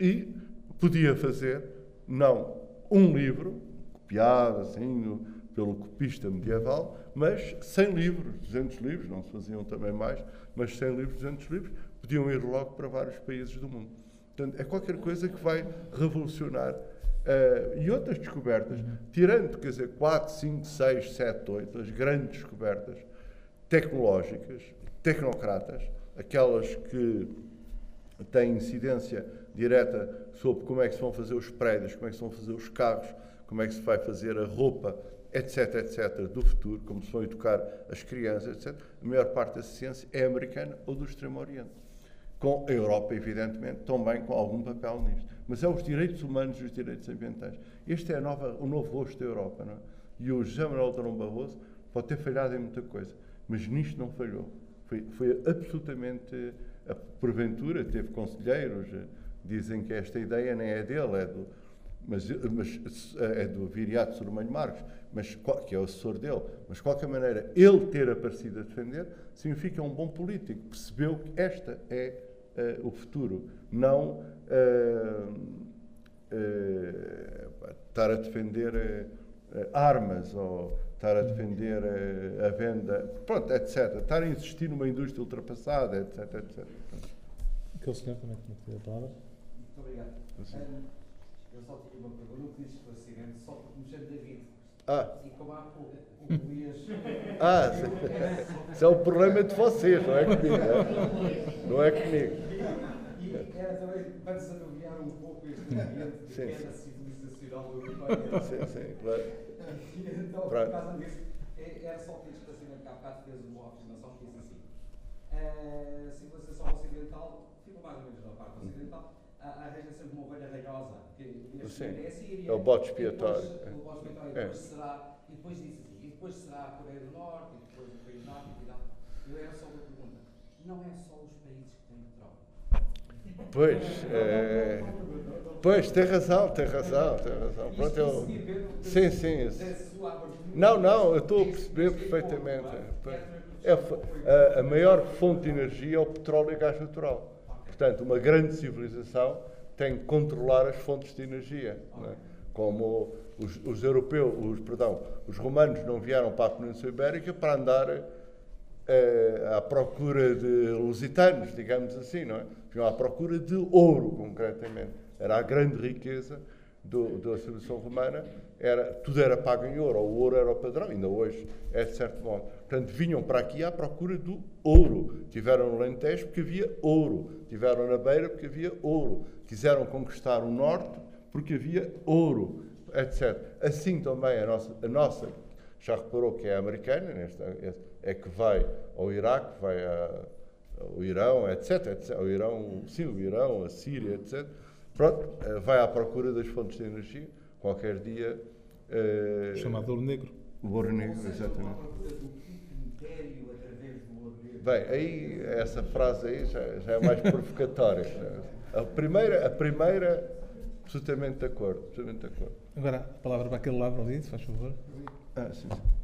e podia fazer, não um livro, copiado assim, pelo copista medieval, mas 100 livros, 200 livros, não se faziam também mais, mas 100 livros, 200 livros, podiam ir logo para vários países do mundo. Portanto, é qualquer coisa que vai revolucionar. Uh, e outras descobertas, tirando, quer dizer, 4, 5, 6, 7, 8, as grandes descobertas tecnológicas, tecnocratas, aquelas que têm incidência direta sobre como é que se vão fazer os prédios, como é que se vão fazer os carros, como é que se vai fazer a roupa, etc, etc, do futuro, como se vão educar as crianças, etc. A maior parte dessa ciência é americana ou do Extremo Oriente. Com a Europa, evidentemente, também com algum papel nisto. Mas é os direitos humanos e os direitos ambientais. Este é nova, o novo rosto da Europa. Não é? E o José Manuel Barroso pode ter falhado em muita coisa, mas nisto não falhou. Foi, foi absolutamente. Porventura, teve conselheiros, dizem que esta ideia nem é dele, é do, mas, mas é do Viriato Sormanho Marques, mas, que é o assessor dele. Mas, de qualquer maneira, ele ter aparecido a defender significa um bom político. Percebeu que esta é uh, o futuro, não uh, uh, estar a defender armas ou estar a defender a venda, pronto, etc. Estar a insistir numa indústria ultrapassada, etc. etc. Aquele senhor também tinha que ter a palavra. Muito obrigado. Eu só tinha uma pergunta, não quis esclarecimento, só porque me chamo David. Ah. E como há pouco o Luís. Ah, isso é o problema de vocês, não é comigo. Não é, comigo. E era também para desanuviar um pouco este ambiente de sim, queda civilizacional europeia. Sim, sim, claro. E então, por causa disso, era só ter esclarecimento que há bocado fez uma afirmação que diz assim: a civilização ocidental, ficou mais ou menos na parte ocidental arranja sempre uma ovelha ranhosa, que neste momento é a Síria. É o bote expiatório. Depois, o bote expiatório, e depois será, e depois diz assim, e depois será a Coreia do Norte, e depois o país nórdico e tal. Eu era só uma pergunta. Não é só os países que. Pois, é... pois, tem razão, tem razão, tem razão. Pronto, eu... Sim, sim. Não, não, eu estou a perceber perfeitamente. É, a, a maior fonte de energia é o petróleo e gás natural. Portanto, uma grande civilização tem que controlar as fontes de energia. É? Como os, os, europeus, os, perdão, os romanos não vieram para a Península Ibérica para andar eh, à procura de lusitanos, digamos assim, não é? Vinham à procura de ouro, concretamente. Era a grande riqueza do, da civilização romana, era, tudo era pago em ouro, o ouro era o padrão, ainda hoje é de certo modo. Portanto, vinham para aqui à procura do ouro. Tiveram no Lentejo porque havia ouro, tiveram na Beira porque havia ouro, quiseram conquistar o Norte porque havia ouro, etc. Assim também a nossa, a nossa já reparou que é americana, nesta, é que vai ao Iraque, vai a, ao Irão, etc, etc. O Irão, sim, o Irão, a Síria, etc Pronto, eh, vai à procura das fontes de energia, qualquer dia. Uh, Chamado ouro negro. O ouro negro, exatamente. Bem, aí essa frase aí já, já é mais provocatória. A primeira, a primeira, absolutamente de acordo, absolutamente de acordo. Agora, a palavra para aquele lado ali, se faz favor. Ah, sim. sim.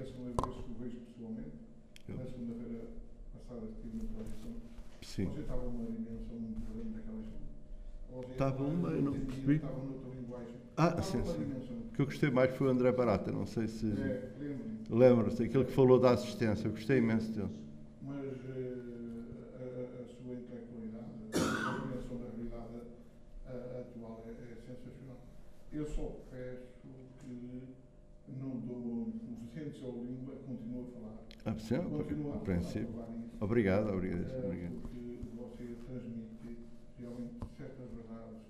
Essa é uma vez que o vejo pessoalmente, na segunda-feira passada estive na televisão. Sim. Você estava uma dimensão muito grande daquelas. Estava uma, eu não percebi. Estava noutra linguagem. Ah, sim, sim. O que eu gostei mais foi o André Barata, não sei se. É, lembro-me. Lembro-se, aquele que falou da assistência, eu gostei imenso dele. Mas uh, a, a, sua intelectualidade, a compreensão da realidade atual é, é, sensacional. Eu só peço que não dou suficiente ao língua, continuo a falar. Ah, sim, continuo a princípio. Obrigado, obrigado. obrigado. Porque você transmite realmente certas verdades,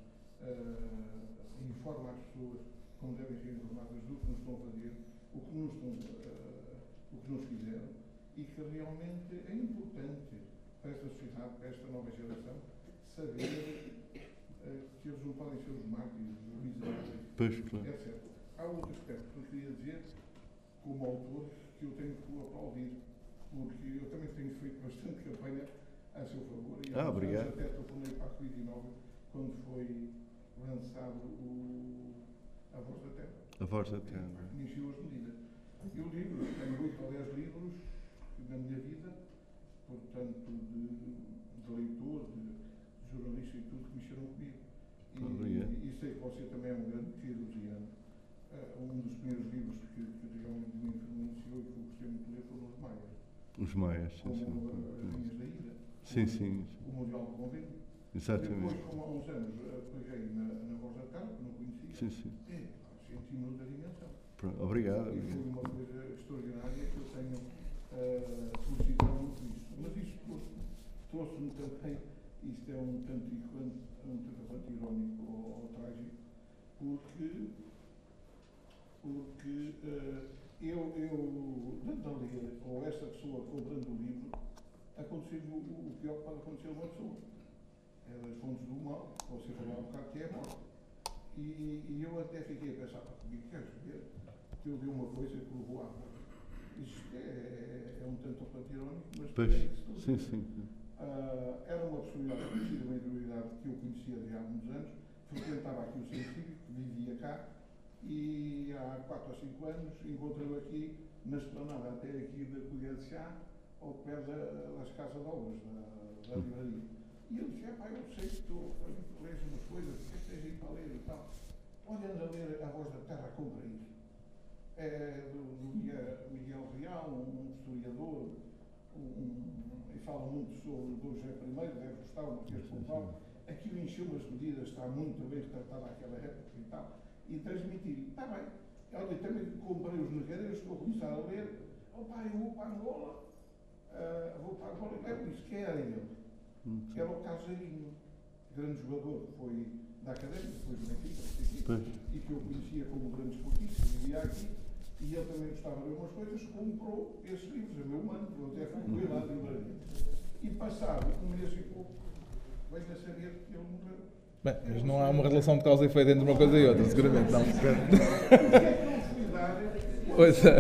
uh, informa as pessoas como devem ser informadas do que nos estão a fazer, o que nos, estão, uh, o que nos fizeram e que realmente é importante para esta sociedade, para esta nova geração, saber uh, que eles não podem ser os mártires, os miseráveis, pois, claro. etc. Há outro aspecto que eu queria dizer, como autor, que eu tenho que o aplaudir, porque eu também tenho feito bastante campanha a seu favor. E ah, obrigado. até telefonei para a Covid-19 quando foi lançado o, A Voz da Terra. A Voz da Terra. Iniciou as medidas. Eu livros, tenho 8 ou 10 livros na minha vida, portanto, de, de leitor, de, de jornalista e tudo, que mexeram comigo. E, Obrigado. e, sei que você também é um grande queirosiano. Uh, um dos primeiros livros que, que realmente me influenciou e que eu gostei muito de ler foram os Maias. Os Maias, sim, como sim. As Linhas da Ida. Sim, sim. O Mundial do Convênio. Exatamente. Depois, como há uns anos, peguei na, na Voz da Cara, que não conhecia. Sim, sim. E senti-me outra dimensão. Pronto, obrigado. E foi uma coisa extraordinária que eu tenho uh, felicitado muito isto. Mas isto trouxe-me trouxe também isto é um tanto e quanto, um tanto quanto irónico ou, ou trágico, porque, porque eh, eu, eu, dando a ler, ou esta pessoa comprando o livro, aconteceu o, o pior que pode acontecer a uma pessoa. É das fontes do mal, você falou um bocado que é a morte. E, e eu até fiquei a pensar, comigo queres ver que eu vi uma coisa que levou à morte. Isto é, é um tanto ou quanto irónico, mas Pois, é isso sim, sim. Ah, era uma personalidade conhecida na interioridade que eu conhecia de há muitos anos, frequentava aqui o centro cívico, vivia cá, e há 4 ou 5 anos encontrei-o aqui na esplanada até aqui da Colher de Chá, ao pé da- das casas de obras, da, da livraria. E ele disse, pá, eu sei que tu tu lês umas coisas, o que é aí para ler e tal. Olha, anda a ler A Voz da Terra contra isso. É do, do Miguel, Real, um historiador, um, e fala muito sobre Dom José I, deve gostar, o Marquês de Pombal. Aquilo encheu as medidas, está muito bem retratada aquela época e tal. E transmitir, está bem. Olha, também comprei os negreiros, estou a começar a ler. Pai, eu vou para Angola, ah, vou para Angola e levo isso. Quem era ele? Era o Caseirinho, grande jogador que foi da Académica, depois do Benfica, e que eu conhecia como grande esportista, vivia aqui, e ele também gostava de ler umas coisas, comprou esses livros, é meu mano, eu até fui com ele à livraria. E passado um mês e pouco, venho a saber que ele morreu. Bem, mas não há uma relação de causa e efeito entre uma coisa e outra, seguramente não. Que é que? Pois é.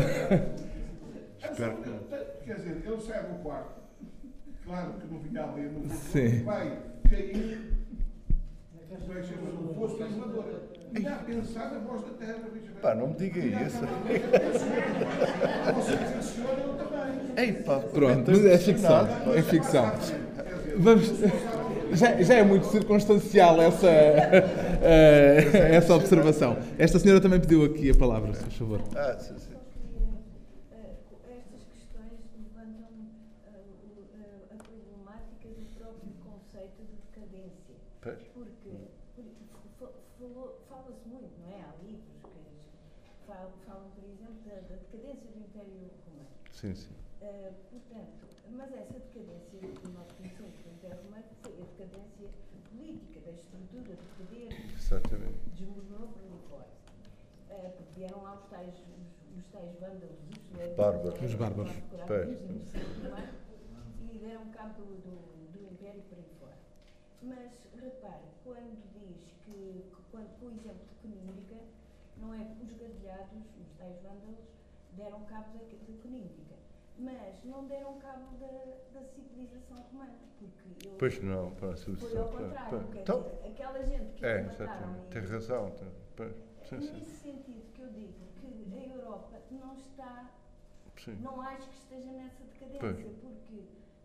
Espero que- Quer dizer, ele sai do quarto, claro que não vinha ali no Sim. vai cair, vai ser um posto elevador. E já pensar na voz da terra. Pá, não me diga isso. Você funciona, eu também. Ei, pá, Pronto, mas é ficção. É ficção. Vamos. Já, já é muito circunstancial essa, eh, essa observação. Esta senhora também pediu aqui a palavra, se faz favor. Ah, sim, sim. Estas questões levantam ah, o- ah, a problemática do próprio conceito de decadência. Pois. Porque por- fa- falou- fala-se muito, não é? Há livros que falam, falam, por exemplo, da, da decadência do Império Romano. Sim, sim. Ah, portanto, mas essa decadência que nós conhecemos do Império Romano foi a decadência política, da estrutura de poder Exatamente. desmoronou por ali fora. Eh, porque vieram lá os tais, os, os tais vândalos, é, Bárbaros. Os bárbaros. E deram cabo do, do, do Império por aí fora. Mas repare, quando diz que, que quando, com o exemplo de Conímbrica, não é que os gargalhados, os tais vândalos, deram cabo da, Conímbrica. Mas não deram cabo da, da civilização romana, porque Pois não, para a foi solução. ao contrário, Pois. quer Então, aquela gente que é, mataram exatamente. Tem razão. Tem, pois. Sim, sim. Nesse sentido que eu digo que a Europa não está, sim. não acho que esteja nessa decadência, porque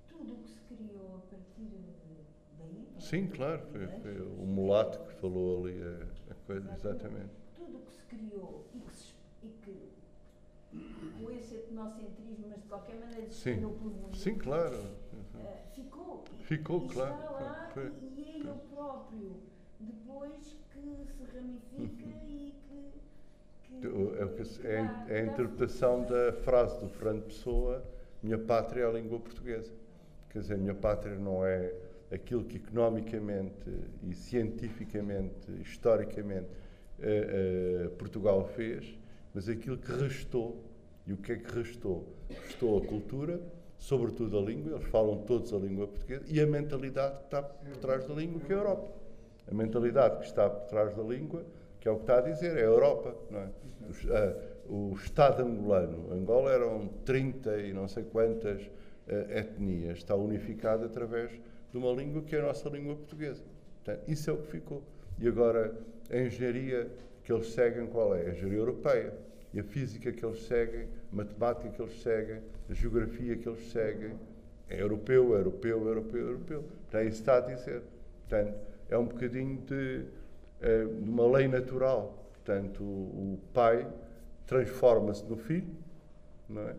tudo o que se criou a partir daí. é? Sim, claro. Foi, foi o mulato que falou ali a, a coisa, exatamente. Tudo o que se criou e que, se, e que com esse etnocentrismo, mas de qualquer maneira espalhou pelo mundo, Sim, claro. eh, ficou. Ficou, e claro. Está lá Foi- e, e é ele próprio depois que se ramifica e que. que É, é, a- é a interpretação da frase do Fernando Pessoa: Minha pátria é a língua portuguesa. Quer dizer, minha pátria não é aquilo que economicamente e cientificamente, historicamente, eh, eh, Portugal fez, mas aquilo que restou. E o que é que restou? Restou a cultura, sobretudo a língua, eles falam todos a língua portuguesa, e a mentalidade que está por trás da língua, que é a Europa. A mentalidade que está por trás da língua, que é o que está a dizer, é a Europa, não é? Os, ah, o Estado angolano, Angola eram 30 e não sei quantas ah, etnias, está unificado através de uma língua que é a nossa língua portuguesa. Portanto, isso é o que ficou. E agora, a engenharia que eles seguem, qual é? A engenharia europeia. E a física que eles seguem, a matemática que eles seguem, a geografia que eles seguem, é europeu, europeu, europeu, europeu. Portanto, é isso está a dizer. Portanto, é um bocadinho de, eh, de uma lei natural. Portanto, o, o pai transforma-se no filho, não é?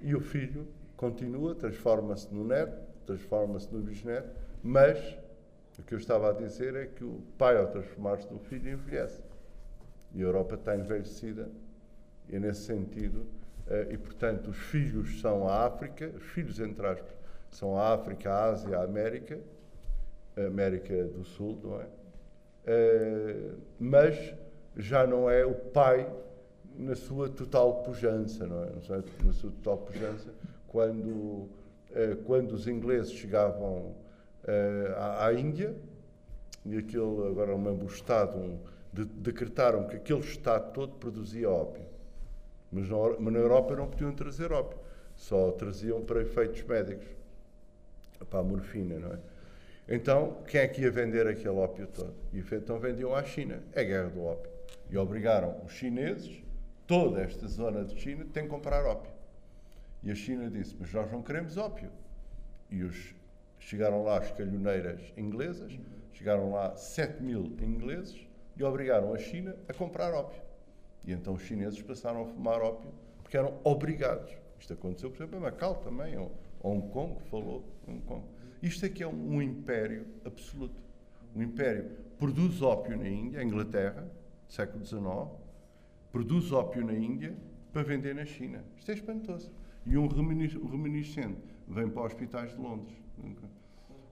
E o filho continua, transforma-se no neto, transforma-se no bisneto, mas o que eu estava a dizer é que o pai, ao transformar-se no filho, envelhece. E a Europa está envelhecida, e é nesse sentido, eh, e portanto os filhos são a África, os filhos entre aspas, são a África, a Ásia, a América, América do Sul, não é? Eh, mas já não é o pai na sua total pujança, não é? Na sua, total pujança, quando, eh, quando os ingleses chegavam à, à Índia, e aquele, agora me lembro Estado, um, de, decretaram que aquele Estado todo produzia ópio. Mas na, mas na Europa não podiam trazer ópio, só traziam para efeitos médicos, para a morfina, não é? Então, quem é que ia vender aquele ópio todo? E então vendiam à China. É a guerra do ópio. E obrigaram os chineses, toda esta zona de China, tem que comprar ópio. E a China disse: Mas nós não queremos ópio. E os, chegaram lá as calhoneiras inglesas, chegaram lá 7 mil ingleses e obrigaram a China a comprar ópio. E então os chineses passaram a fumar ópio porque eram obrigados. Isto aconteceu, por exemplo, em Macau também, ou Hong Kong, falou Hong Kong. Isto aqui é um, império absoluto. Um império produz ópio na Índia, Inglaterra, século XIX, produz ópio na Índia para vender na China. Isto é espantoso. E um reminiscente vem para hospitais de Londres.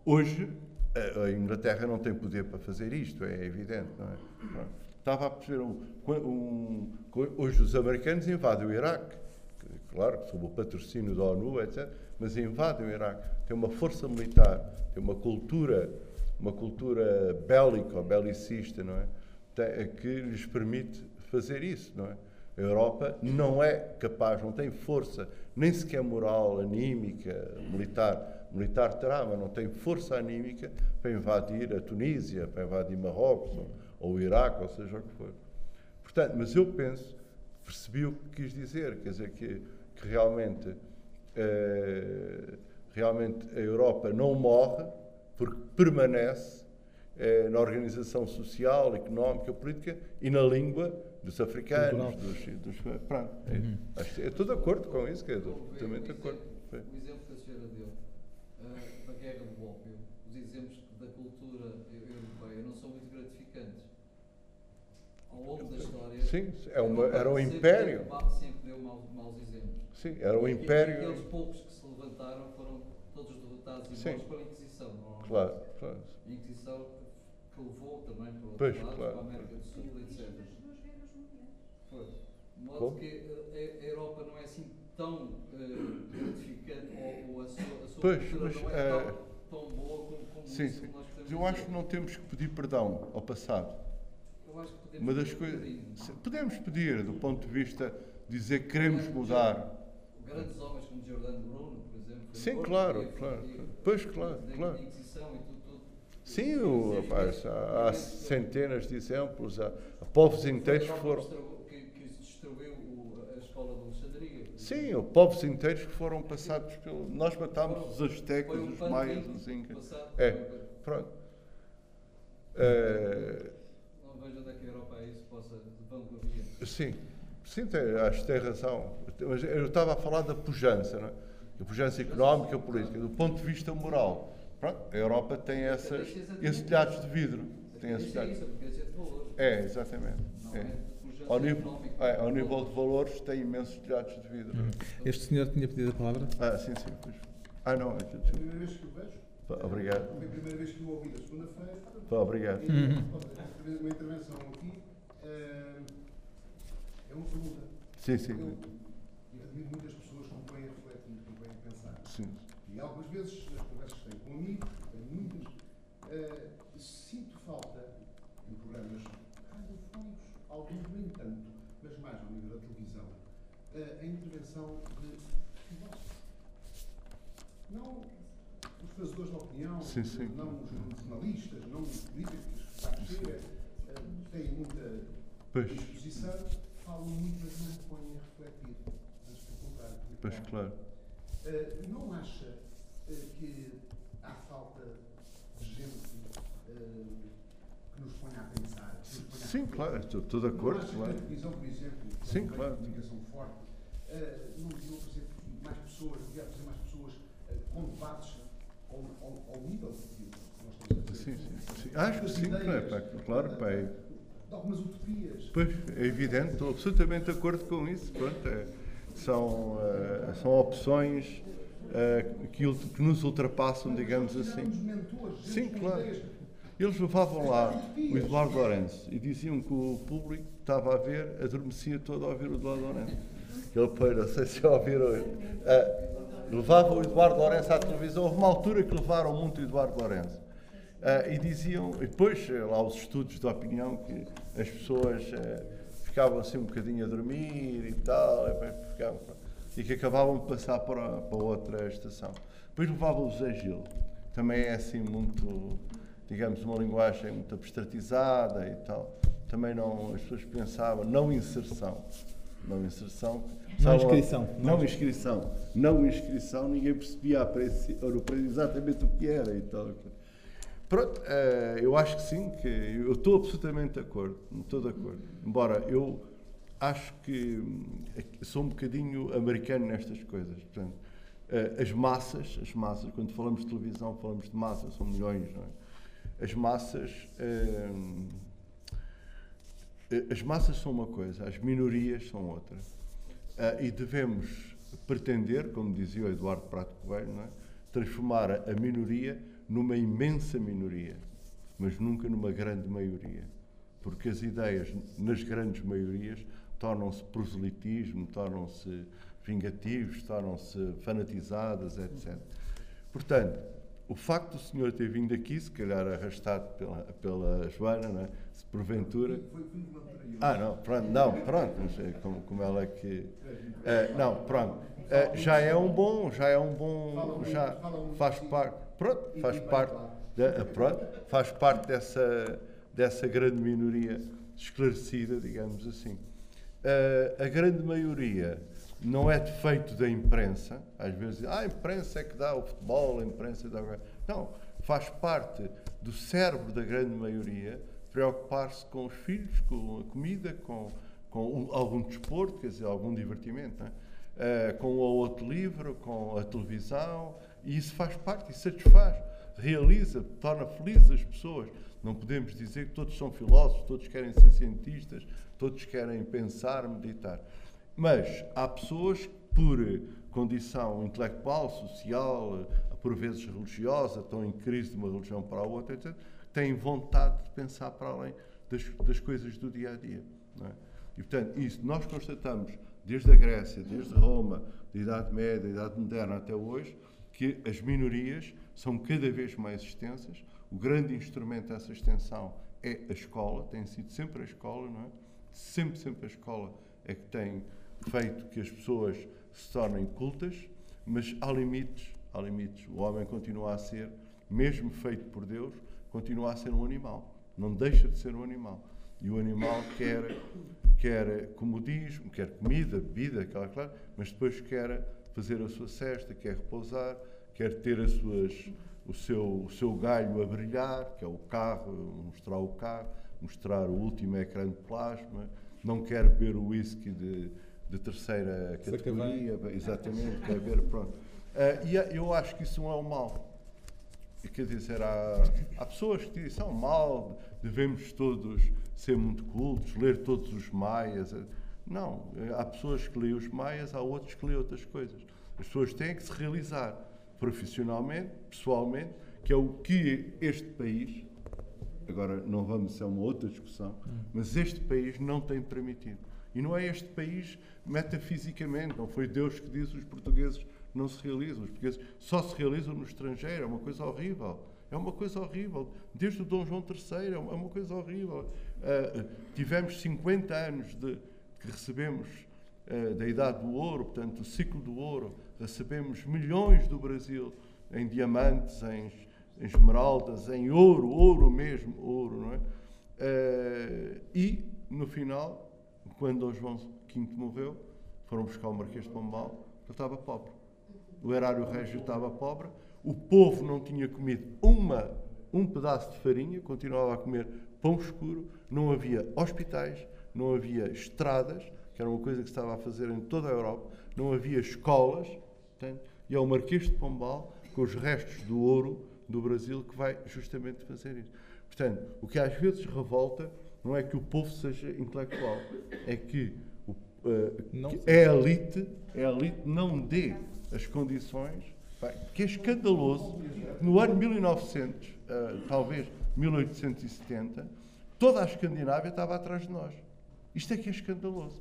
Hoje, a Inglaterra não tem poder para fazer isto, é evidente, não é? Estava a perceber, um, um, hoje os americanos invadem o Iraque, claro, sob o patrocínio da ONU, etc., mas invadem o Iraque. Tem uma força militar, tem uma cultura, uma cultura bélica, belicista, não é? Tem, que lhes permite fazer isso, não é? A Europa não é capaz, não tem força, nem sequer moral, anímica, militar. Militar terá, mas não tem força anímica para invadir a Tunísia, para invadir Marrocos, ou, ou o Iraque, ou seja o que for. Portanto, mas eu penso, percebi o que quis dizer, quer dizer, que, que realmente, eh, realmente a Europa não morre, porque permanece eh, na organização social, económica, política e na língua dos africanos, dos, dos, pronto, é, uhum. estou de acordo com isso, estou totalmente de acordo. O exemplo que a senhora deu uh, da guerra do ópio, os exemplos da cultura europeia não são muito gratificantes. Ao longo da história, Sim, é uma, era um império. Sempre, sempre deu maus, maus exemplos. Sim, era um e, império. Aqueles poucos que se levantaram foram todos derrotados e mortos pela Inquisição. Claro, claro. A Inquisição que levou também para, pois, lado, claro. para a América do Sul, etc. Foi. De modo Como? que a, a, Europa não é assim tão uh, gratificante, ou, ou, a sua, a sua pois, cultura mas, não é uh, tão, tão boa como, como sim, isso sim. podemos Eu acho que não temos que pedir perdão ao passado. Eu acho que podemos Uma das pedir coisas. Podemos pedir, do ponto de vista de dizer que queremos mudar. Grandes homens como Giordano Bruno, por exemplo. Sim, claro, claro. Pois, claro, claro. Sim, o, rapaz, há, centenas de exemplos, há, povos inteiros que foram. Que, destruiu o- a escola de Alexandria. Sim, há povos inteiros que foram passados pelo. Nós matámos os aztecas, os maias, os incas. É, pronto. Eh, Vejo é que a Europa é isso possa vangloriar. sim, sim, tem, acho que tem razão. Mas eu estava a falar da pujança, não é? da pujança económica, política, do ponto de vista moral. Pronto, a Europa tem essas, esses telhados de vidro. Tem esses é telhados. é. É, exatamente. É. Ao, nível, é, ao nível de valores, tem imensos telhados de vidro. Este senhor tinha pedido a palavra? Ah, sim, sim. Pois. Ah, não, aquilo. É Obrigado. Foi a primeira vez que o ouvi na segunda-feira. Obrigado. E uma intervenção aqui eh, é uma pergunta. Sim, sim. Eu admiro muitas pessoas que me vêm a refletir, que me vêm a pensar. sim. E algumas vezes, nas conversas que tenho com amigos, tenho muitas, eh, sinto falta em programas radiofónicos, alguns nem tanto, mas mais ao nível da televisão, eh, a intervenção de filósofos. Não fazedores de opinião, Sim, sim. não os jornalistas, não os políticos, a chega, eh, têm muita Pois, disposição, falam muito, mas não põem a refletir. Mas, pelo contrário, pois, claro. eh, não acha eh, que há falta de gente eh, que nos ponha a pensar? a Sim, refletir? claro, estou, estou de Não acordo, acha claro. que a televisão, por exemplo, Sim, é claro. de comunicação forte, não deviam fazer mais pessoas, devia fazer mais pessoas com debates ao, ao, ao nível que nós fazer? Sim, sim, sim. Acho que sim, pá, pá, claro, pá, é- De algumas utopias. Pois, é evidente, estou absolutamente de acordo com isso. Pronto, é- são, eh, são opções uh, que, que, nos ultrapassam, digamos assim. Sim, claro. Eles levavam lá o Eduardo Lourenço e diziam que o público estava a ver, adormecia todo a ouvir o Eduardo Lourenço. Ele foi, não sei se ouviram. Uh, levavam o Eduardo Lourenço à televisão. Houve uma altura que levaram muito o Eduardo Lourenço. Uh, e diziam, e depois lá os estudos de opinião, que as pessoas uh, ficavam assim um bocadinho a dormir e tal, e, ficavam, e que acabavam de passar para, para outra estação. Depois levavam o Zé Gil, também é assim muito digamos, uma linguagem muito abstratizada e tal. Também não, as pessoas pensavam, não inserção. Não inserção. Não inscrição. Não, não inscrição. Não inscrição, ninguém percebia a preço, exatamente o que era e tal. Pronto, eh, eu acho que sim, que eu estou absolutamente de acordo, estou de acordo. Embora eu acho que eh, sou um bocadinho americano nestas coisas. Portanto, eh, as massas, as massas, quando falamos de televisão, falamos de massas, são milhões, não é? as massas. Hum, as massas são uma coisa, as minorias são outra. Uh, e devemos pretender, como dizia o Eduardo Prato Coelho, é? transformar a minoria numa imensa minoria, mas nunca numa grande maioria. Porque as ideias nas grandes maiorias tornam-se proselitismo, tornam-se vingativos, tornam-se fanatizadas, etc. Portanto, o facto do senhor ter vindo aqui, se calhar arrastado pela, pela Joana, não é? Se porventura. Ah, não, pronto, não, pronto, não sei como, como ela é que. Uh, não, pronto. Uh, já é um bom, já é um bom. Já faz parte. Pronto, faz parte. De, pronto, faz parte dessa, dessa grande minoria esclarecida, digamos assim. Uh, a grande maioria não é defeito da imprensa. Às vezes, ah, a imprensa é que dá o futebol, a imprensa dá. Não, faz parte do cérebro da grande maioria preocupar-se com os filhos, com a comida, com, com algum desporto, quer dizer, algum divertimento, é? uh, com o outro livro, com a televisão, e isso faz parte, e satisfaz, realiza, torna felizes as pessoas. Não podemos dizer que todos são filósofos, todos querem ser cientistas, todos querem pensar, meditar. Mas há pessoas por condição intelectual, social, por vezes religiosa, estão em crise de uma religião para a outra, etc., têm vontade de pensar para além das, das coisas do dia a dia. É? E, portanto, isso nós constatamos desde a Grécia, desde Roma, da Idade Média, da Idade Moderna até hoje, que as minorias são cada vez mais extensas. O grande instrumento dessa extensão é a escola, tem sido sempre a escola, não é? Sempre, sempre a escola é que tem feito que as pessoas se tornem cultas, mas há limites, há limites. O homem continua a ser, mesmo feito por Deus, continua a ser um animal. Não deixa de ser um animal. E o animal quer, quer comodismo, quer comida, bebida, aquela claro, mas depois quer fazer a sua cesta, quer repousar, quer ter as suas, o, seu, o seu galho a brilhar, que é o carro, mostrar o carro, mostrar o último ecrã de plasma, não quer beber o whisky de de terceira categoria, exatamente, quer ver, pronto. Uh, e eu acho que isso não é um mal. Quer dizer, há, há pessoas que dizem, são mal, devemos todos ser muito cultos, ler todos os maias. Não, há pessoas que leem os maias, há outros que leem outras coisas. As pessoas têm que se realizar profissionalmente, pessoalmente, que é o que este país, agora não vamos, é uma outra discussão, mas este país não tem permitido. E não é este país metafisicamente, não foi Deus que disse os portugueses não se realizam, os portugueses só se realizam no estrangeiro, é uma coisa horrível. É uma coisa horrível. Desde o Dom João III é uma coisa horrível. Uh, tivemos 50 anos de, que recebemos uh, da Idade do Ouro, portanto, o ciclo do ouro, recebemos milhões do Brasil em diamantes, em, em esmeraldas, em ouro, ouro mesmo, ouro, não é? Uh, e, no final, quando Dom João V morreu, foram buscar o Marquês de Pombal, ele estava pobre. O erário régio estava pobre, o povo não tinha comido uma, um pedaço de farinha, continuava a comer pão escuro, não havia hospitais, não havia estradas, que era uma coisa que se estava a fazer em toda a Europa, não havia escolas, e é o Marquês de Pombal, com os restos do ouro do Brasil, que vai justamente fazer isso. Portanto, o que às vezes revolta não é que o povo seja intelectual, é que, o, uh, que a elite, a elite não dê as condições que é escandaloso. No ano 1900, uh, eh, talvez 1870, toda a Escandinávia estava atrás de nós. Isto é que é escandaloso.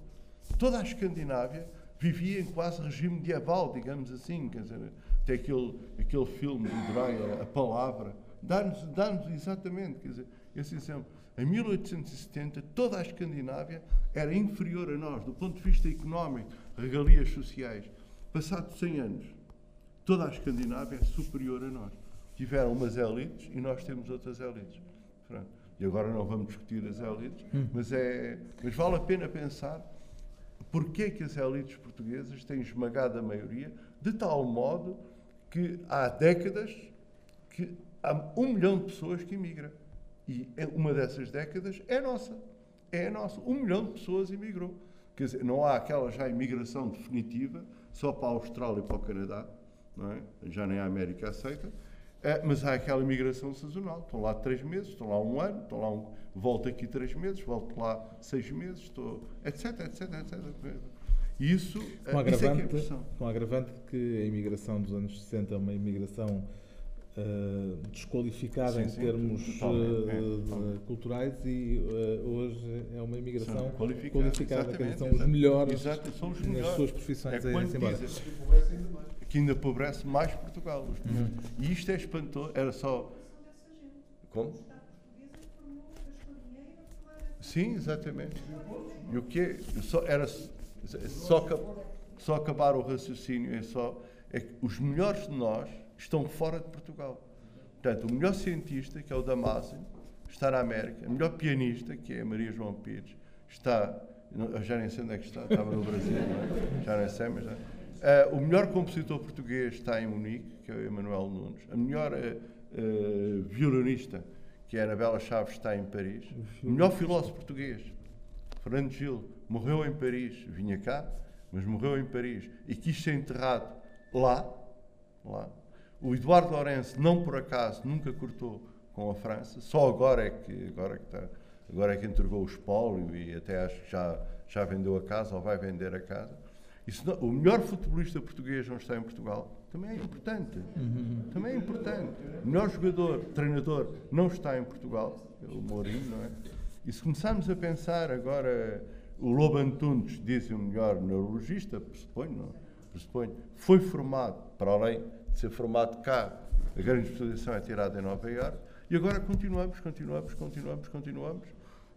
Toda a Escandinávia vivia em quase regime medieval, digamos assim. Quer dizer, tem aquele, aquele filme de Dreyer, A Palavra, dá-nos dá exatamente quer dizer, esse exemplo. Em 1870, toda a Escandinávia era inferior a nós, do ponto de vista económico, regalias sociais. Passados 100 anos, toda a Escandinávia é superior a nós. Tiveram umas elites e nós temos outras elites. Pronto. E agora não vamos discutir as elites, hum. mas, é, mas vale a pena pensar porque que as elites portuguesas têm esmagado a maioria, de tal modo que há décadas que há um milhão de pessoas que imigram. E é uma dessas décadas é nossa. É nossa. Um milhão de pessoas imigrou. Quer dizer, não há aquela já imigração definitiva, só para a Austrália e para o Canadá, não é? já nem a América aceita, é, mas há aquela imigração sazonal. Estão lá três meses, estão lá um ano, estão lá um, volto aqui três meses, volto lá seis meses, estou, etc, etc, etc. E isso, com agravante, isso é, é com agravante que a imigração dos anos 60 é uma imigração uh, desqualificada sim, em sim, termos uh, culturais e uh, hoje é uma imigração qualificada, qualificada são os melhores Exato, são os nas suas profissões é a irem embora. Que ainda empobrece mais Portugal. Uhum. E isto é espantoso. Era só. Como? Sim, exatamente. E o que só era só, só acabar o raciocínio é só é que os melhores de nós estão fora de Portugal. Portanto, o melhor cientista, que é o Damasio, está na América. O melhor pianista, que é a Maria João Pires, está. Já nem sei onde é que está, estava no Brasil, é? já nem sei, mas. Uh, o melhor compositor português está em Munique, que é o Emanuel Nunes. A melhor uh, uh, violinista, que é a Anabela Chaves, está em Paris. O melhor filósofo português, Fernando Gil, morreu em Paris, vinha cá, mas morreu em Paris e quis ser enterrado lá. lá. O Eduardo Lourenço, não por acaso, nunca cortou com a França, só agora é que, agora é que, está, agora é que entregou o espólio e até acho que já, já vendeu a casa ou vai vender a casa. Não, o melhor futebolista português não está em Portugal. Também é importante. Uhum. Também é importante. O melhor jogador, treinador, não está em Portugal. O Mourinho, não é? E se começarmos a pensar agora, o Lobo Antunes, diz o melhor neurologista, pressuponho, não? Pressuponho, foi formado, para além ser formado cá, a grande especialização é tirada em Nova Iorque, e agora continuamos, continuamos, continuamos, continuamos.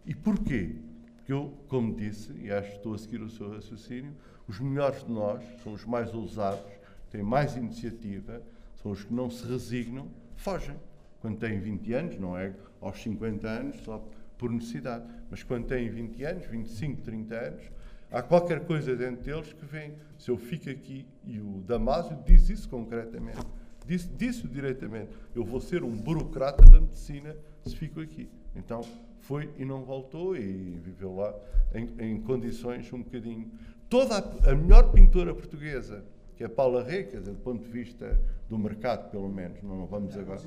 E porquê? Porque eu, como disse, e acho que estou a seguir o seu raciocínio, os melhores de nós são os mais ousados, têm mais iniciativa, são os que não se resignam, fogem. Quando têm 20 anos, não é aos 50 anos, só por necessidade. Mas quando têm 20 anos, 25, 30 anos, há qualquer coisa dentro deles que vem. Se eu fico aqui, e o Damásio diz isso concretamente, disse, disse diretamente: eu vou ser um burocrata da medicina se fico aqui. Então foi e não voltou e viveu lá em, em condições um bocadinho. Toda a, a, melhor pintora portuguesa, que é Paula Rê, quer dizer, do ponto de vista do mercado, pelo menos, não vamos agora.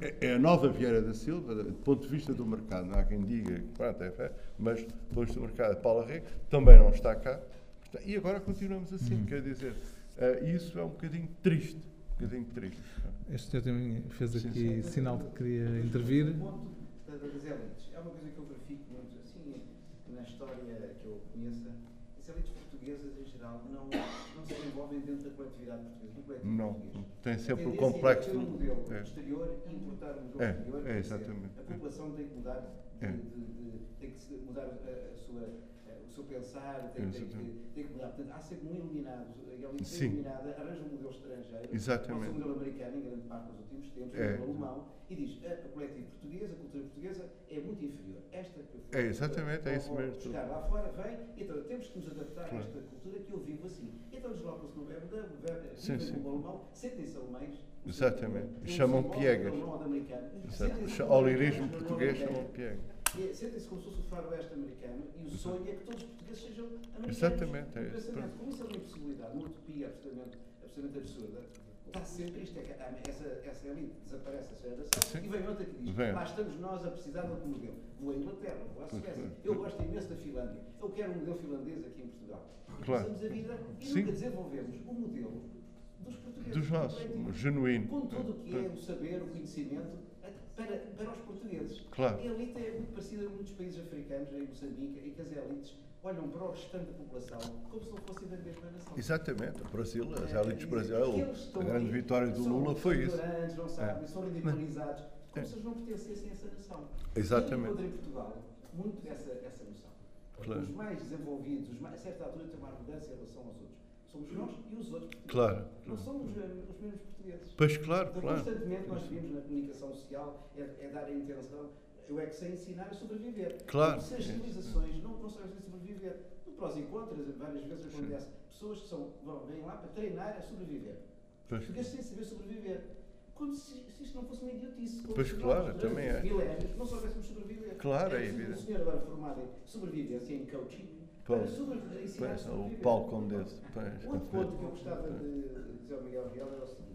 É, é a nova Vieira da Silva, do ponto de vista do mercado. Não há quem diga, pronto, é fé, mas do ponto de vista do mercado, Paula Rei também não está cá. E agora continuamos assim, uhum. quer dizer, uh, isso é um bocadinho triste. Um bocadinho triste. Este senhor também fez aqui sim, sim. sinal de que queria intervir. O ponto das elites é uma coisa que eu verifico muito assim na história que eu conheço. As elites portuguesas, geral, não, não se desenvolvem dentro da coletividade portuguesa, do coletivo não, português. Tem sempre o complexo. É um modelo é. exterior e importar um modelo é, exterior. É, exatamente. A população tem que mudar, de, é. de, de, tem que mudar a, a sua o seu pensar, tem, tem, que, tem que mudar. Portanto, há sempre um iluminado, e a elite iluminada arranja um modelo estrangeiro, Exatamente. o modelo americano, em grande parte nos últimos tempos, o é. modelo alemão, e diz a, a coletiva portuguesa, a cultura portuguesa é muito inferior. Esta que eu fui, É exatamente, é isso mesmo. Chegar lá fora, vem, então temos que nos adaptar claro. a esta cultura que eu vivo assim. Então deslocam-se no da, vivem como alemão, sentem-se alemães. Exatamente. Chamam piegas. O lirismo português chamam piegas. Sentem-se como se fosse o faroeste americano e o sonho é que todos os portugueses sejam americanos. Exatamente, é isso. Como isso é uma impossibilidade, uma utopia absolutamente, absolutamente absurda, está sempre isto, é que essa, essa elite desaparece, essa geração, e vem outra que diz, lá estamos nós a precisar de um modelo. Vou à Inglaterra, vou à Suécia. Eu gosto imenso da Finlândia. Eu quero um modelo finlandês aqui em Portugal. Claro. Passamos a vida e Sim. nunca desenvolvemos um modelo dos portugueses. Dos nossos, genuíno. Com tudo o que é o saber, o conhecimento, para, para os portugueses. Claro. A elite é muito parecida em muitos países africanos, em Moçambique, em que as elites olham para o restante da população como se não fossem da mesma nação. Exatamente. O Brasil, as é, elites brasileiras, a grande vitória do Lula foi isso. Não sabem, é. São radicalizados, como é. se eles não pertencessem a essa nação. Exatamente. E em Portugal, muito essa, essa noção. Claro. Os mais desenvolvidos, os mais, a certa altura, têm uma arrogância em relação aos outros. Somos nós e os outros. Claro. Não somos os mesmos portugueses. Pois, claro, então, claro. Constantemente nós vimos na comunicação social é, é dar a intenção eu é que sei ensinar a sobreviver. Claro. Se as civilizações não, sabem sobreviver, no prós e contras, várias vezes acontece, Sim. pessoas que são, vão, vêm lá para treinar a sobreviver. Pois. Porque sem saber sobreviver. Como se, se, isto não fosse uma idiotice. Como pois claro, nós, também é. Milénios não soubéssemos sobreviver. Claro, é, é evidente. O senhor agora formado em sobrevivência, em coaching, pois, sobreviver. O Paulo Condesse. Outro ponto que eu gostava de dizer ao Miguel Real era o seguinte.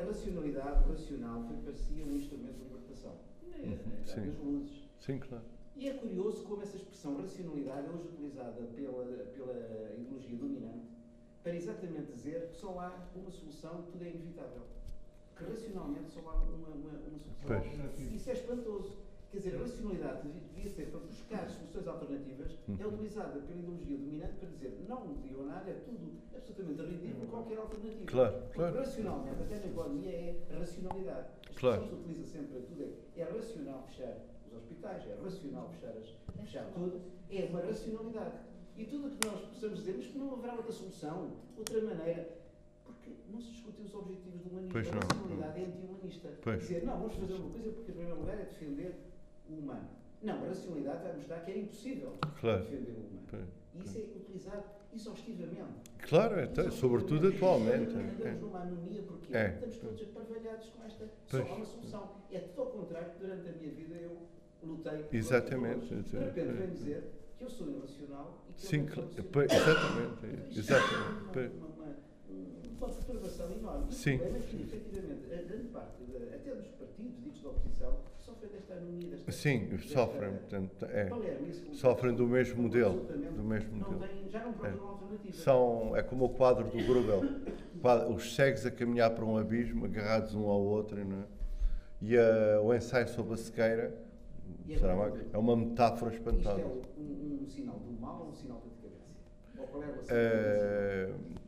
A racionalidade racional foi, parecia um instrumento de libertação. Uhum, sim. As luzes. Sim, claro. E é curioso como essa expressão racionalidade é hoje utilizada pela, pela ideologia dominante para exatamente dizer que só há uma solução, tudo é inevitável. Que racionalmente só há uma, uma, uma solução. Pois. Isso é espantoso. Quer dizer, a racionalidade devia ser para buscar soluções alternativas, é uhum. utilizada pela ideologia dominante para dizer não nada, é tudo absolutamente ridículo, qualquer alternativa. Claro, Porque claro. racionalmente, até na economia, é racionalidade. As claro. pessoas utilizam sempre tudo, é, é racional fechar os hospitais, é racional fechar, as, fechar tudo, é uma racionalidade. E tudo o que nós possamos dizer, mas que não haverá outra solução, outra maneira, porque não se discutem os objetivos do humanismo. Pois a racionalidade é anti-humanista. Dizer, não, vamos fazer uma coisa porque, em primeiro lugar, é defender o humano. Não, a racionalidade vai mostrar que era impossível claro. defender o humano. E isso é utilizado exaustivamente. Claro, então, sobretudo atualmente. Andamos é. numa anomia porque é. estamos todos aparvalhados com esta. Pois. Só uma solução. É tudo ao contrário que durante a minha vida eu lutei. Exatamente. De repente vem dizer que eu sou irracional e que Sim, eu claro. Exatamente. Exatamente. Uma, uma, uma perturbação enorme. Sim. O problema é que, efetivamente, a grande parte, de, até dos partidos ditos da oposição, sofrem desta anomia. Desta, Sim, desta, sofrem. Portanto, é, Palermo, sofrem do mesmo modelo. Do mesmo não modelo. Tem, já não procuram é. alternativa. São, é como o quadro do Grubel. Os cegos a caminhar para um abismo, agarrados um ao outro. Não é? E a, o ensaio sobre a cegueira é, é uma metáfora espantosa. Isto é um, um, sinal do mal ou um sinal de decadência? Ou qual é a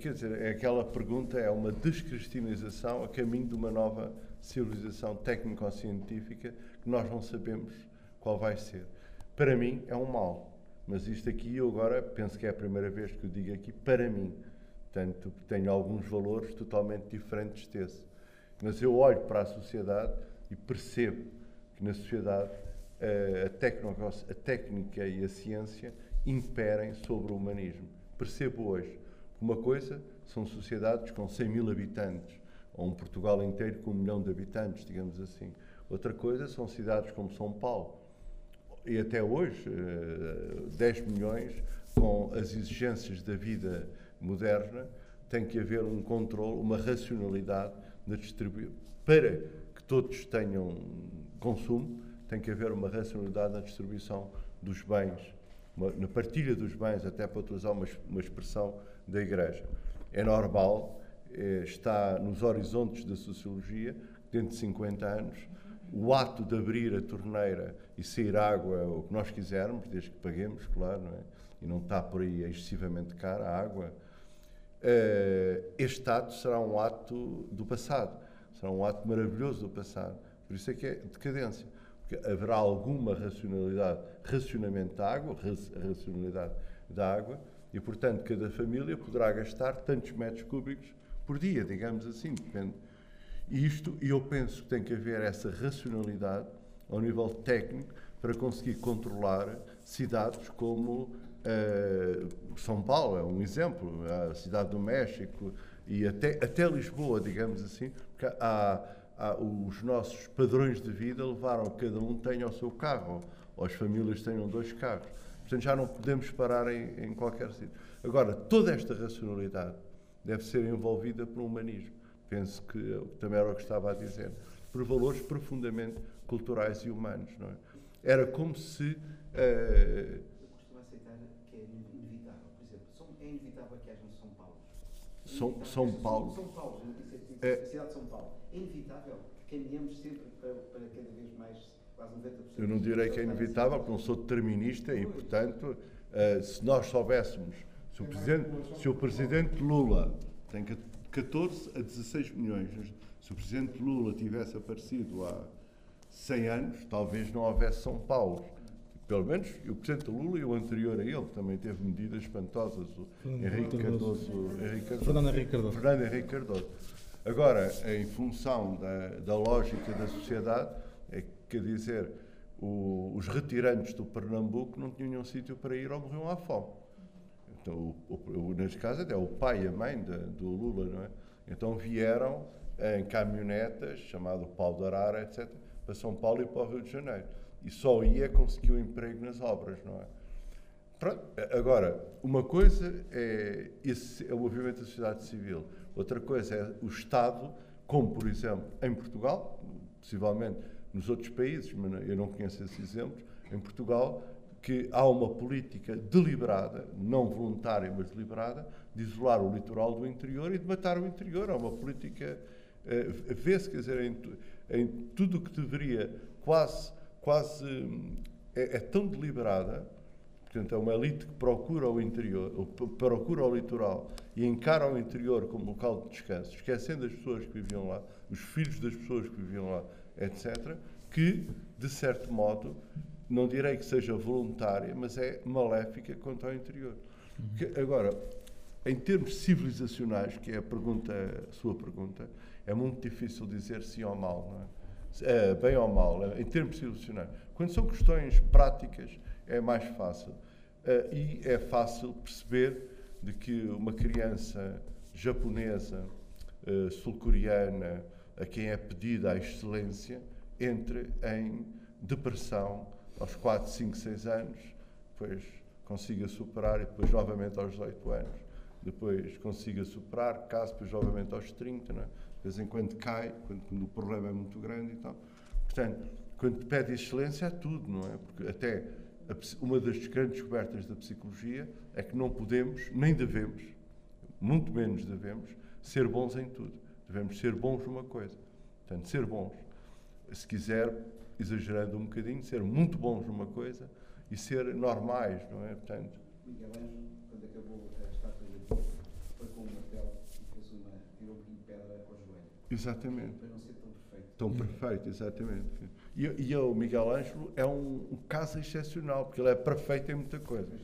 Quer dizer, aquela pergunta é uma descristinização a caminho de uma nova civilização técnico-científica que nós não sabemos qual vai ser. Para mim é um mal, mas isto aqui eu agora penso que é a primeira vez que eu digo aqui para mim. Portanto, tenho alguns valores totalmente diferentes desse. Mas eu olho para a sociedade e percebo que na sociedade eh, a, a técnica e a ciência imperem sobre o humanismo. Percebo hoje uma coisa são sociedades com 100 mil habitantes, ou um Portugal inteiro com um milhão de habitantes, digamos assim. Outra coisa são cidades como São Paulo, e até hoje, 10 eh, milhões, com as exigências da vida moderna, tem que haver um controle, uma racionalidade na distribuição. Para que todos tenham consumo, tem que haver uma racionalidade na distribuição dos bens, uma, na partilha dos bens, até para utilizar uma, uma expressão da Igreja. É normal, eh, está nos horizontes da sociologia, dentro de 50 anos, o ato de abrir a torneira e sair água, o que nós quisermos, desde que paguemos, claro, não é? e não está por aí excessivamente cara a água, eh, este ato será um ato do passado, será um ato maravilhoso do passado. Por isso é que é decadência. Porque haverá alguma racionalidade, racionamento da água, racionalidade da água, e, portanto, cada família poderá gastar tantos metros cúbicos por dia, digamos assim, depende. E isto, eu penso que tem que haver essa racionalidade ao nível técnico para conseguir controlar cidades como uh, São Paulo, é um exemplo, a cidade do México e até, até Lisboa, digamos assim, porque há, os nossos padrões de vida levaram que cada um tenha o seu carro, ou as famílias tenham dois carros. Portanto, já não podemos parar em, em qualquer sítio. Agora, toda esta racionalidade deve ser envolvida por um humanismo. Penso que também era o que estava a dizer. Por valores profundamente culturais e humanos. Não é? Era como se. Uh, eu costumo aceitar que é inevitável. Por exemplo, é inevitável que haja um São Paulo. São, São Paulo. São Paulo, é, a cidade de São Paulo. É inevitável que caminhamos sempre para, para cada vez mais, quase 90%. Eu não direi que é inevitável, porque não sou determinista e, portanto, uh, se nós soubéssemos, se o, presidente, se o Presidente Lula tem 14 a 16 milhões, se o Presidente Lula tivesse aparecido há 100 anos, talvez não houvesse São Paulo. Pelo menos o Presidente Lula e o anterior a ele também teve medidas espantosas. O Henrique Cardoso, Henrique Cardoso, Fernando Henrique Cardoso. Fernando Henrique Cardoso. Agora, em função da, da lógica da sociedade, é, quer dizer, o, os retirantes do Pernambuco não tinham um sítio para ir ou morriam à fome. Então, o, o, neste caso, até o pai e a mãe de, do Lula, não é? Então vieram em caminhonetas, chamado pau de arara, etc., para São Paulo e para o Rio de Janeiro. E só ia conseguir um emprego nas obras, não é? Pronto. Agora, uma coisa é, esse, é o movimento da sociedade civil, outra coisa é o Estado, como por exemplo em Portugal, possivelmente nos outros países, mas eu não conheço esses exemplos, em Portugal, que há uma política deliberada, não voluntária, mas deliberada, de isolar o litoral do interior e de matar o interior. Há uma política, eh, vê-se, quer dizer, em, em tudo o que deveria, quase, quase, é, é, tão deliberada, portanto, é uma elite que procura o interior, procura o litoral e encara o interior como local de descanso, esquecendo as pessoas que viviam lá, os filhos das pessoas que viviam lá, etc., que, de certo modo, não direi que seja voluntária, mas é maléfica quanto ao interior. Que, agora, em termos civilizacionais, que é a pergunta, a sua pergunta, é muito difícil dizer sim ou mal, é? é bem ou mal, é, em termos civilizacionais. Quando são questões práticas, é mais fácil. Uh, e é fácil perceber de que uma criança japonesa, uh, sul-coreana, a quem é pedida a excelência, entre em depressão aos 4, 5, 6 anos, depois consiga superar e depois novamente aos 18 anos, depois consiga superar, caso depois novamente aos 30, não é? de vez em quando cai, quando, quando o problema é muito grande e tal. Portanto, quando pede excelência é tudo, não é? Porque até a, uma das grandes descobertas da psicologia é que não podemos, nem devemos, muito menos devemos, ser bons em tudo. Devemos ser bons numa coisa. Portanto, ser bons. Se quiser, exagerando um bocadinho, ser muito bons numa coisa e ser normais, não é? Portanto, Miguel Ângelo, quando acabou a estátua de foi com um martelo e fez uma, tirou um de pedra ao joelho. Exatamente. Para não ser tão perfeito. Tão perfeito, exatamente. E, e o Miguel Ângelo é um, um, caso excepcional, porque ele é perfeito em muita coisa.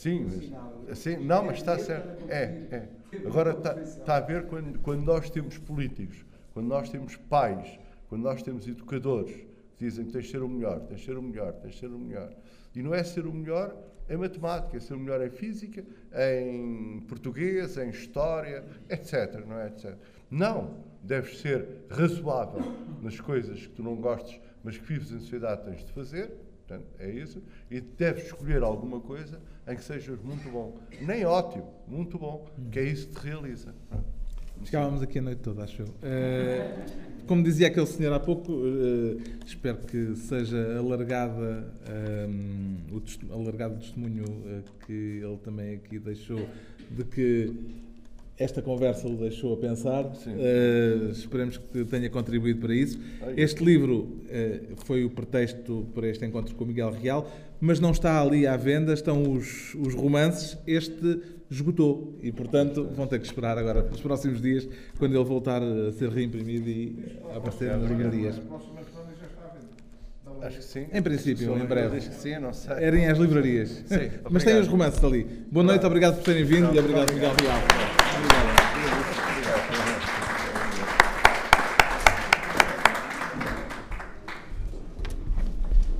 Sim, mas, assim, não, mas está certo. É, é. Agora está, está a ver quando, quando nós temos políticos, quando nós temos pais, quando nós temos educadores, dizem que tens de ser o melhor, tens de ser o melhor, tens de ser o melhor. E não é ser o melhor em matemática, é ser o melhor em física, em português, em história, etc. Não é etc. Não, deves ser razoável nas coisas que tu não gostes, mas que vives em sociedade tens de fazer. Portanto, é isso. E deves escolher alguma coisa em que sejas muito bom. Nem ótimo, muito bom, que é isso que te realiza. Ficávamos aqui a noite toda, acho eu. Uh, como dizia aquele senhor há pouco, uh, espero que seja alargada, um, o, alargado o testemunho uh, que ele também aqui deixou de que esta conversa o deixou a pensar. Uh, esperemos que tenha contribuído para isso. Este livro uh, foi o pretexto para este encontro com o Miguel Real, mas não está ali à venda, estão os, os romances. Este esgotou e, portanto, vão ter que esperar agora nos próximos dias, quando ele voltar a ser reimprimido e a aparecer nas livrarias. Acho que sim. Em princípio, em breve. Acho que sim, não sei. Erem as livrarias. Sim, Mas tem os romances ali. Boa noite, obrigado por terem vindo e obrigado, Miguel Real.